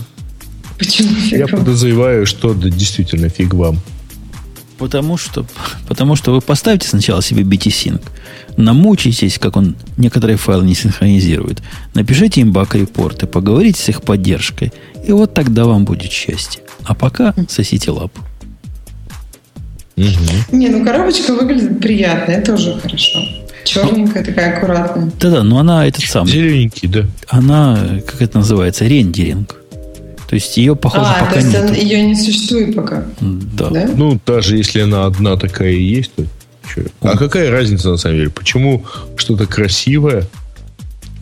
[SPEAKER 2] Почему фиг
[SPEAKER 3] Я вам? подозреваю, что да, действительно фиг вам.
[SPEAKER 1] Потому что, потому что вы поставите сначала себе BT-Sync, намучитесь, как он некоторые файлы не синхронизирует, напишите им баг-репорты, поговорите с их поддержкой, и вот тогда вам будет счастье. А пока сосите лапу.
[SPEAKER 2] Угу. Не, ну коробочка выглядит приятно, это уже хорошо. Черненькая, такая аккуратная.
[SPEAKER 1] Да-да, но она этот самый.
[SPEAKER 3] Зелененький, да.
[SPEAKER 1] Она, как это называется, рендеринг. То есть ее, похоже, а, пока то есть
[SPEAKER 2] нет. ее не существует пока.
[SPEAKER 1] Да. да.
[SPEAKER 3] Ну, даже если она одна такая и есть, то что? А какая разница на самом деле? Почему что-то красивое,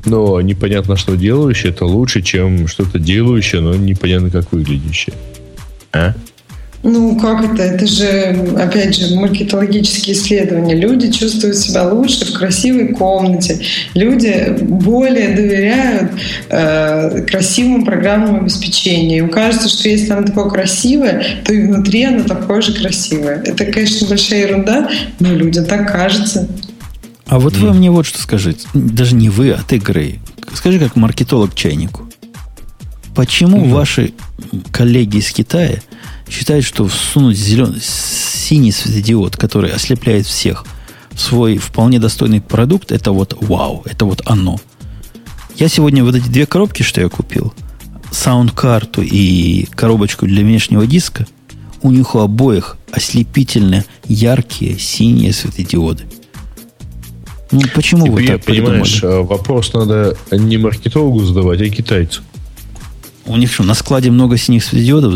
[SPEAKER 3] но непонятно, что делающее, это лучше, чем что-то делающее, но непонятно, как выглядящее? А?
[SPEAKER 2] Ну, как это? Это же, опять же, маркетологические исследования. Люди чувствуют себя лучше в красивой комнате. Люди более доверяют э, красивому программному обеспечению. Им кажется, что если оно такое красивое, то и внутри оно такое же красивое. Это, конечно, большая ерунда, но людям так кажется.
[SPEAKER 1] А вот mm. вы мне вот что скажите. Даже не вы, а ты, Грей. Скажи, как маркетолог чайнику. Почему mm. ваши коллеги из Китая – считает, что всунуть зеленый, синий светодиод, который ослепляет всех, в свой вполне достойный продукт, это вот вау, это вот оно. Я сегодня вот эти две коробки, что я купил, саунд-карту и коробочку для внешнего диска, у них у обоих ослепительно яркие синие светодиоды. Ну, почему Теперь, вы так
[SPEAKER 3] понимаешь, придумали? вопрос надо не маркетологу задавать, а китайцу.
[SPEAKER 1] У них что, на складе много синих светодиодов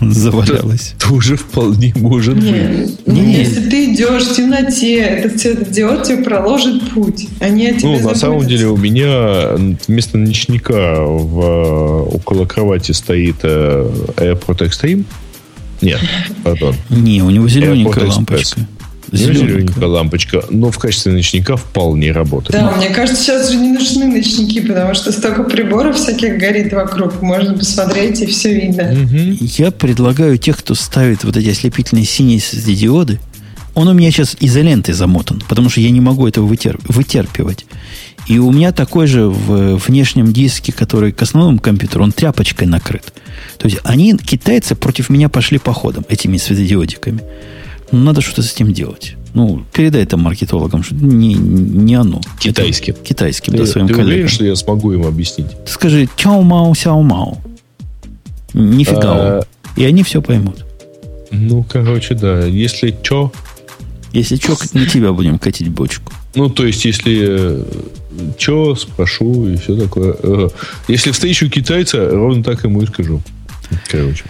[SPEAKER 1] завалялась.
[SPEAKER 3] Тоже вполне может быть.
[SPEAKER 2] Не, не, если ты идешь в темноте, этот светодиод тебе проложит путь. Они о
[SPEAKER 3] Ну, на самом деле у меня вместо ночника в, около кровати стоит э, AirPort Extreme. Нет, [laughs] пардон.
[SPEAKER 1] Не, у него зелененькая лампочка.
[SPEAKER 3] Зелененькая. лампочка, но в качестве ночника вполне работает.
[SPEAKER 2] Да, мне кажется, сейчас же не нужны ночники, потому что столько приборов всяких горит вокруг. Можно посмотреть, и все видно.
[SPEAKER 1] Угу. Я предлагаю тех, кто ставит вот эти ослепительные синие светодиоды, он у меня сейчас изолентой замотан, потому что я не могу этого вытер, вытерпевать. И у меня такой же в внешнем диске, который к основному компьютеру, он тряпочкой накрыт. То есть они, китайцы, против меня пошли походом этими светодиодиками. Ну, надо что-то с этим делать. Ну, передай это маркетологам, что не, не оно.
[SPEAKER 3] Китайским.
[SPEAKER 1] Это, китайским,
[SPEAKER 3] ты,
[SPEAKER 1] да, своим
[SPEAKER 3] ты
[SPEAKER 1] коллегам.
[SPEAKER 3] уверен, что я смогу им объяснить?
[SPEAKER 1] Ты скажи сяо мао. Нифига. А... И они все поймут.
[SPEAKER 3] Ну, короче, да. Если что...
[SPEAKER 1] Если что, на тебя будем катить бочку.
[SPEAKER 3] Ну, то есть, если э, что, спрошу и все такое. Э, если встречу китайца, ровно так ему и скажу. Короче.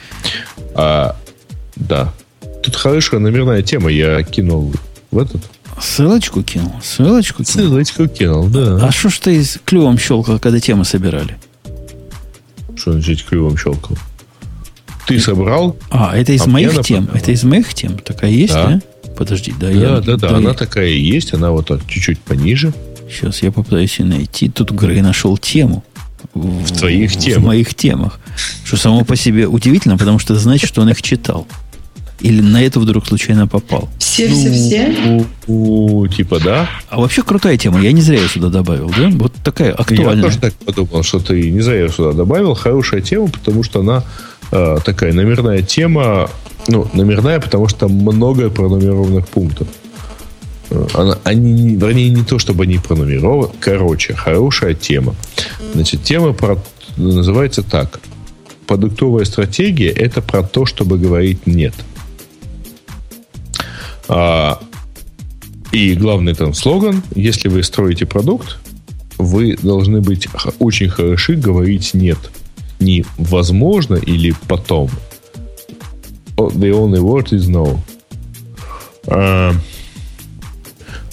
[SPEAKER 3] А, да. Тут хорошая номерная тема. Я кинул в этот.
[SPEAKER 1] Ссылочку кинул? Ссылочку
[SPEAKER 3] кинул? Ссылочку кинул, да.
[SPEAKER 1] А что ж ты клювом щелкал, когда темы собирали?
[SPEAKER 3] Что значит клювом щелкал? Ты собрал?
[SPEAKER 1] А, это из а моих тем. Это из моих тем. Такая есть, да? да? Подожди, да,
[SPEAKER 3] да,
[SPEAKER 1] я,
[SPEAKER 3] да, да, да, она такая и есть, она вот чуть-чуть пониже.
[SPEAKER 1] Сейчас я попытаюсь ее найти. Тут Грей нашел тему.
[SPEAKER 3] В, в твоих темах.
[SPEAKER 1] В моих темах. Что само по себе удивительно, потому что значит, что он их читал. Или на это вдруг случайно попал.
[SPEAKER 2] Все-все-все?
[SPEAKER 3] Ну, типа, да.
[SPEAKER 1] А вообще крутая тема. Я не зря ее сюда добавил, да? Вот такая актуальная. Я
[SPEAKER 3] тоже так подумал, что ты не зря ее сюда добавил. Хорошая тема, потому что она э, такая номерная тема. Ну, номерная, потому что там много пронумерованных пунктов. Э, она, они, вернее, не то, чтобы они пронумерованы. Короче, хорошая тема. Значит, тема про, называется так. Продуктовая стратегия – это про то, чтобы говорить «нет». А, и главный там слоган, если вы строите продукт, вы должны быть очень хороши говорить «нет». Не «возможно» или «потом». The only word is no. А,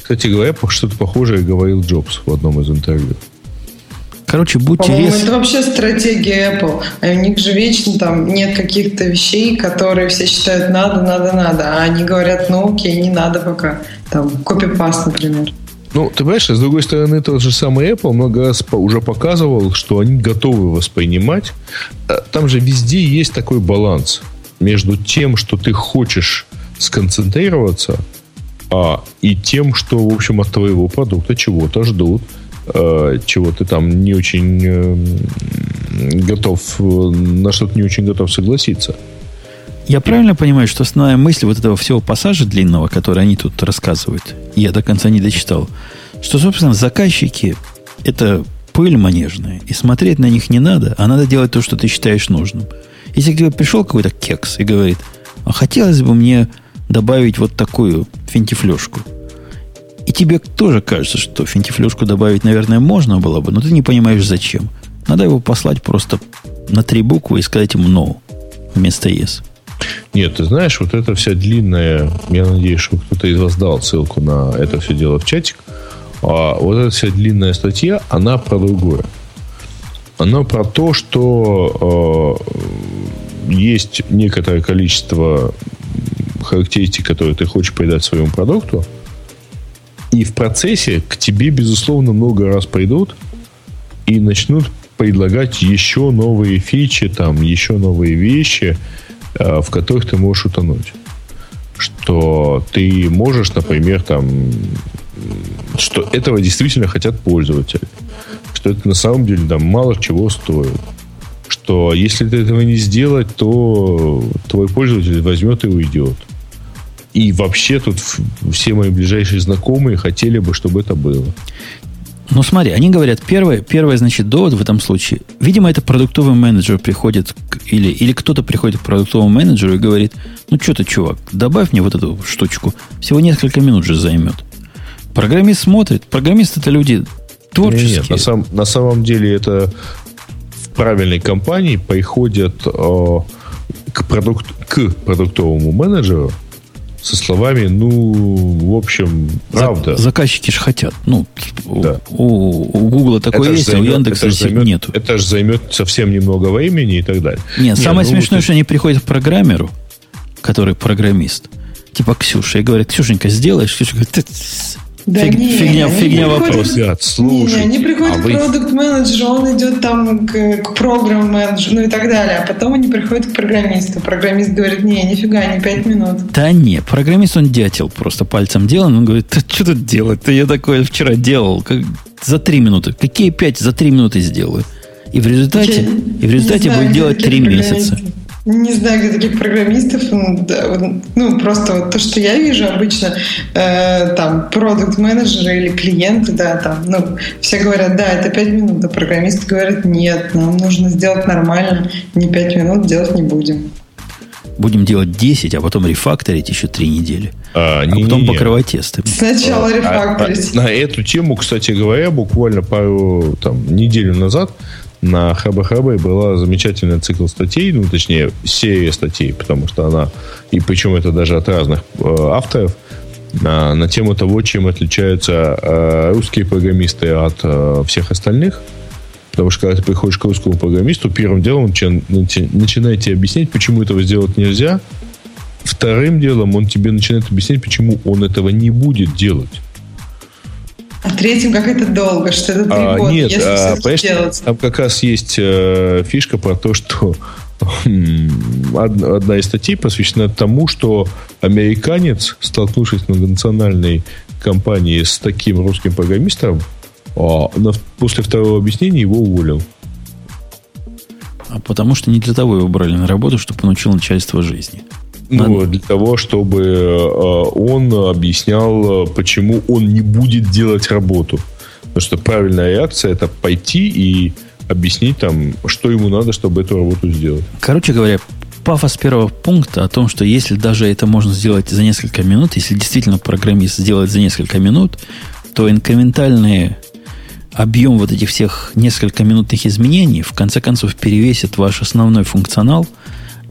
[SPEAKER 3] кстати говоря, что-то похожее говорил Джобс в одном из интервью.
[SPEAKER 1] Короче, будьте
[SPEAKER 2] По-моему, рез... это вообще стратегия Apple. А у них же вечно там нет каких-то вещей, которые все считают надо, надо, надо. А они говорят, ну окей, не надо пока. Там, копипаст, например.
[SPEAKER 3] Ну, ты понимаешь, с другой стороны, тот же самый Apple много раз уже показывал, что они готовы воспринимать. Э, там же везде есть такой баланс между тем, что ты хочешь сконцентрироваться, а, и тем, что, в общем, от твоего продукта чего-то ждут э, чего ты там не очень э, готов, на что-то не очень готов согласиться.
[SPEAKER 1] Я правильно понимаю, что основная мысль вот этого всего пассажа длинного, который они тут рассказывают, я до конца не дочитал, что, собственно, заказчики – это пыль манежная, и смотреть на них не надо, а надо делать то, что ты считаешь нужным. Если к тебе пришел какой-то кекс и говорит, а хотелось бы мне добавить вот такую финтифлешку – и тебе тоже кажется, что финтифлюшку добавить, наверное, можно было бы, но ты не понимаешь, зачем. Надо его послать просто на три буквы и сказать ему «no» вместо «yes».
[SPEAKER 3] Нет, ты знаешь, вот эта вся длинная, я надеюсь, что кто-то из вас дал ссылку на это все дело в чатик, а вот эта вся длинная статья, она про другое. Она про то, что э, есть некоторое количество характеристик, которые ты хочешь придать своему продукту, и в процессе к тебе, безусловно, много раз придут и начнут предлагать еще новые фичи, там, еще новые вещи, э, в которых ты можешь утонуть. Что ты можешь, например, там, что этого действительно хотят пользователи. Что это на самом деле там мало чего стоит. Что если ты этого не сделать, то твой пользователь возьмет и уйдет. И вообще тут все мои ближайшие знакомые хотели бы, чтобы это было.
[SPEAKER 1] Ну, смотри, они говорят, первое, первое, значит, довод в этом случае. Видимо, это продуктовый менеджер приходит, к, или, или кто-то приходит к продуктовому менеджеру и говорит, ну, что ты, чувак, добавь мне вот эту штучку. Всего несколько минут же займет. Программист смотрит. Программисты это люди творческие. Нет,
[SPEAKER 3] на, сам, на самом деле это в правильной компании приходят э, к, продукт, к продуктовому менеджеру со словами, ну, в общем, правда.
[SPEAKER 1] Заказчики же хотят. Ну, да. у, у Гугла такое это есть, займет, а у Яндекса это
[SPEAKER 3] займет,
[SPEAKER 1] нету.
[SPEAKER 3] Это же займет совсем немного времени и так далее.
[SPEAKER 1] Нет, Нет самое ну, смешное, ты... что они приходят к программеру, который программист, типа Ксюша, и говорят, Ксюшенька, сделаешь? Ксюша говорит, ты
[SPEAKER 2] Да
[SPEAKER 1] Фиг-
[SPEAKER 2] не,
[SPEAKER 1] фигня-
[SPEAKER 2] они
[SPEAKER 1] фигня
[SPEAKER 2] приходят-
[SPEAKER 1] вопрос.
[SPEAKER 3] Ребят,
[SPEAKER 2] Не,
[SPEAKER 3] слушай.
[SPEAKER 2] не, они приходят
[SPEAKER 3] а
[SPEAKER 2] к
[SPEAKER 3] вы-
[SPEAKER 2] продукт-менеджеру, он идет там к, к программ-менеджеру, ну и так далее. А потом они приходят к программисту. Программист говорит, не, нифига, не пять минут.
[SPEAKER 1] Да не, программист он дятел просто пальцем делал. Он говорит, да что тут делать-то? Я такое вчера делал. Как, за три минуты. Какие пять? За три минуты сделаю. И в результате, и в результате будет делать три месяца.
[SPEAKER 2] программистов. Не знаю, где таких программистов. Ну, Ну, просто вот то, что я вижу обычно, э, там, продукт-менеджеры или клиенты, да, там, ну, все говорят, да, это пять минут, а программисты говорят, нет, нам нужно сделать нормально, не пять минут делать не будем.
[SPEAKER 1] Будем делать 10, а потом рефакторить еще три недели.
[SPEAKER 3] А,
[SPEAKER 1] А
[SPEAKER 3] не-
[SPEAKER 1] потом
[SPEAKER 3] не- не.
[SPEAKER 1] покрывать тестами.
[SPEAKER 2] Сначала
[SPEAKER 3] А,
[SPEAKER 2] рефакторить.
[SPEAKER 3] а, На эту тему, кстати говоря, буквально пару там, неделю назад на Хаба-Хаба была замечательная цикл статей, ну, точнее, серия статей, потому что она, и причем это даже от разных э, авторов, на, на тему того, чем отличаются э, русские программисты от э, всех остальных. Потому что когда ты приходишь к русскому программисту, первым делом он начи- начи- начинает тебе объяснять, почему этого сделать нельзя. Вторым делом он тебе начинает объяснять, почему он этого не будет делать.
[SPEAKER 2] А третьим как это долго, что это три
[SPEAKER 3] А,
[SPEAKER 2] года,
[SPEAKER 3] нет,
[SPEAKER 2] если
[SPEAKER 3] а, понимаешь,
[SPEAKER 2] делать.
[SPEAKER 3] там как раз есть э, фишка про то, что одна из статей посвящена тому, что американец, столкнувшись в многонациональной компании с таким русским программистом, а, после второго объяснения его уволил.
[SPEAKER 1] А потому что не для того его брали на работу, чтобы он учил начальство жизни.
[SPEAKER 3] Ну,
[SPEAKER 1] Надо-
[SPEAKER 3] для того, чтобы э, он объяснял, э, почему он не будет делать работу. Потому что правильная реакция это пойти и объяснить там, что ему надо, чтобы эту работу сделать.
[SPEAKER 1] Короче говоря, пафос первого пункта о том, что если даже это можно сделать за несколько минут, если действительно программист сделает за несколько минут, то инкрементальный объем вот этих всех несколько минутных изменений в конце концов перевесит ваш основной функционал.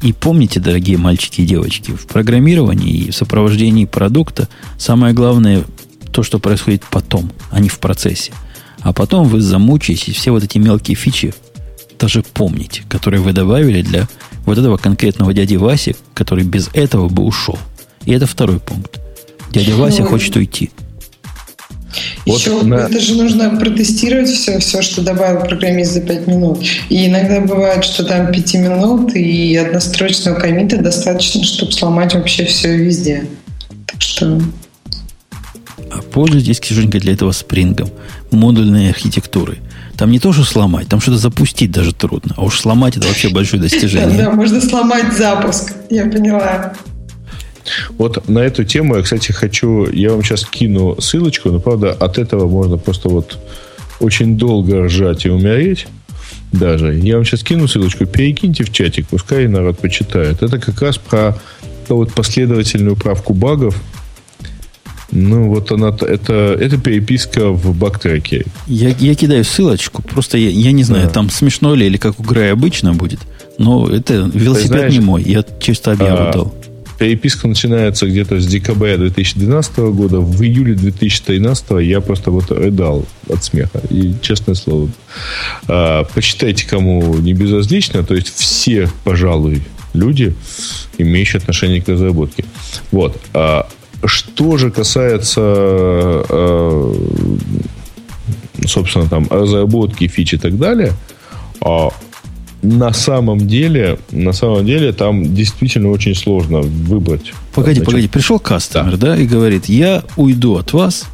[SPEAKER 1] И помните, дорогие мальчики и девочки, в программировании и в сопровождении продукта самое главное то, что происходит потом, а не в процессе. А потом вы замучаетесь и все вот эти мелкие фичи даже помните, которые вы добавили для вот этого конкретного дяди Васи, который без этого бы ушел. И это второй пункт. Дядя Вася хочет уйти.
[SPEAKER 3] Вот
[SPEAKER 2] Еще
[SPEAKER 3] на-
[SPEAKER 2] это же нужно протестировать все, все, что добавил программист за 5 минут. И иногда бывает, что там 5 минут и однострочного комита достаточно, чтобы сломать вообще все везде. Так что
[SPEAKER 1] А пользуйтесь, Ксюшенька, для этого спрингом, модульной архитектурой. Там не то, что сломать, там что-то запустить даже трудно. А уж сломать это вообще большое
[SPEAKER 2] да,
[SPEAKER 1] достижение. [laughs]
[SPEAKER 2] да, можно сломать запуск. Я поняла.
[SPEAKER 3] Вот на эту тему я, кстати, хочу... Я вам сейчас кину ссылочку, но, правда, от этого можно просто вот очень долго ржать и умереть даже. Я вам сейчас кину ссылочку, перекиньте в чатик, пускай народ почитает. Это как раз про ну, вот последовательную правку багов. Ну, вот она... Это, это переписка в бактреке.
[SPEAKER 1] Я, я кидаю ссылочку, просто я, я не знаю,
[SPEAKER 3] Да.
[SPEAKER 1] там смешно ли или как у Грея обычно будет, но это велосипед
[SPEAKER 3] знаешь,
[SPEAKER 1] не мой, я чисто объяву
[SPEAKER 3] а,
[SPEAKER 1] дал.
[SPEAKER 3] Переписка начинается где-то с декабря 2012 года. В июле 2013 я просто вот рыдал от смеха. И, честное слово, а, почитайте, кому не безразлично. То есть все, пожалуй, люди, имеющие отношение к разработке. Вот. А, что же касается, а, собственно, там разработки, фич и так далее, на самом деле, на самом деле, там действительно очень сложно выбрать.
[SPEAKER 1] Погоди,
[SPEAKER 3] Значит,
[SPEAKER 1] погоди, пришел кастомер, да. и говорит, я уйду от вас,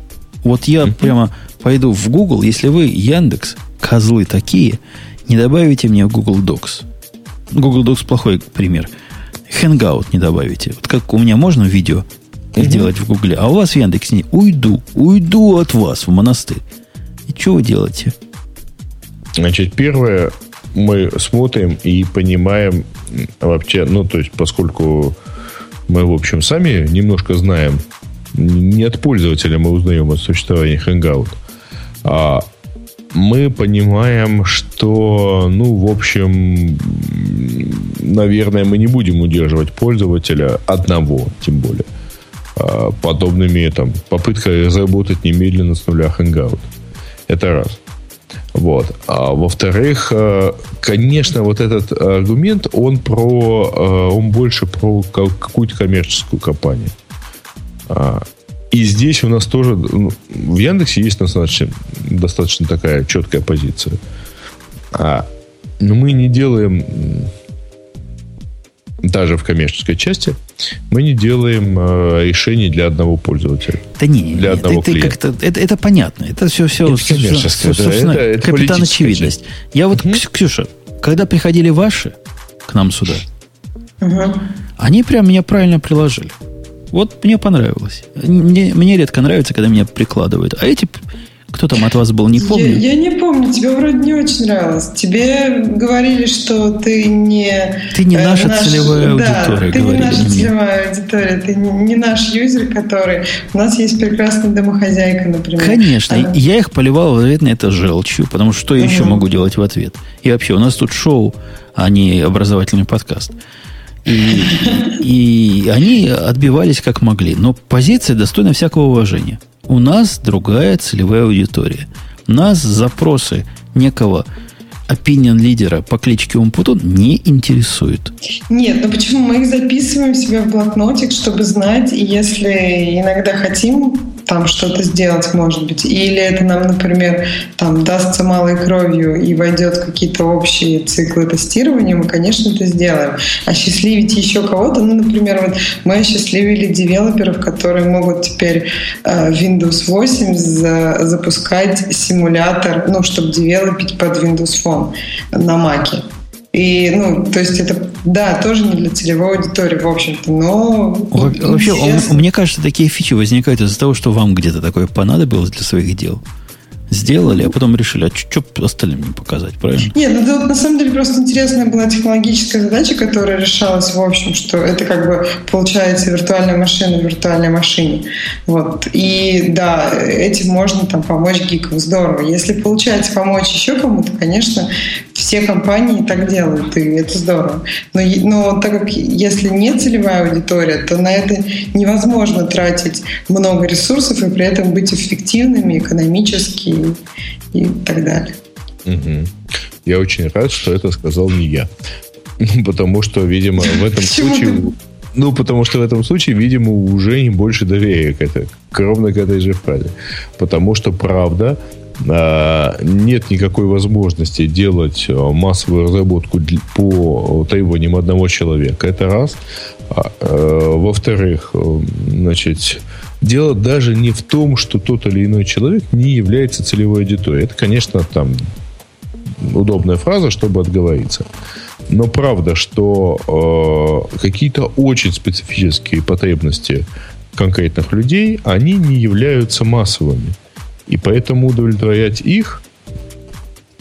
[SPEAKER 1] вот я прямо пойду в Google, если вы, Яндекс, козлы такие, не добавите мне в Google Docs. Google Docs плохой пример. Hangout не добавите. Вот как у меня можно видео сделать в Гугле, а у вас в Яндексе не. Уйду, уйду от вас в монастырь. И что вы делаете?
[SPEAKER 3] Значит, первое, мы смотрим и понимаем вообще, ну, то есть, поскольку мы, в общем, сами немножко знаем, не от пользователя мы узнаем о существовании Hangout, а мы понимаем, что, ну, в общем, наверное, мы не будем удерживать пользователя одного, тем более, а, подобными там попыткой разработать немедленно с нуля Hangout. Это раз. Вот. А во-вторых, э, конечно, вот этот аргумент, он про, э, он больше про ка- какую-то коммерческую компанию. А, и здесь у нас тоже... Ну, в Яндексе есть достаточно, достаточно такая четкая позиция. А, но мы не делаем даже в коммерческой части, мы не делаем э, решений для одного пользователя.
[SPEAKER 1] Да не, для нет, одного это, клиента. это, это понятно. Это все, все, это все, все, все это, это капитан очевидность. Часть. Я вот, угу. Ксюша, когда приходили ваши к нам сюда, угу. они прям меня правильно приложили. Вот мне понравилось. Мне, мне редко нравится, когда меня прикладывают. А эти кто там от вас был, не помню?
[SPEAKER 2] Я, я не помню, тебе вроде не очень нравилось. Тебе говорили, что ты не...
[SPEAKER 1] Ты не э, наша наш, целевая аудитория,
[SPEAKER 2] да, ты не наша целевая аудитория, ты не, не наш юзер, который... У нас есть прекрасная домохозяйка, например.
[SPEAKER 1] Конечно, Она... я их поливал в ответ на это желчью, потому что что угу. еще могу делать в ответ? И вообще, у нас тут шоу, а не образовательный подкаст. И, и они отбивались как могли. Но позиция достойна всякого уважения. У нас другая целевая аудитория. Нас запросы некого opinion лидера по кличке Умпутун не интересует.
[SPEAKER 2] Нет, ну почему? Мы их записываем себе в блокнотик, чтобы знать, и если иногда хотим там что-то сделать, может быть. Или это нам, например, там дастся малой кровью и войдет какие-то общие циклы тестирования, мы, конечно, это сделаем. Осчастливить еще кого-то, ну, например, вот мы осчастливили девелоперов, которые могут теперь э, Windows 8 за, запускать симулятор, ну, чтобы девелопить под Windows Phone на Mac. И, ну, то есть это, да, тоже не для целевой аудитории, в общем-то, но...
[SPEAKER 1] Вообще, он, мне кажется, такие фичи возникают из-за того, что вам где-то такое понадобилось для своих дел сделали, а потом решили, а что остальным не показать, правильно?
[SPEAKER 2] Нет, ну на самом деле просто интересная была технологическая задача, которая решалась в общем, что это как бы получается виртуальная машина в виртуальной машине. Вот. И да, этим можно там помочь гикам, здорово. Если получается помочь еще кому-то, конечно, все компании так делают, и это здорово. Но, но так как если нет целевая аудитория, то на это невозможно тратить много ресурсов и при этом быть эффективными экономически и, так далее.
[SPEAKER 3] Угу. Я очень рад, что это сказал не я. [laughs] Потому что, видимо, в этом [laughs] случае... Ну, потому что в этом случае, видимо, уже не больше доверия к, этой, к ровно к этой же фразе. Потому что, правда, нет никакой возможности делать а, массовую разработку по требованиям одного человека. Это раз. А, во-вторых, значит, дело даже не в том, что тот или иной человек не является целевой аудиторией. Это, конечно, там удобная фраза, чтобы отговориться. Но правда, что э, какие-то очень специфические потребности конкретных людей, они не являются массовыми. И поэтому удовлетворять их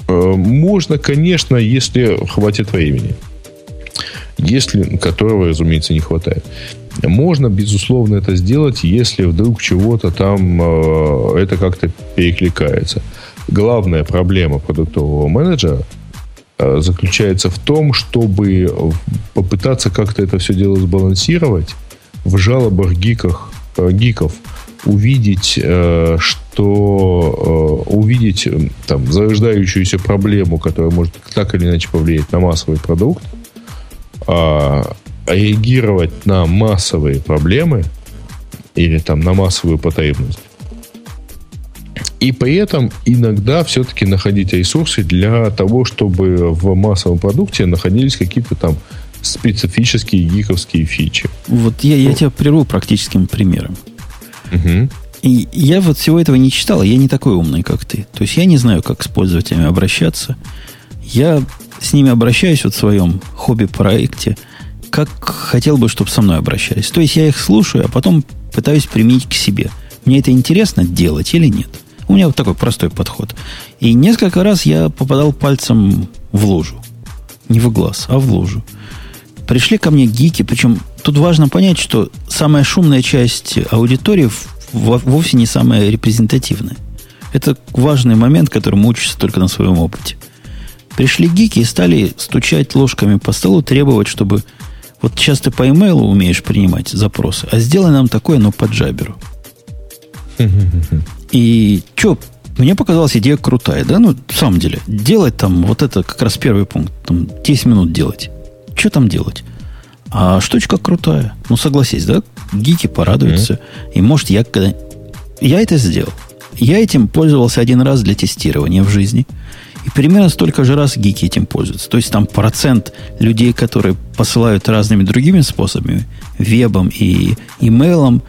[SPEAKER 3] э, можно, конечно, если хватит времени. Если, которого, разумеется, не хватает. Можно, безусловно, это сделать, если вдруг чего-то там э, это как-то перекликается. Главная проблема продуктового менеджера э, заключается в том, чтобы попытаться как-то это все дело сбалансировать в жалобах гиках, э, гиков увидеть, э, что э, увидеть э, там зарождающуюся проблему, которая может так или иначе повлиять на массовый продукт, а, реагировать на массовые проблемы или там на массовую потребность. И при этом иногда все-таки находить ресурсы для того, чтобы в массовом продукте находились какие-то там специфические гиковские фичи.
[SPEAKER 1] Вот я, я тебя прерву практическим примером. Угу. И я вот всего этого не читал, я не такой умный, как ты. То есть я не знаю, как с пользователями обращаться. Я с ними обращаюсь вот в своем хобби-проекте – как хотел бы, чтобы со мной обращались. То есть я их слушаю, а потом пытаюсь применить к себе. Мне это интересно делать или нет? У меня вот такой простой подход. И несколько раз я попадал пальцем в лужу. Не в глаз, а в лужу. Пришли ко мне гики, причем тут важно понять, что самая шумная часть аудитории вовсе не самая репрезентативная. Это важный момент, которому учишься только на своем опыте. Пришли гики и стали стучать ложками по столу, требовать, чтобы вот сейчас ты по имейлу умеешь принимать запросы, а сделай нам такое, но по джаберу. И что, мне показалась идея крутая, да? Ну, в самом деле, делать там, вот это как раз первый пункт, там 10 минут делать. Что там делать? А штучка крутая. Ну, согласись, да? Гики порадуются. Mm-hmm. И может, я когда... Я это сделал. Я этим пользовался один раз для тестирования в жизни. И примерно столько же раз гики этим пользуются. То есть там процент людей, которые посылают разными другими способами, вебом и имейлом,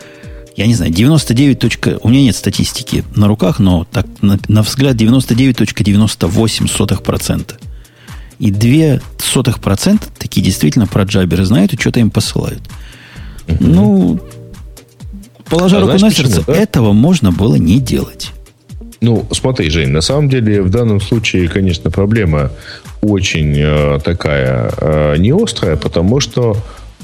[SPEAKER 1] я не знаю, 99. Точка, у меня нет статистики на руках, но так на, на взгляд 99.98%. И 0,02% такие действительно про джаберы знают и что-то им посылают. Угу. Ну, положа а руку на сердце, почему, да? этого можно было не делать.
[SPEAKER 3] Ну, смотри, Жень, на самом деле в данном случае, конечно, проблема очень э, такая э, не острая, потому что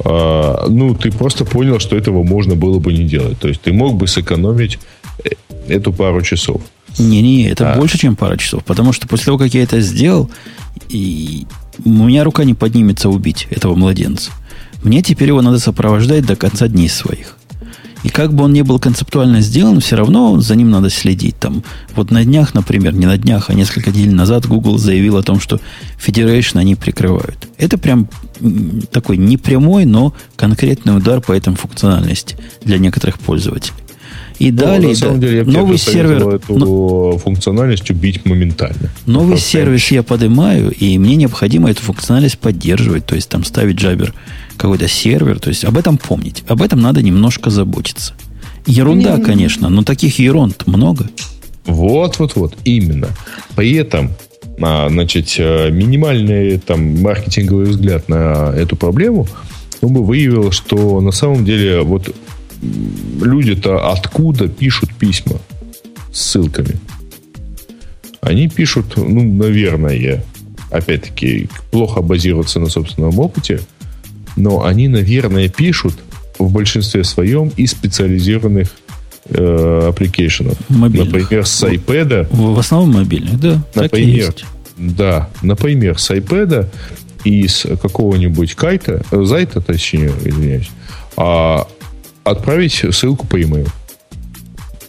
[SPEAKER 3] э, ну, ты просто понял, что этого можно было бы не делать. То есть ты мог бы сэкономить э, эту пару часов.
[SPEAKER 1] Не-не, это а. больше, чем пара часов. Потому что после того, как я это сделал, и у меня рука не поднимется убить этого младенца. Мне теперь его надо сопровождать до конца дней своих. И как бы он ни был концептуально сделан, все равно за ним надо следить. Там, вот на днях, например, не на днях, а несколько недель назад Google заявил о том, что Federation они прикрывают. Это прям такой непрямой, но конкретный удар по этой функциональности для некоторых пользователей. И ну, далее, на
[SPEAKER 3] самом деле, я
[SPEAKER 1] новый сервер,
[SPEAKER 3] эту но, функциональность убить моментально.
[SPEAKER 1] Новый сервис я поднимаю, и мне необходимо эту функциональность поддерживать, то есть там ставить джабер какой-то сервер, то есть об этом помнить. Об этом надо немножко заботиться. Ерунда, mm-hmm. конечно, но таких ерунд много.
[SPEAKER 3] Вот, вот, вот, именно. При этом, а, значит, э, минимальный там маркетинговый взгляд на эту проблему, он бы выявил, что на самом деле вот люди-то откуда пишут письма с ссылками? Они пишут, ну, наверное, опять-таки, плохо базируются на собственном опыте – но они, наверное, пишут в большинстве своем из специализированных э, application ов. Например, с iPad.
[SPEAKER 1] В, в основном мобильных, да.
[SPEAKER 3] Например, да, например, с iPad и с какого-нибудь кайта, э, зайта, точнее, извиняюсь, а отправить ссылку по e-mail.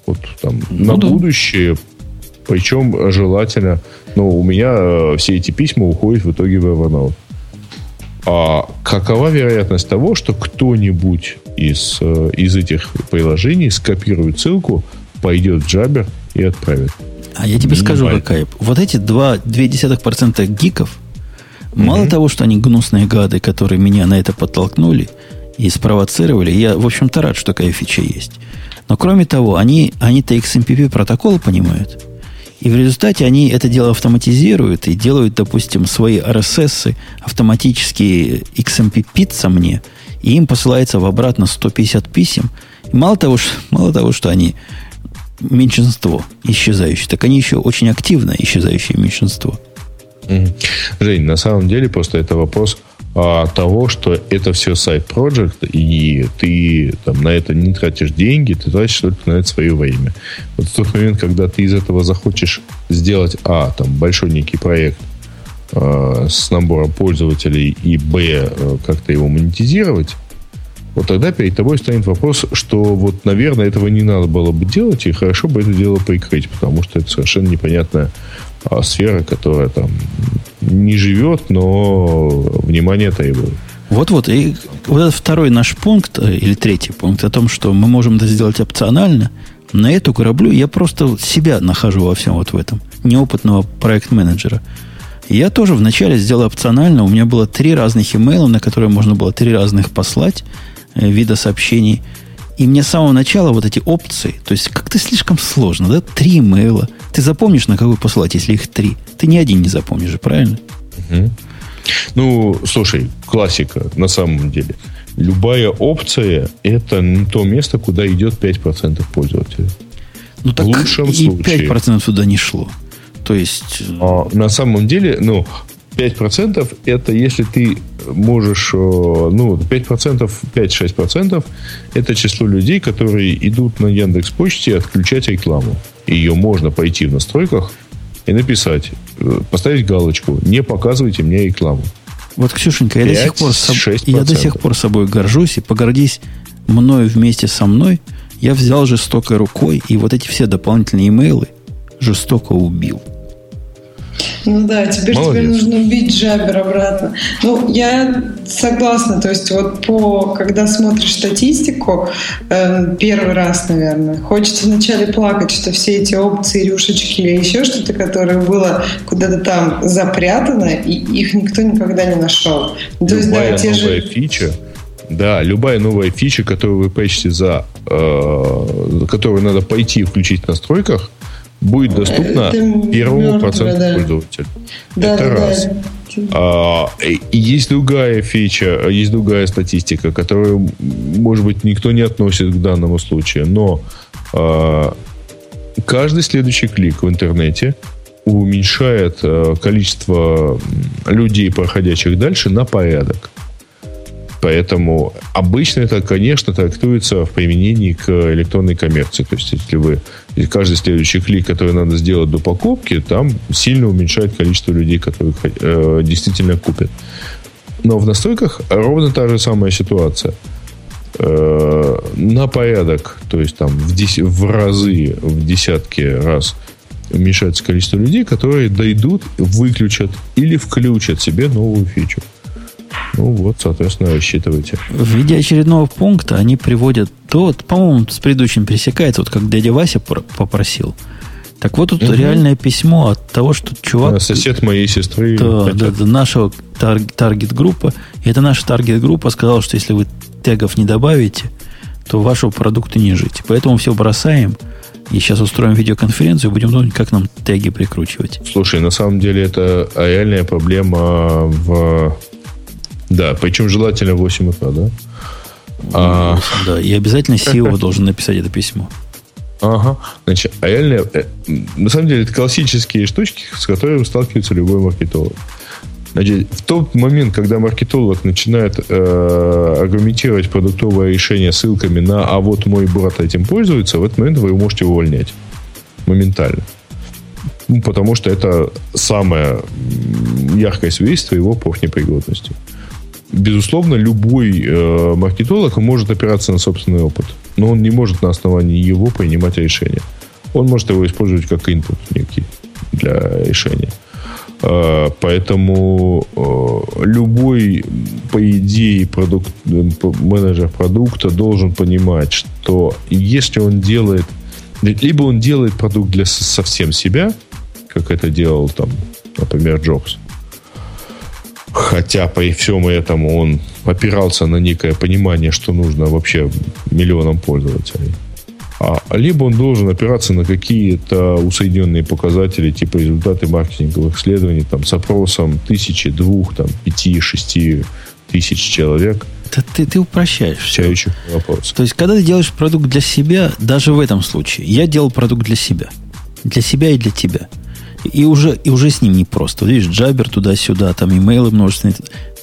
[SPEAKER 3] Вот там ну, на да. будущее, причем желательно, ну, у меня э, все эти письма уходят в итоге в Evernote. А какова вероятность того, что кто-нибудь из, э, из этих приложений скопирует ссылку, пойдет в Jabber и отправит?
[SPEAKER 1] А я тебе скажу, какая. Вот эти 2,2% гиков, mm-hmm. мало того, что они гнусные гады, которые меня на это подтолкнули и спровоцировали, я, в общем-то, рад, что такая фича есть. Но кроме того, они, они-то XMPP протокол понимают. И в результате они это дело автоматизируют и делают, допустим, свои RSS автоматически XMP пицца мне, и им посылается в обратно 150 писем. И мало того, что, мало того, что они меньшинство исчезающее, так они еще очень активно исчезающее меньшинство.
[SPEAKER 3] Жень, на самом деле просто это вопрос а, того, что это все сайт project, и ты там, на это не тратишь деньги, ты тратишь только на это свое время. Вот в тот момент, когда ты из этого захочешь сделать, а, там, большой некий проект а, с набором пользователей, и, б, а, как-то его монетизировать, вот тогда перед тобой станет вопрос, что вот, наверное, этого не надо было бы делать, и хорошо бы это дело прикрыть, потому что это совершенно непонятная а, сфера, которая там не живет, но внимание требует.
[SPEAKER 1] Вот-вот. И вот этот второй наш пункт, э, или третий пункт о том, что мы можем это сделать опционально, на эту кораблю я просто себя нахожу во всем вот в этом. Неопытного проект-менеджера. Я тоже вначале сделал опционально. У меня было три разных имейла, на которые можно было три разных послать э, вида сообщений – и мне с самого начала вот эти опции, то есть как-то слишком сложно, да? Три имейла. Ты запомнишь, на какой посылать, если их три? Ты ни один не запомнишь же, правильно?
[SPEAKER 3] Угу. Ну, слушай, классика на самом деле. Любая опция – это то место, куда идет 5% пользователей.
[SPEAKER 1] Ну, так в лучшем и случае. 5% туда не шло. То есть...
[SPEAKER 3] А, на самом деле, ну, 5% это если ты можешь, э, ну, 5%, 5-6% это число людей, которые идут на Яндекс Почте отключать рекламу. Ее можно пойти в настройках и написать, э, поставить галочку, не показывайте мне рекламу.
[SPEAKER 1] Вот, Ксюшенька, я, 5, до сих пор соб... я до сих пор собой горжусь и погордись мною вместе со мной. Я взял жестокой рукой и вот эти все дополнительные имейлы жестоко убил.
[SPEAKER 2] Ну да, теперь Молодец. тебе нужно бить джабер обратно. Ну, я согласна, то есть вот по, когда смотришь статистику, э, первый раз, наверное, хочется вначале плакать, что все эти опции, рюшечки или еще что-то, которое было куда-то там запрятано, и их никто никогда не нашел.
[SPEAKER 3] То есть, да, те же... фича, да, любая новая фича, которую вы пэчите за, э, которую надо пойти и включить в настройках, будет доступна это первому проценту да. пользователя. Да, это да, раз. Да. А, и есть другая фича, есть другая статистика, которую, может быть, никто не относит к данному случаю, но а, каждый следующий клик в интернете уменьшает а, количество людей, проходящих дальше, на порядок. Поэтому обычно это, конечно, трактуется в применении к электронной коммерции. То есть, если вы каждый следующий клик, который надо сделать до покупки, там сильно уменьшает количество людей, которые э, действительно купят. Но в настройках ровно та же самая ситуация. Э, на порядок, то есть там в, дес, в разы, в десятки раз уменьшается количество людей, которые дойдут, выключат или включат себе новую фичу. Ну вот, соответственно, рассчитывайте.
[SPEAKER 1] В виде очередного пункта они приводят то, по-моему, с предыдущим пересекается, вот как дядя Вася попросил. Так вот тут угу. реальное письмо от того, что чувак... А,
[SPEAKER 3] сосед моей сестры.
[SPEAKER 1] Да, да, да, нашего тар- таргет-группа. И эта наша таргет-группа сказала, что если вы тегов не добавите, то вашего продукта не жить. Поэтому все бросаем. И сейчас устроим видеоконференцию и будем думать, как нам теги прикручивать.
[SPEAKER 3] Слушай, на самом деле это реальная проблема в да, причем желательно в 8 утра, да?
[SPEAKER 1] А... Да, и обязательно SEO должен написать это письмо.
[SPEAKER 3] Ага. Значит, а реально, э, на самом деле, это классические штучки, с которыми сталкивается любой маркетолог. Значит, в тот момент, когда маркетолог начинает э, аргументировать продуктовое решение ссылками на «а вот мой брат этим пользуется», в этот момент вы его можете увольнять. Моментально. Ну, потому что это самое яркое свидетельство его профнепригодности. Безусловно, любой э, маркетолог может опираться на собственный опыт, но он не может на основании его принимать решения. Он может его использовать как input некий для решения. Э, поэтому э, любой, по идее, продукт, менеджер продукта должен понимать, что если он делает, либо он делает продукт для совсем себя, как это делал там, например, Джобс, Хотя при всем этом он опирался на некое понимание, что нужно вообще миллионам пользователей. А, либо он должен опираться на какие-то усоединенные показатели, типа результаты маркетинговых исследований, там, с опросом тысячи, двух, там, пяти, шести тысяч человек.
[SPEAKER 1] Да ты, ты упрощаешь все. вопрос. То есть, когда ты делаешь продукт для себя, даже в этом случае, я делал продукт для себя. Для себя и для тебя – и уже, и уже с ним не просто. Видишь, джабер туда-сюда, там имейлы множественные.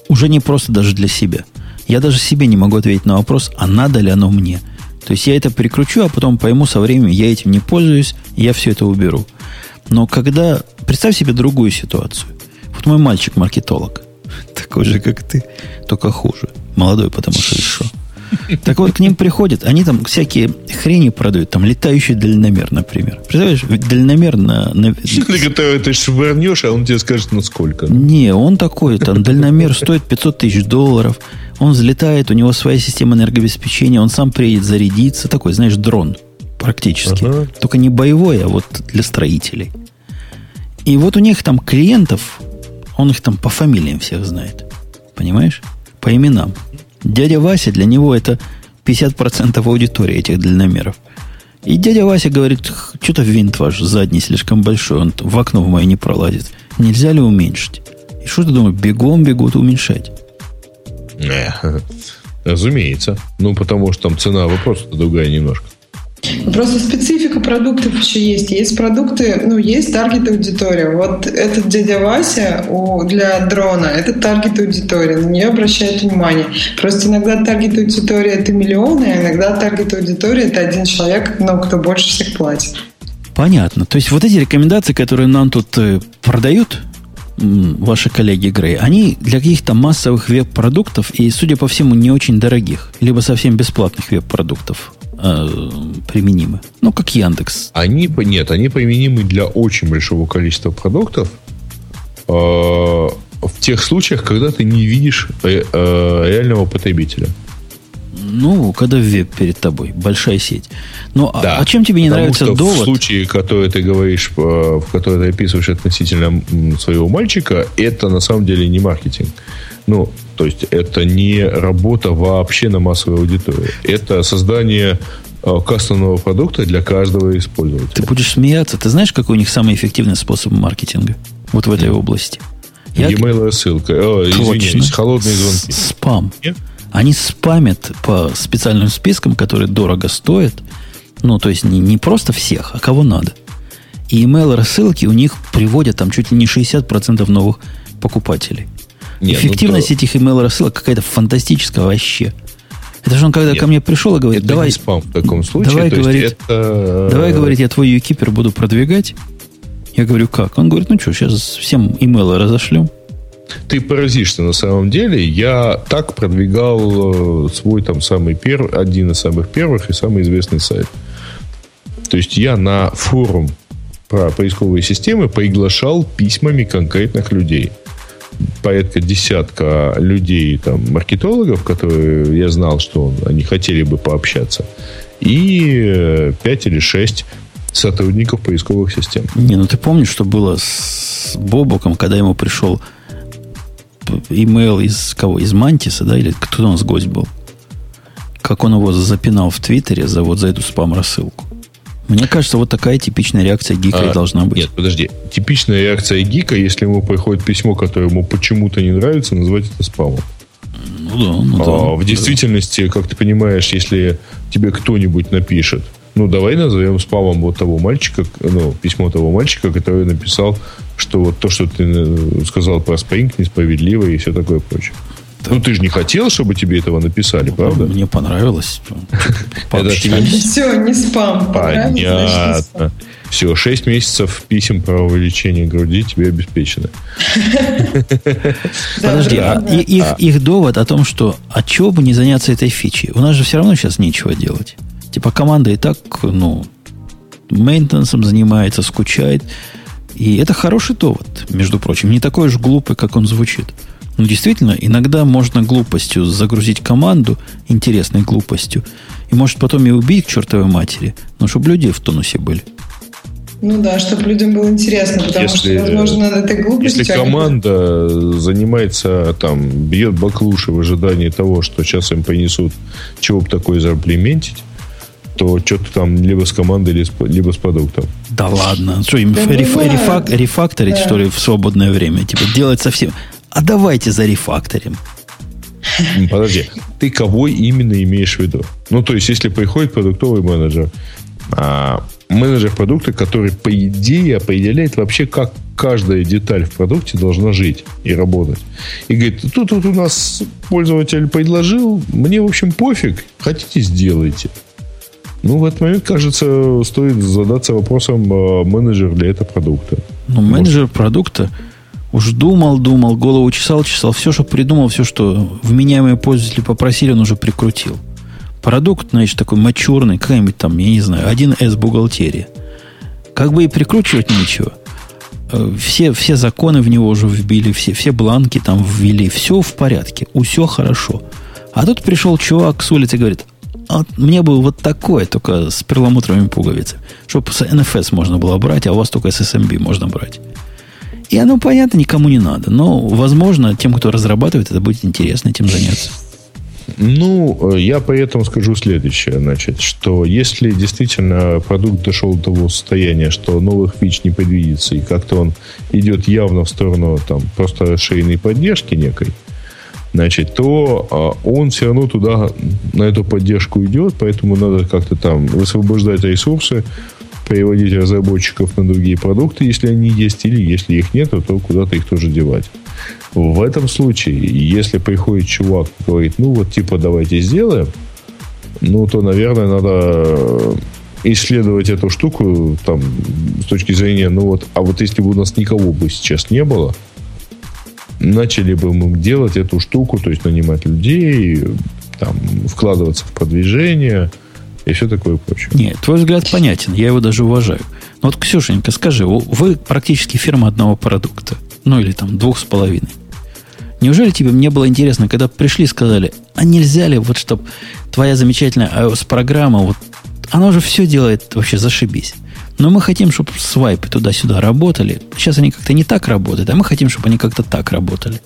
[SPEAKER 1] Уже не просто даже для себя. Я даже себе не могу ответить на вопрос, а надо ли оно мне. То есть я это прикручу, а потом пойму со временем, я этим не пользуюсь, я все это уберу. Но когда... Представь себе другую ситуацию. Вот мой мальчик-маркетолог. [laughs] Такой же, как ты, только хуже. Молодой, потому что еще. Так вот, к ним приходят, они там всякие хрени продают, там летающий дальномер, например. Представляешь, дальномер на... на...
[SPEAKER 3] Ты, ты швырнешь, а он тебе скажет, ну сколько.
[SPEAKER 1] Не, он такой, там дальномер стоит 500 тысяч долларов, он взлетает, у него своя система энергообеспечения, он сам приедет зарядиться, такой, знаешь, дрон практически. Ага. Только не боевой, а вот для строителей. И вот у них там клиентов, он их там по фамилиям всех знает. Понимаешь? По именам. Дядя Вася для него это 50% аудитории этих дальномеров. И дядя Вася говорит, что-то винт ваш задний слишком большой, он в окно в мое не пролазит. Нельзя ли уменьшить? И что ты думаешь, бегом бегут уменьшать?
[SPEAKER 3] Не, [laughs] разумеется. Ну, потому что там цена вопроса другая немножко.
[SPEAKER 2] Просто специфика продуктов еще есть. Есть продукты, ну, есть target аудитория. Вот этот дядя Вася у, для дрона, это target аудитория. На нее обращают внимание. Просто иногда target аудитория это миллионы, а иногда target аудитория это один человек, но кто больше всех платит.
[SPEAKER 1] Понятно. То есть вот эти рекомендации, которые нам тут э, продают, ваши коллеги Грей, они для каких-то массовых веб-продуктов и, судя по всему, не очень дорогих, либо совсем бесплатных веб-продуктов э, применимы. Ну, как Яндекс.
[SPEAKER 3] Они, нет, они применимы для очень большого количества продуктов. в тех случаях, когда ты не видишь э, э, реального потребителя.
[SPEAKER 1] Ну, когда веб перед тобой, большая сеть. Ну, а да, а, а чем тебе не нравится
[SPEAKER 3] что
[SPEAKER 1] довод?
[SPEAKER 3] В случае, который ты говоришь, э, в который ты описываешь относительно своего мальчика, это на самом деле не маркетинг. Ну, то есть это не работа вообще на массовую аудиторию. Это создание кастомного продукта для каждого использователя.
[SPEAKER 1] Ты будешь смеяться. Ты знаешь, какой у них самый эффективный способ маркетинга? Вот в этой области.
[SPEAKER 3] Я... E-mail рассылка. О, извиняюсь, холодные звонки.
[SPEAKER 1] Спам. Нет? Они спамят по специальным спискам, которые дорого стоят. Ну, то есть не, не просто всех, а кого надо. И email рассылки у них приводят там чуть ли не 60% новых покупателей. Нет, ну Эффективность ну, то... этих email рассылок какая-то фантастическая вообще. Это же он когда Нет, ко мне пришел и говорит,
[SPEAKER 3] это
[SPEAKER 1] давай...
[SPEAKER 3] Не спам в таком случае.
[SPEAKER 1] Давай, говорит, это... давай, говорит, я твой юкипер буду продвигать. Я говорю, как? Он говорит, ну что, сейчас всем имейлы разошлем.
[SPEAKER 3] Ты поразишься на самом деле. Я так продвигал э, свой там самый первый, один из самых первых и самый известный сайт. То есть я на форум про поисковые системы приглашал письмами конкретных людей. Порядка десятка людей, там, маркетологов, которые я знал, что они хотели бы пообщаться. И э, пять или шесть сотрудников поисковых систем.
[SPEAKER 1] Не, ну ты помнишь, что было с Бобоком, когда ему пришел имейл из кого? Из Мантиса, да? Или кто у нас гость был? Как он его запинал в Твиттере за вот за эту спам-рассылку. Мне кажется, вот такая типичная реакция гика а, должна быть.
[SPEAKER 3] Нет, подожди. Типичная реакция гика, если ему приходит письмо, которое ему почему-то не нравится, назвать это спамом. Ну да, ну а, да. В действительности, как ты понимаешь, если тебе кто-нибудь напишет, ну, давай назовем спамом вот того мальчика, ну, письмо того мальчика, который написал, что вот то, что ты э, сказал про Spring, несправедливо и все такое прочее. Ну, ты же не хотел, чтобы тебе этого написали, правда?
[SPEAKER 1] Мне понравилось. [laughs]
[SPEAKER 2] Все, не спам.
[SPEAKER 3] Понятно. Все, 6 месяцев писем про увеличение груди тебе обеспечены. [laughs]
[SPEAKER 1] Подожди, а их довод о том, что а чего бы не заняться этой фичей? У нас же все равно сейчас нечего делать. Типа команда и так, ну, мейнтенансом занимается, скучает. И это хороший довод, между прочим. Не такой уж глупый, как он звучит. Ну, действительно, иногда можно глупостью загрузить команду, интересной глупостью, и может потом и убить к чертовой матери, но чтобы люди в тонусе были.
[SPEAKER 2] Ну да, чтобы людям было интересно, потому если, что, возможно, над этой глупостью...
[SPEAKER 3] Если команда занимается, там, бьет баклуши в ожидании того, что сейчас им принесут чего бы такое заимплементить, то что-то там либо с командой, либо с продуктом.
[SPEAKER 1] Да ладно. Что, им да реф, рефак, рефакторить, да. что ли, в свободное время? Типа, делать совсем... А давайте за рефакторим.
[SPEAKER 3] Подожди, ты кого именно имеешь в виду? Ну, то есть, если приходит продуктовый менеджер, а, менеджер продукта, который, по идее, определяет вообще, как каждая деталь в продукте должна жить и работать. И говорит, тут, тут у нас пользователь предложил, мне, в общем, пофиг, хотите, сделайте. Ну, в этот момент, кажется, стоит задаться вопросом, а, менеджер для этого продукта.
[SPEAKER 1] Ну, менеджер Может... продукта уж думал, думал, голову чесал, чесал. Все, что придумал, все, что вменяемые пользователи попросили, он уже прикрутил. Продукт, значит, такой мачурный, какая-нибудь там, я не знаю, 1С бухгалтерия. Как бы и прикручивать нечего. Э, все, все законы в него уже вбили, все, все бланки там ввели, все в порядке, все хорошо. А тут пришел чувак с улицы и говорит, а мне бы вот такое, только с перламутровыми пуговицами. Чтобы с NFS можно было брать, а у вас только с SMB можно брать. И оно, понятно, никому не надо. Но, возможно, тем, кто разрабатывает, это будет интересно этим заняться.
[SPEAKER 3] Ну, я поэтому скажу следующее, значит, что если действительно продукт дошел до того состояния, что новых фич не предвидится, и как-то он идет явно в сторону там, просто расширенной поддержки некой, значит, то а, он все равно туда, на эту поддержку идет, поэтому надо как-то там высвобождать ресурсы, переводить разработчиков на другие продукты, если они есть, или если их нет, то куда-то их тоже девать. В этом случае, если приходит чувак и говорит, ну вот типа давайте сделаем, ну то, наверное, надо исследовать эту штуку там с точки зрения, ну вот, а вот если бы у нас никого бы сейчас не было, начали бы мы делать эту штуку, то есть нанимать людей, там, вкладываться в продвижение и все такое прочее.
[SPEAKER 1] Нет, твой взгляд понятен, я его даже уважаю. Но вот, Ксюшенька, скажи, вы практически фирма одного продукта. Ну, или там двух с половиной. Неужели тебе мне было интересно, когда пришли и сказали, а нельзя ли вот, чтобы твоя замечательная iOS-программа, вот, она уже все делает вообще зашибись. Но мы хотим, чтобы свайпы туда-сюда работали. Сейчас они как-то не так работают, а мы хотим, чтобы они как-то так работали.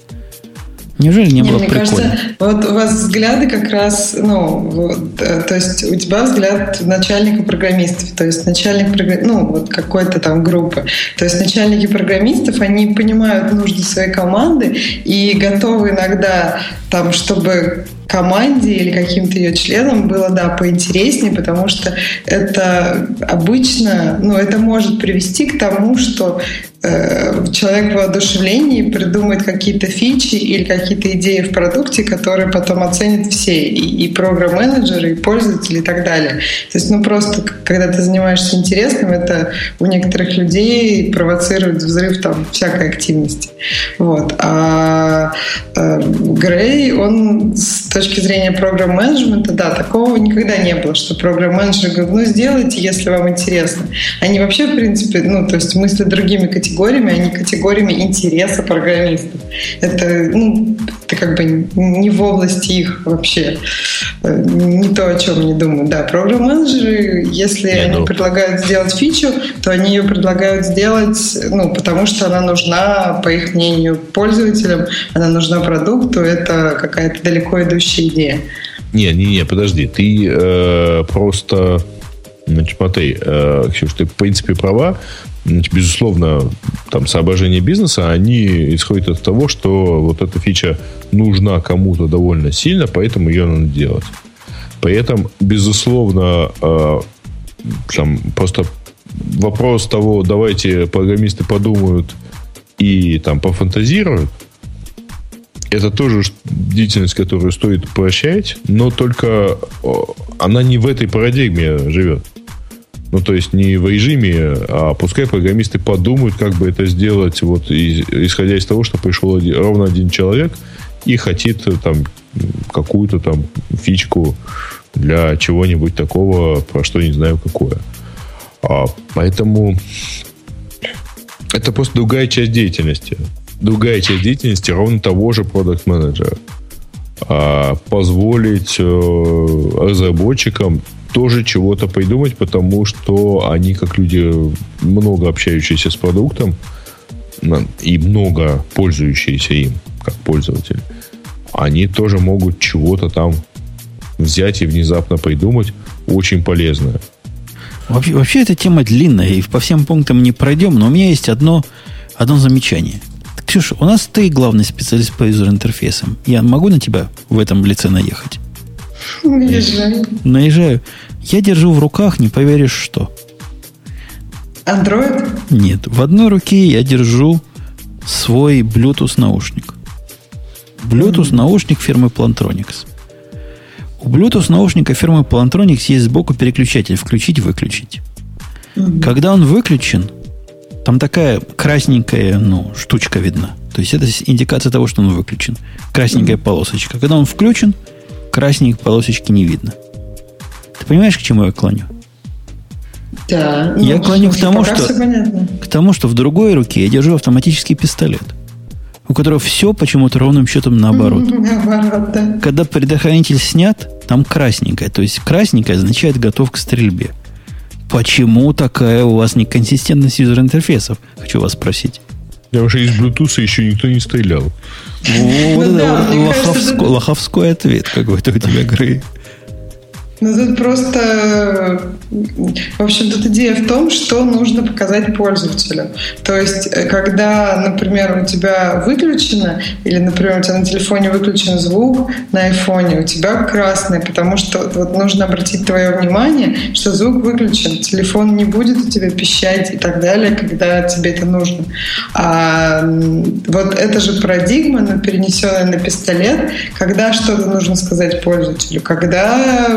[SPEAKER 1] Неужели не, не было мне прикольно?
[SPEAKER 2] Кажется, вот у вас взгляды как раз, ну, вот, э, то есть у тебя взгляд начальника программистов, то есть начальник, ну, вот какой-то там группы. То есть начальники программистов, они понимают нужды своей команды и готовы иногда там, чтобы команде или каким-то ее членам было, да, поинтереснее, потому что это обычно, ну, это может привести к тому, что Э, человек воодушевлении придумает какие-то фичи или какие-то идеи в продукте, которые потом оценят все, и, и программ-менеджеры, и пользователи, и так далее. То есть, ну, просто, когда ты занимаешься интересным, это у некоторых людей провоцирует взрыв там всякой активности. Вот. А э, Грей, он с точки зрения программ-менеджмента, да, такого никогда не было, что программ-менеджер говорит, ну, сделайте, если вам интересно. Они вообще, в принципе, ну, то есть мыслят другими категориями, категориями, а не категориями интереса программистов. Это, ну, это как бы не в области их вообще. Э, не то, о чем они думают. Да, программ-менеджеры, если не, они ну... предлагают сделать фичу, то они ее предлагают сделать, ну, потому что она нужна, по их мнению, пользователям, она нужна продукту, это какая-то далеко идущая идея.
[SPEAKER 3] Не, не, не, подожди, ты э, просто Значит, смотри, э, Ксюш, ты в принципе права. Безусловно, там соображения бизнеса, они исходят от того, что вот эта фича нужна кому-то довольно сильно, поэтому ее надо делать. При этом, безусловно, э, там просто вопрос того, давайте программисты подумают и там пофантазируют, это тоже деятельность, которую стоит поощрять, но только она не в этой парадигме живет. Ну, то есть не в режиме, а пускай программисты подумают, как бы это сделать, вот исходя из того, что пришел ровно один человек и хотит там какую-то там фичку для чего-нибудь такого, про что не знаю какое. А, поэтому это просто другая часть деятельности. Другая часть деятельности ровно того же продукт менеджера а, позволить э, разработчикам тоже чего-то придумать, потому что они, как люди, много общающиеся с продуктом и много пользующиеся им, как пользователи, они тоже могут чего-то там взять и внезапно придумать очень полезное.
[SPEAKER 1] Вообще, вообще эта тема длинная, и по всем пунктам не пройдем, но у меня есть одно, одно замечание. Ксюша, у нас ты главный специалист по юзер-интерфейсам. Я могу на тебя в этом лице наехать?
[SPEAKER 2] Наезжаю.
[SPEAKER 1] Наезжаю. Я держу в руках, не поверишь, что.
[SPEAKER 2] Android?
[SPEAKER 1] Нет. В одной руке я держу свой Bluetooth наушник. Bluetooth mm-hmm. наушник фирмы Plantronics. У Bluetooth наушника фирмы Plantronics есть сбоку переключатель включить-выключить. Mm-hmm. Когда он выключен, там такая красненькая ну, штучка видна. То есть это индикация того, что он выключен. Красненькая mm-hmm. полосочка. Когда он включен, красненькой полосочки не видно. Ты понимаешь, к чему я клоню?
[SPEAKER 2] Да.
[SPEAKER 1] Я ну, клоню к тому, что, к тому, что в другой руке я держу автоматический пистолет, у которого все почему-то ровным счетом наоборот. [laughs]
[SPEAKER 2] Наоборот, да.
[SPEAKER 1] Когда предохранитель снят, там красненькое. То есть красненькое означает готов к стрельбе. Почему такая у вас неконсистентность юзер-интерфейсов? Хочу вас спросить.
[SPEAKER 3] Потому что из Bluetooth еще никто не стрелял.
[SPEAKER 1] Вот ну это лоховской ответ какой-то у тебя, Грей.
[SPEAKER 2] Ну, тут просто... В общем, тут идея в том, что нужно показать пользователю. То есть, э, когда, например, у тебя выключено, или, например, у тебя на телефоне выключен звук, на айфоне у тебя красный, потому что вот нужно обратить твое внимание, что звук выключен, телефон не будет у тебя пищать и так далее, когда тебе это нужно. А вот это же парадигма, но перенесенная на пистолет, когда что-то нужно сказать пользователю, когда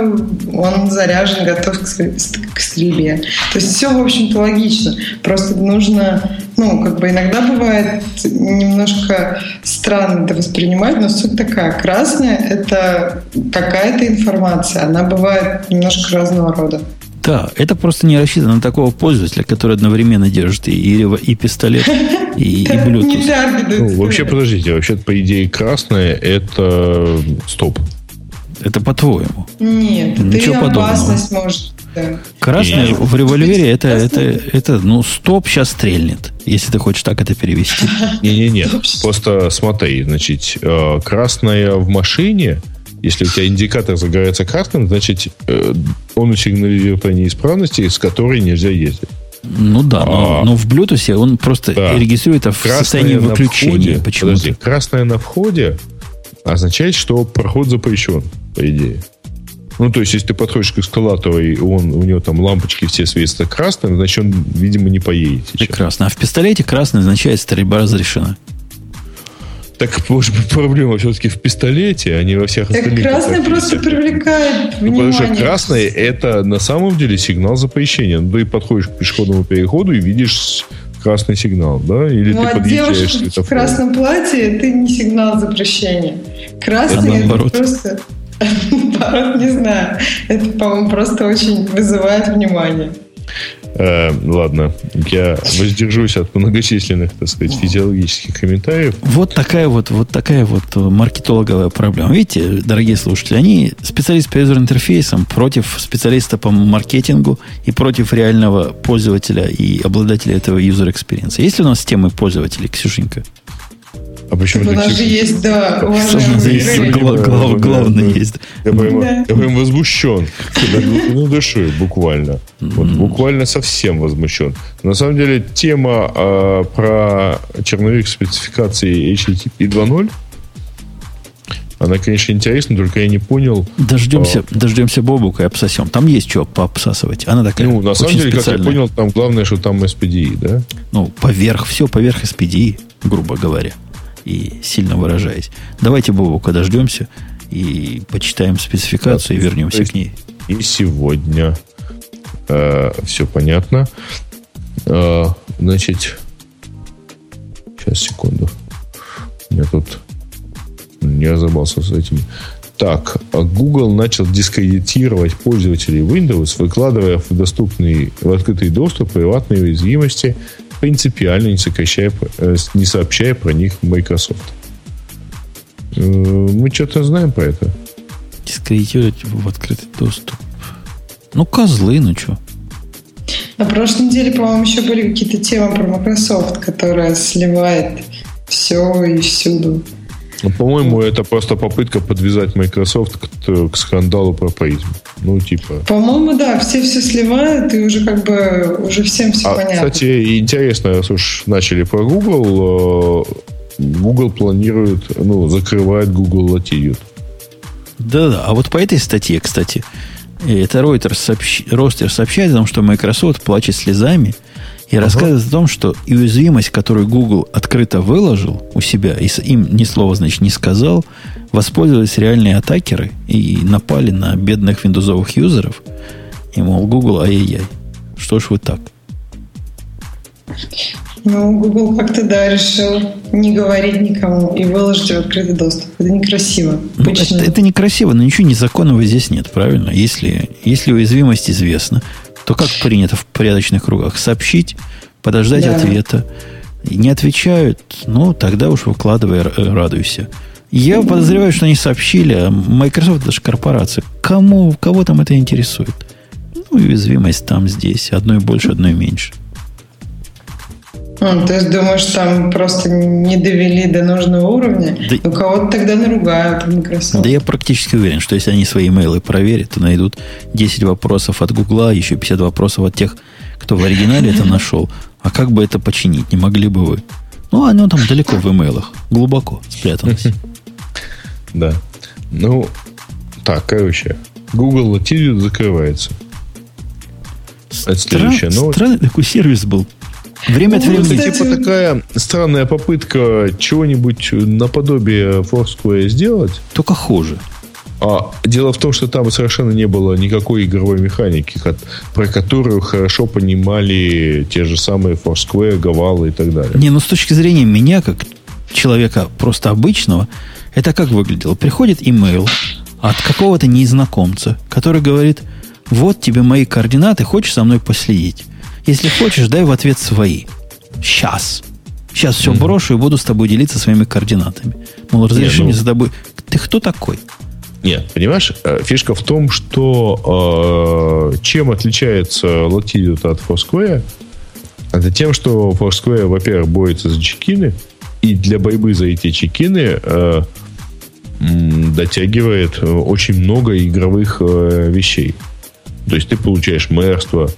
[SPEAKER 2] он заряжен, готов к стрельбе. То есть все, в общем-то, логично. Просто нужно, ну, как бы иногда бывает немножко странно это воспринимать, но суть такая. Красная — это какая-то информация. Она бывает немножко разного рода.
[SPEAKER 1] Да, это просто не рассчитано на такого пользователя, который одновременно держит и, [laughs] и, и пистолет, и, и Bluetooth.
[SPEAKER 3] Ну, вообще, подождите, вообще по идее красное это стоп.
[SPEAKER 1] Это по-твоему.
[SPEAKER 2] Нет, Ничего это подобного. опасность может.
[SPEAKER 1] Да. Красное в револьвере это, это, это, ну, стоп сейчас стрельнет, если ты хочешь так это перевести. [laughs]
[SPEAKER 3] Не-не-не, просто смотри, значит, э, красное в машине, если у тебя индикатор загорается красным, значит, э, он сигнализирует о неисправности, с которой нельзя ездить.
[SPEAKER 1] Ну да, но, а, но в Bluetooth он просто да. регистрирует это в красное состоянии выключения. Почему-то.
[SPEAKER 3] красное на входе означает, что проход запрещен, по идее. Ну, то есть, если ты подходишь к эскалатору, и он, у него там лампочки все светятся красным, значит, он, видимо, не поедет.
[SPEAKER 1] Сейчас. Прекрасно. А в пистолете красный означает, стрельба разрешена.
[SPEAKER 3] Так, может быть, проблема все-таки в пистолете, а не во всех
[SPEAKER 2] так остальных. красный просто привлекает ну, внимание.
[SPEAKER 3] Потому что красный – это на самом деле сигнал запрещения. Ну, ты подходишь к пешеходному переходу и видишь красный сигнал, да? Или ну, ты а
[SPEAKER 2] девушка в красном платье – это не сигнал запрещения. Красный – это просто [laughs] Наоборот, не знаю. Это, по-моему, просто очень вызывает внимание.
[SPEAKER 3] Э, ладно, я воздержусь от многочисленных, так сказать, физиологических комментариев.
[SPEAKER 1] Вот такая вот, вот такая вот маркетологовая проблема. Видите, дорогие слушатели, они специалист по юзер-интерфейсам против специалиста по маркетингу и против реального пользователя и обладателя этого user experience'а. Есть ли у нас темы пользователей, Ксюшенька?
[SPEAKER 2] А почему У нас же есть, да, [laughs] уважаемые
[SPEAKER 1] Главное есть.
[SPEAKER 3] Я прям, я прям возмущен. Ну, душой, буквально. Вот, буквально совсем возмущен. На самом деле, тема э, про черновик спецификации HTTP 2.0 она, конечно, интересна, только я не понял.
[SPEAKER 1] Дождемся, а... дождемся Бобука и обсосем. Там есть что пообсасывать. Она такая
[SPEAKER 3] Ну, на самом деле, специальная. как я понял, там главное, что там SPDY, да?
[SPEAKER 1] Ну, поверх, все поверх SPDI, грубо говоря и сильно выражаясь. Давайте Бобука дождемся и почитаем спецификацию да, и вернемся к ней.
[SPEAKER 3] И сегодня э, все понятно. Э, значит, сейчас, секунду. Меня тут не разобрался с этим. Так, Google начал дискредитировать пользователей Windows, выкладывая в доступный в открытый доступ приватные уязвимости принципиально не, сокращая, э, не сообщая про них Microsoft. Э, мы что-то знаем про это.
[SPEAKER 1] Дискредитировать в открытый доступ. Ну, козлы, ну что.
[SPEAKER 2] На прошлой неделе, по-моему, еще были какие-то темы про Microsoft, которая сливает все и всюду.
[SPEAKER 3] Ну, по-моему, это просто попытка подвязать Microsoft к, к скандалу про призм. Ну, типа.
[SPEAKER 2] По-моему, да, все все сливают, и уже как бы уже всем все а, понятно.
[SPEAKER 3] Кстати, интересно, раз уж начали про Google, э, Google планирует, ну, закрывает Google Latitude.
[SPEAKER 1] Да-да, а вот по этой статье, кстати, это Reuters, сообщ... Reuters сообщает о том, что Microsoft плачет слезами – и uh-huh. рассказывает о том, что уязвимость, которую Google открыто выложил у себя, и им ни слова, значит, не сказал, воспользовались реальные атакеры и напали на бедных виндозовых юзеров. И, мол, Google, ай-яй-яй. Что ж вы так?
[SPEAKER 2] Ну, Google как-то, да, решил не говорить никому и выложить в открытый доступ. Это некрасиво.
[SPEAKER 1] Ну, это, это некрасиво, но ничего незаконного здесь нет, правильно? Если, если уязвимость известна, то как принято в порядочных кругах? Сообщить, подождать да. ответа. Не отвечают, ну, тогда уж выкладывай, радуйся. Я подозреваю, что они сообщили, а Microsoft даже корпорация. Кому, кого там это интересует? Ну, уязвимость там, здесь. Одной больше, одной меньше.
[SPEAKER 2] А, то есть думаешь, там просто не довели до нужного уровня? Да, У кого-то тогда наругают в Microsoft.
[SPEAKER 1] Да я практически уверен, что если они свои имейлы проверят, то найдут 10 вопросов от Гугла, еще 50 вопросов от тех, кто в оригинале это нашел. А как бы это починить? Не могли бы вы? Ну, оно там далеко в имейлах, глубоко спряталось. [laughs]
[SPEAKER 3] Да. Ну, так, короче, Google Latitude закрывается.
[SPEAKER 1] Это новость. Странный такой сервис был Время от ну, времени.
[SPEAKER 3] Это типа такая странная попытка чего-нибудь наподобие Foursquare сделать.
[SPEAKER 1] Только хуже.
[SPEAKER 3] А дело в том, что там совершенно не было никакой игровой механики, про которую хорошо понимали те же самые Foursquare, Гавалы и так далее.
[SPEAKER 1] Не, ну с точки зрения меня, как человека просто обычного, это как выглядело? Приходит имейл от какого-то незнакомца, который говорит, Вот тебе мои координаты, хочешь со мной последить? Если хочешь, дай в ответ свои. Сейчас. Сейчас все mm-hmm. брошу и буду с тобой делиться своими координатами. Мол, разреши мне ну... за тобой. Ты кто такой?
[SPEAKER 3] Нет, понимаешь, э, фишка в том, что э, чем отличается Latitude от Foursquare, это тем, что Foursquare, во-первых, борется за чекины, и для борьбы за эти чекины э, дотягивает очень много игровых э, вещей. То есть ты получаешь мэрство,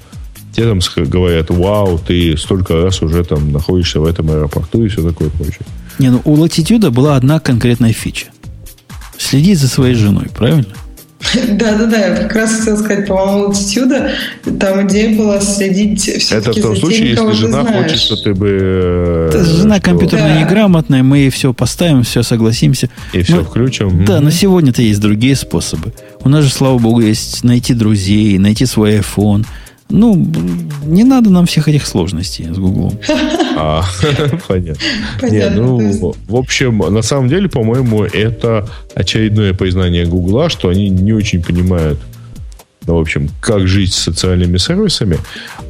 [SPEAKER 3] тебе там говорят, вау, ты столько раз уже там находишься в этом аэропорту и все такое прочее.
[SPEAKER 1] Не, ну у Latitude была одна конкретная фича. Следить за своей женой, правильно? [laughs]
[SPEAKER 2] Да-да-да, я как раз хотела сказать, по-моему, Latitude, там идея была следить
[SPEAKER 3] Это в том случае, тем, если жена хочет, что ты бы...
[SPEAKER 1] Это жена компьютерная да. неграмотная, мы ей все поставим, все согласимся.
[SPEAKER 3] И все включим.
[SPEAKER 1] Да, но сегодня-то есть другие способы. У нас же, слава богу, есть найти друзей, найти свой iPhone, ну, не надо нам всех этих сложностей с Гуглом. [laughs]
[SPEAKER 3] А, [laughs] понятно. Не, ну, в общем, на самом деле, по-моему, это очередное признание Гугла, что они не очень понимают, ну, в общем, как жить с социальными сервисами.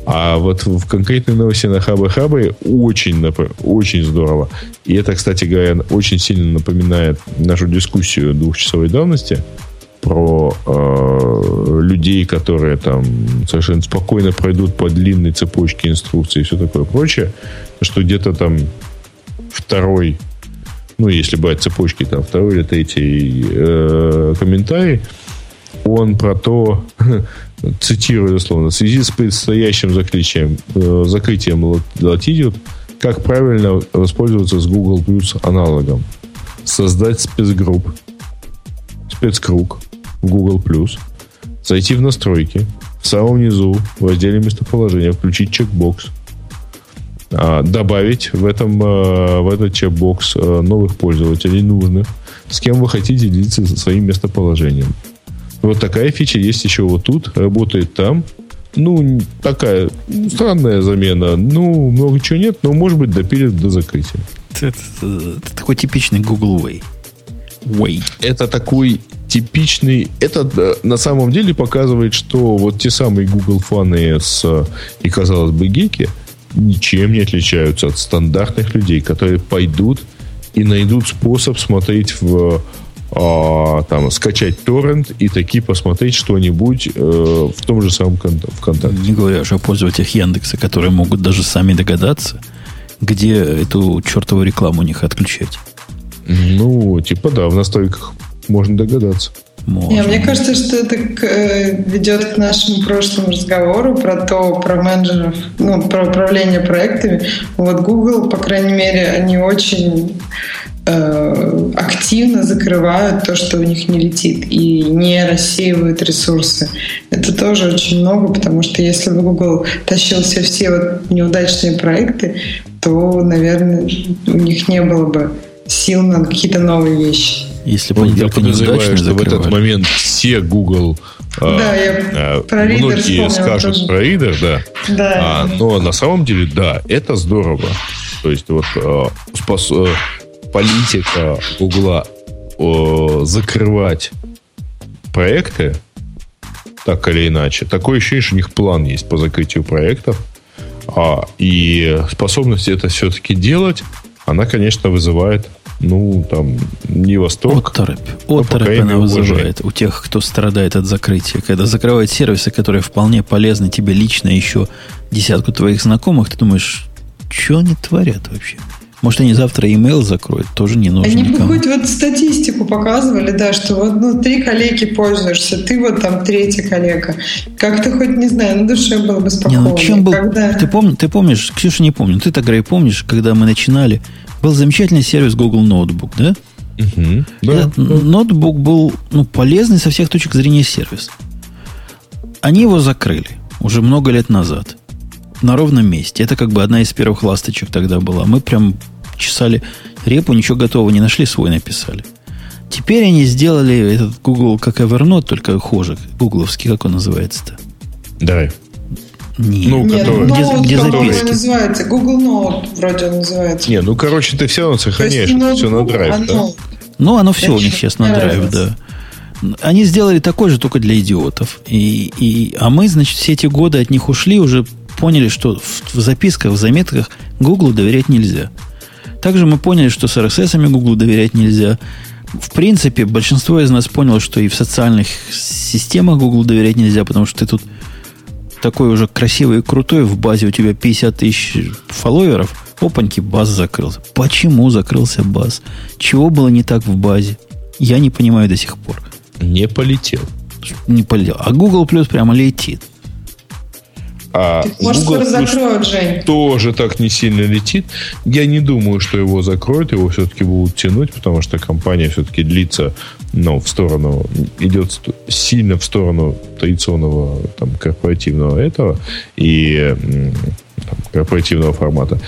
[SPEAKER 3] А вот в конкретной новости на Хабы Хабы очень, очень здорово. И это, кстати говоря, очень сильно напоминает нашу дискуссию двухчасовой давности – про э, людей, которые там совершенно спокойно пройдут по длинной цепочке инструкций и все такое прочее, что где-то там второй, ну, если брать цепочки, там второй или третий э, комментарий, он про то, [laughs] цитирую дословно, в связи с предстоящим закрытием, э, закрытием Latitude, как правильно воспользоваться с Google Plus аналогом. Создать спецгрупп, спецкруг, в Google+, зайти в настройки, в самом низу, в разделе местоположения, включить чекбокс, а, добавить в, этом, а, в этот чекбокс а, новых пользователей нужных, с кем вы хотите делиться своим местоположением. Вот такая фича есть еще вот тут, работает там. Ну, такая странная замена. Ну, много чего нет, но, может быть, допилят до закрытия.
[SPEAKER 1] Это, это, это такой типичный Google Way.
[SPEAKER 3] Way. Это такой типичный... Это э, на самом деле показывает, что вот те самые Google фаны с, и, казалось бы, гики ничем не отличаются от стандартных людей, которые пойдут и найдут способ смотреть в а, там, скачать торрент и таки посмотреть что-нибудь э, в том же самом ВКонтакте.
[SPEAKER 1] Не говоря уже о пользователях Яндекса, которые могут даже сами догадаться, где эту чертову рекламу у них отключать.
[SPEAKER 3] Ну, типа да, в настройках можно догадаться.
[SPEAKER 2] Можно. Не, мне кажется, что это к, э, ведет к нашему прошлому разговору про то, про менеджеров, ну, про управление проектами. Вот Google, по крайней мере, они очень э, активно закрывают то, что у них не летит, и не рассеивают ресурсы. Это тоже очень много, потому что если бы Google тащил все все вот неудачные проекты, то, наверное, у них не было бы сил на какие-то новые вещи.
[SPEAKER 1] Если ну,
[SPEAKER 3] я подозреваю, что в этот момент все Google а, да, я а, про многие скажут тоже. про Reader, да.
[SPEAKER 2] да.
[SPEAKER 3] А, но на самом деле, да, это здорово. То есть вот а, спас, а, политика Гугла а, закрывать проекты так или иначе. Такое ощущение, что у них план есть по закрытию проектов. А, и способность это все-таки делать, она, конечно, вызывает ну, там, не восторг.
[SPEAKER 1] Оторопь. Оторопь она вызывает у тех, кто страдает от закрытия. Когда закрывают сервисы, которые вполне полезны тебе лично, еще десятку твоих знакомых, ты думаешь, что они творят вообще? Может, они завтра email закроют, тоже не нужно
[SPEAKER 2] Они никому. бы хоть вот статистику показывали, да, что вот ну, три коллеги пользуешься, ты вот там третья коллега. Как ты хоть, не знаю, на душе было бы спокойно. Не, ну,
[SPEAKER 1] чем был, когда... ты, пом, ты помнишь, Ксюша не помню, ты тогда и помнишь, когда мы начинали, был замечательный сервис Google Notebook, да? Угу, да. Этот ноутбук был ну, полезный со всех точек зрения сервис. Они его закрыли уже много лет назад. На ровном месте. Это как бы одна из первых ласточек тогда была. Мы прям чесали репу, ничего готового не нашли, свой написали. Теперь они сделали этот Google как Evernote, только хуже. Гугловский, как он называется-то?
[SPEAKER 3] Давай.
[SPEAKER 2] Нет, ну, Нет который, ну, где записки? называется? Google Note вроде он называется.
[SPEAKER 3] Не, ну, короче, ты все равно сохраняешь это все на драйв, оно, да?
[SPEAKER 1] Ну, оно все у них сейчас на драйв, да. Они сделали такой же, только для идиотов. И, и, а мы, значит, все эти годы от них ушли, уже поняли, что в, в записках, в заметках Google доверять нельзя. Также мы поняли, что с RSS Google доверять нельзя. В принципе, большинство из нас поняло, что и в социальных системах Google доверять нельзя, потому что ты тут такой уже красивый и крутой, в базе у тебя 50 тысяч фолловеров, опаньки, баз закрылся. Почему закрылся баз? Чего было не так в базе? Я не понимаю до сих пор.
[SPEAKER 3] Не полетел.
[SPEAKER 1] Не полетел. А Google Plus прямо летит.
[SPEAKER 3] А
[SPEAKER 2] Может, скоро закроют, Жень.
[SPEAKER 3] Тоже так не сильно летит. Я не думаю, что его закроют, его все-таки будут тянуть, потому что компания все-таки длится ну, в сторону, идет сильно в сторону традиционного там, корпоративного этого и там, корпоративного формата.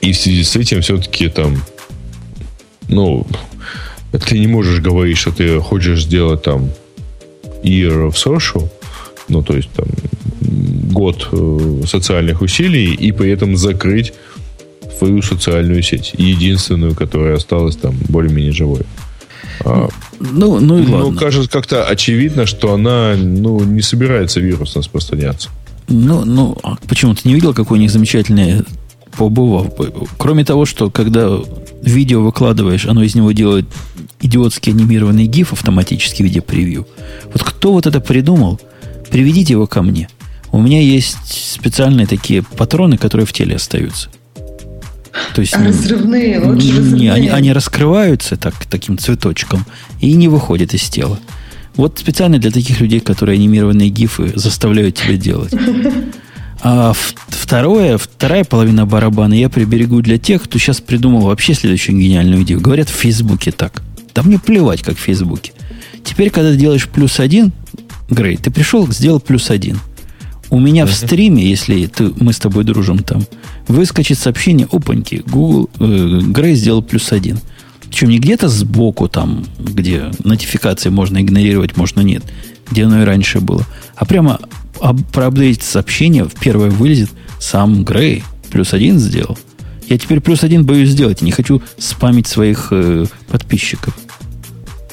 [SPEAKER 3] И в связи с этим все-таки там, ну, ты не можешь говорить, что ты хочешь сделать там year of social, ну, то есть там год э, социальных усилий и при этом закрыть свою социальную сеть, единственную, которая осталась там более-менее живой.
[SPEAKER 1] А, ну, ну и ну, ладно.
[SPEAKER 3] кажется как-то очевидно, что она ну, не собирается вирус распространяться.
[SPEAKER 1] Ну, ну, а почему ты не видел, какой у них замечательный побывав? Кроме того, что когда видео выкладываешь, оно из него делает идиотский анимированный гиф автоматически в виде превью. Вот кто вот это придумал, приведите его ко мне. У меня есть специальные такие патроны, которые в теле остаются.
[SPEAKER 2] То есть, а разрывные, лучше не, разрывные.
[SPEAKER 1] Они, они раскрываются так, таким цветочком и не выходят из тела. Вот специально для таких людей, которые анимированные гифы заставляют тебя делать. А второе, вторая половина барабана я приберегу для тех, кто сейчас придумал вообще следующую гениальную идею. Говорят в Фейсбуке так. Да мне плевать, как в Фейсбуке. Теперь, когда ты делаешь плюс один, Грей, ты пришел, сделал плюс один – у меня uh-huh. в стриме, если ты, мы с тобой дружим там, выскочит сообщение, опаньки, Google, э, Грей сделал плюс один. Причем не где-то сбоку там, где нотификации можно игнорировать, можно нет, где оно и раньше было, а прямо об, проапдейтить сообщение, в первое вылезет сам Грей плюс один сделал. Я теперь плюс один боюсь сделать, не хочу спамить своих э, подписчиков.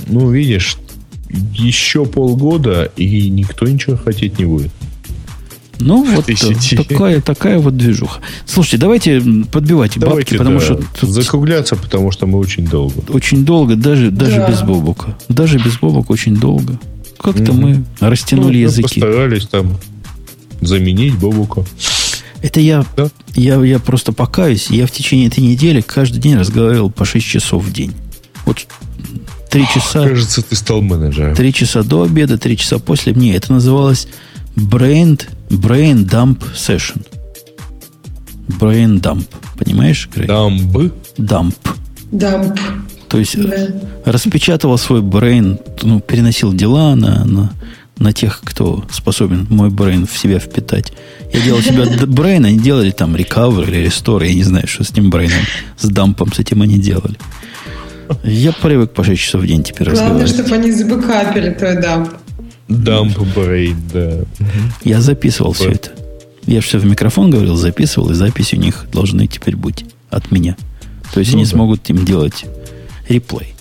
[SPEAKER 3] Ну, видишь, еще полгода, и никто ничего хотеть не будет.
[SPEAKER 1] Ну, [laughs] вот такая, такая вот движуха. Слушайте, давайте подбивать давайте, бабки, потому да, что...
[SPEAKER 3] Тут закругляться, потому что мы очень долго.
[SPEAKER 1] Очень долго, даже, даже да. без бобука. Даже без бобука очень долго. Как-то mm мы растянули ну, языки.
[SPEAKER 3] постарались там заменить бобука.
[SPEAKER 1] Это я, да? я, я просто покаюсь. Я в течение этой недели каждый день разговаривал по 6 часов в день. Вот три часа...
[SPEAKER 3] Кажется, ты стал менеджером.
[SPEAKER 1] Три часа до обеда, три часа после. Мне это называлось Brain, brain Dump Session. Brain Dump. Понимаешь,
[SPEAKER 3] Грей? Dump?
[SPEAKER 1] Dump.
[SPEAKER 2] Dump.
[SPEAKER 1] То есть да. распечатывал свой брейн, ну, переносил дела на, на, на тех, кто способен мой brain в себя впитать. Я делал себя brain, они делали там recover или restore, я не знаю, что с этим brain 'ом, с dump 'ом, с этим они делали. Я привык по 6 часов в день теперь
[SPEAKER 2] Главное, чтобы они забэкапили твой dump.
[SPEAKER 3] Dump brain, да.
[SPEAKER 1] Я записывал все это. Я все в микрофон говорил, записывал, и записи у них должны теперь быть от меня. То есть ну, они да. смогут им делать реплей.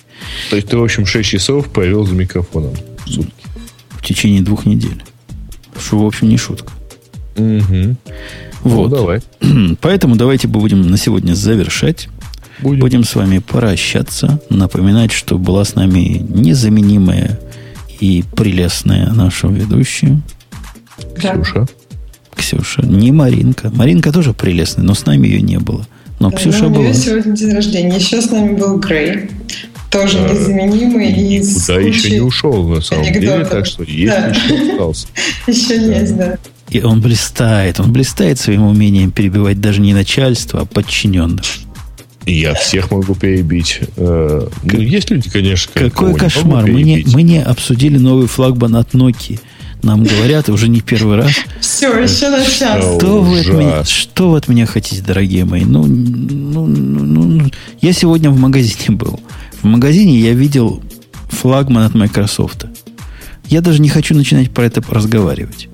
[SPEAKER 3] То есть ты, в общем, 6 часов провел за микрофоном в сутки.
[SPEAKER 1] В течение двух недель. Что, в общем, не шутка.
[SPEAKER 3] Угу.
[SPEAKER 1] Вот. Ну, давай. [clears throat] Поэтому давайте будем на сегодня завершать. Будем. будем с вами прощаться. Напоминать, что была с нами незаменимая и прелестная наша ведущая.
[SPEAKER 3] Ксюша.
[SPEAKER 1] Ксюша. Не Маринка. Маринка тоже прелестная, но с нами ее не было. Но да, Ксюша
[SPEAKER 2] ну,
[SPEAKER 1] была. У
[SPEAKER 2] нее сегодня день рождения. Еще с нами был Грей. Тоже да. незаменимый. И
[SPEAKER 3] Куда еще не ушел, на самом анекдотов. деле. Так что есть да. еще остался. [laughs]
[SPEAKER 2] Еще есть, да.
[SPEAKER 1] И он блистает. Он блистает своим умением перебивать даже не начальство, а подчиненных.
[SPEAKER 3] Я всех могу перебить. Э, ну, есть люди, конечно,
[SPEAKER 1] Какой кошмар. Мы не, мы не обсудили новый флагман от Nokia. Нам говорят уже не первый раз.
[SPEAKER 2] Все, еще на час.
[SPEAKER 1] Что вы, от меня, что вы от меня хотите, дорогие мои? Ну, ну, ну, ну, я сегодня в магазине был. В магазине я видел флагман от Microsoft. Я даже не хочу начинать про это разговаривать.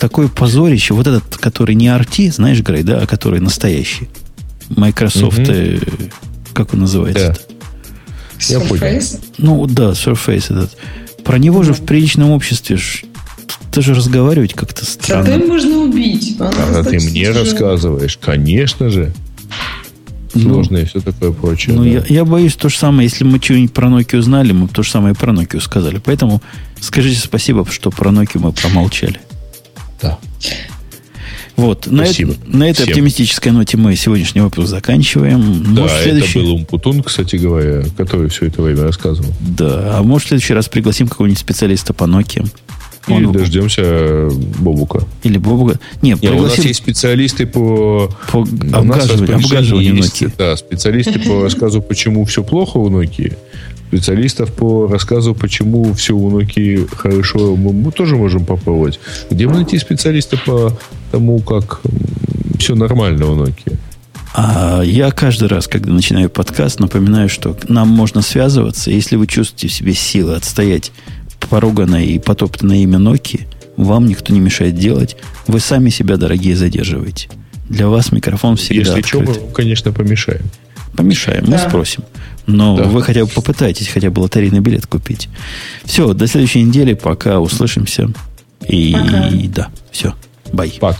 [SPEAKER 1] Такое позорище. Вот этот, который не RT, знаешь, Грей, да, а который настоящий. Microsoft, угу. как он называется?
[SPEAKER 3] Я понял.
[SPEAKER 1] Ну да, Surface этот. Про него же в приличном обществе ж, даже разговаривать как-то странно.
[SPEAKER 2] Зато можно убить.
[SPEAKER 3] А ты
[SPEAKER 2] достаточно
[SPEAKER 3] мне
[SPEAKER 2] тяжелый.
[SPEAKER 3] рассказываешь, конечно же.
[SPEAKER 1] Ну,
[SPEAKER 3] Сложно и все такое прочее.
[SPEAKER 1] Ну,
[SPEAKER 3] да.
[SPEAKER 1] я, я боюсь то же самое, если мы что-нибудь про Nokia узнали, мы то же самое и про Nokia сказали. Поэтому скажите спасибо, что про Nokia мы промолчали.
[SPEAKER 3] Да.
[SPEAKER 1] Вот, на,
[SPEAKER 3] Спасибо
[SPEAKER 1] эт- на этой
[SPEAKER 3] всем.
[SPEAKER 1] оптимистической ноте мы сегодняшний выпуск заканчиваем.
[SPEAKER 3] Да,
[SPEAKER 1] Может, следующий...
[SPEAKER 3] это был Умпутун, кстати говоря, который все это время рассказывал.
[SPEAKER 1] Да, а может, в следующий раз пригласим какого-нибудь специалиста по Nokia.
[SPEAKER 3] Или дождемся э, Бобука.
[SPEAKER 1] Или Бобуга. Не,
[SPEAKER 3] Не, у нас
[SPEAKER 1] пригласим
[SPEAKER 3] есть специалисты по...
[SPEAKER 1] по обгаживанию,
[SPEAKER 3] распоряжение
[SPEAKER 1] обгаживанию
[SPEAKER 3] есть,
[SPEAKER 1] Nokia.
[SPEAKER 3] Да, специалисты по рассказу, почему все плохо у Nokia. Специалистов по рассказу, почему все у Nokia хорошо, мы, мы тоже можем попробовать. Где мы найти специалиста по тому, как все нормально у Nokia?
[SPEAKER 1] А я каждый раз, когда начинаю подкаст, напоминаю, что нам можно связываться. Если вы чувствуете в себе силы отстоять поруганное и потоптанное имя Nokia, вам никто не мешает делать. Вы сами себя, дорогие, задерживаете. Для вас микрофон всегда
[SPEAKER 3] Если что, мы,
[SPEAKER 1] открыт.
[SPEAKER 3] конечно, помешаем.
[SPEAKER 1] Помешаем, мы
[SPEAKER 2] Да.
[SPEAKER 1] спросим. Но
[SPEAKER 3] Да.
[SPEAKER 1] вы хотя бы попытайтесь хотя бы лотерейный билет купить. Все, до следующей недели. Пока услышимся. И
[SPEAKER 2] Пока.
[SPEAKER 1] да, все. Бай.
[SPEAKER 3] Пока.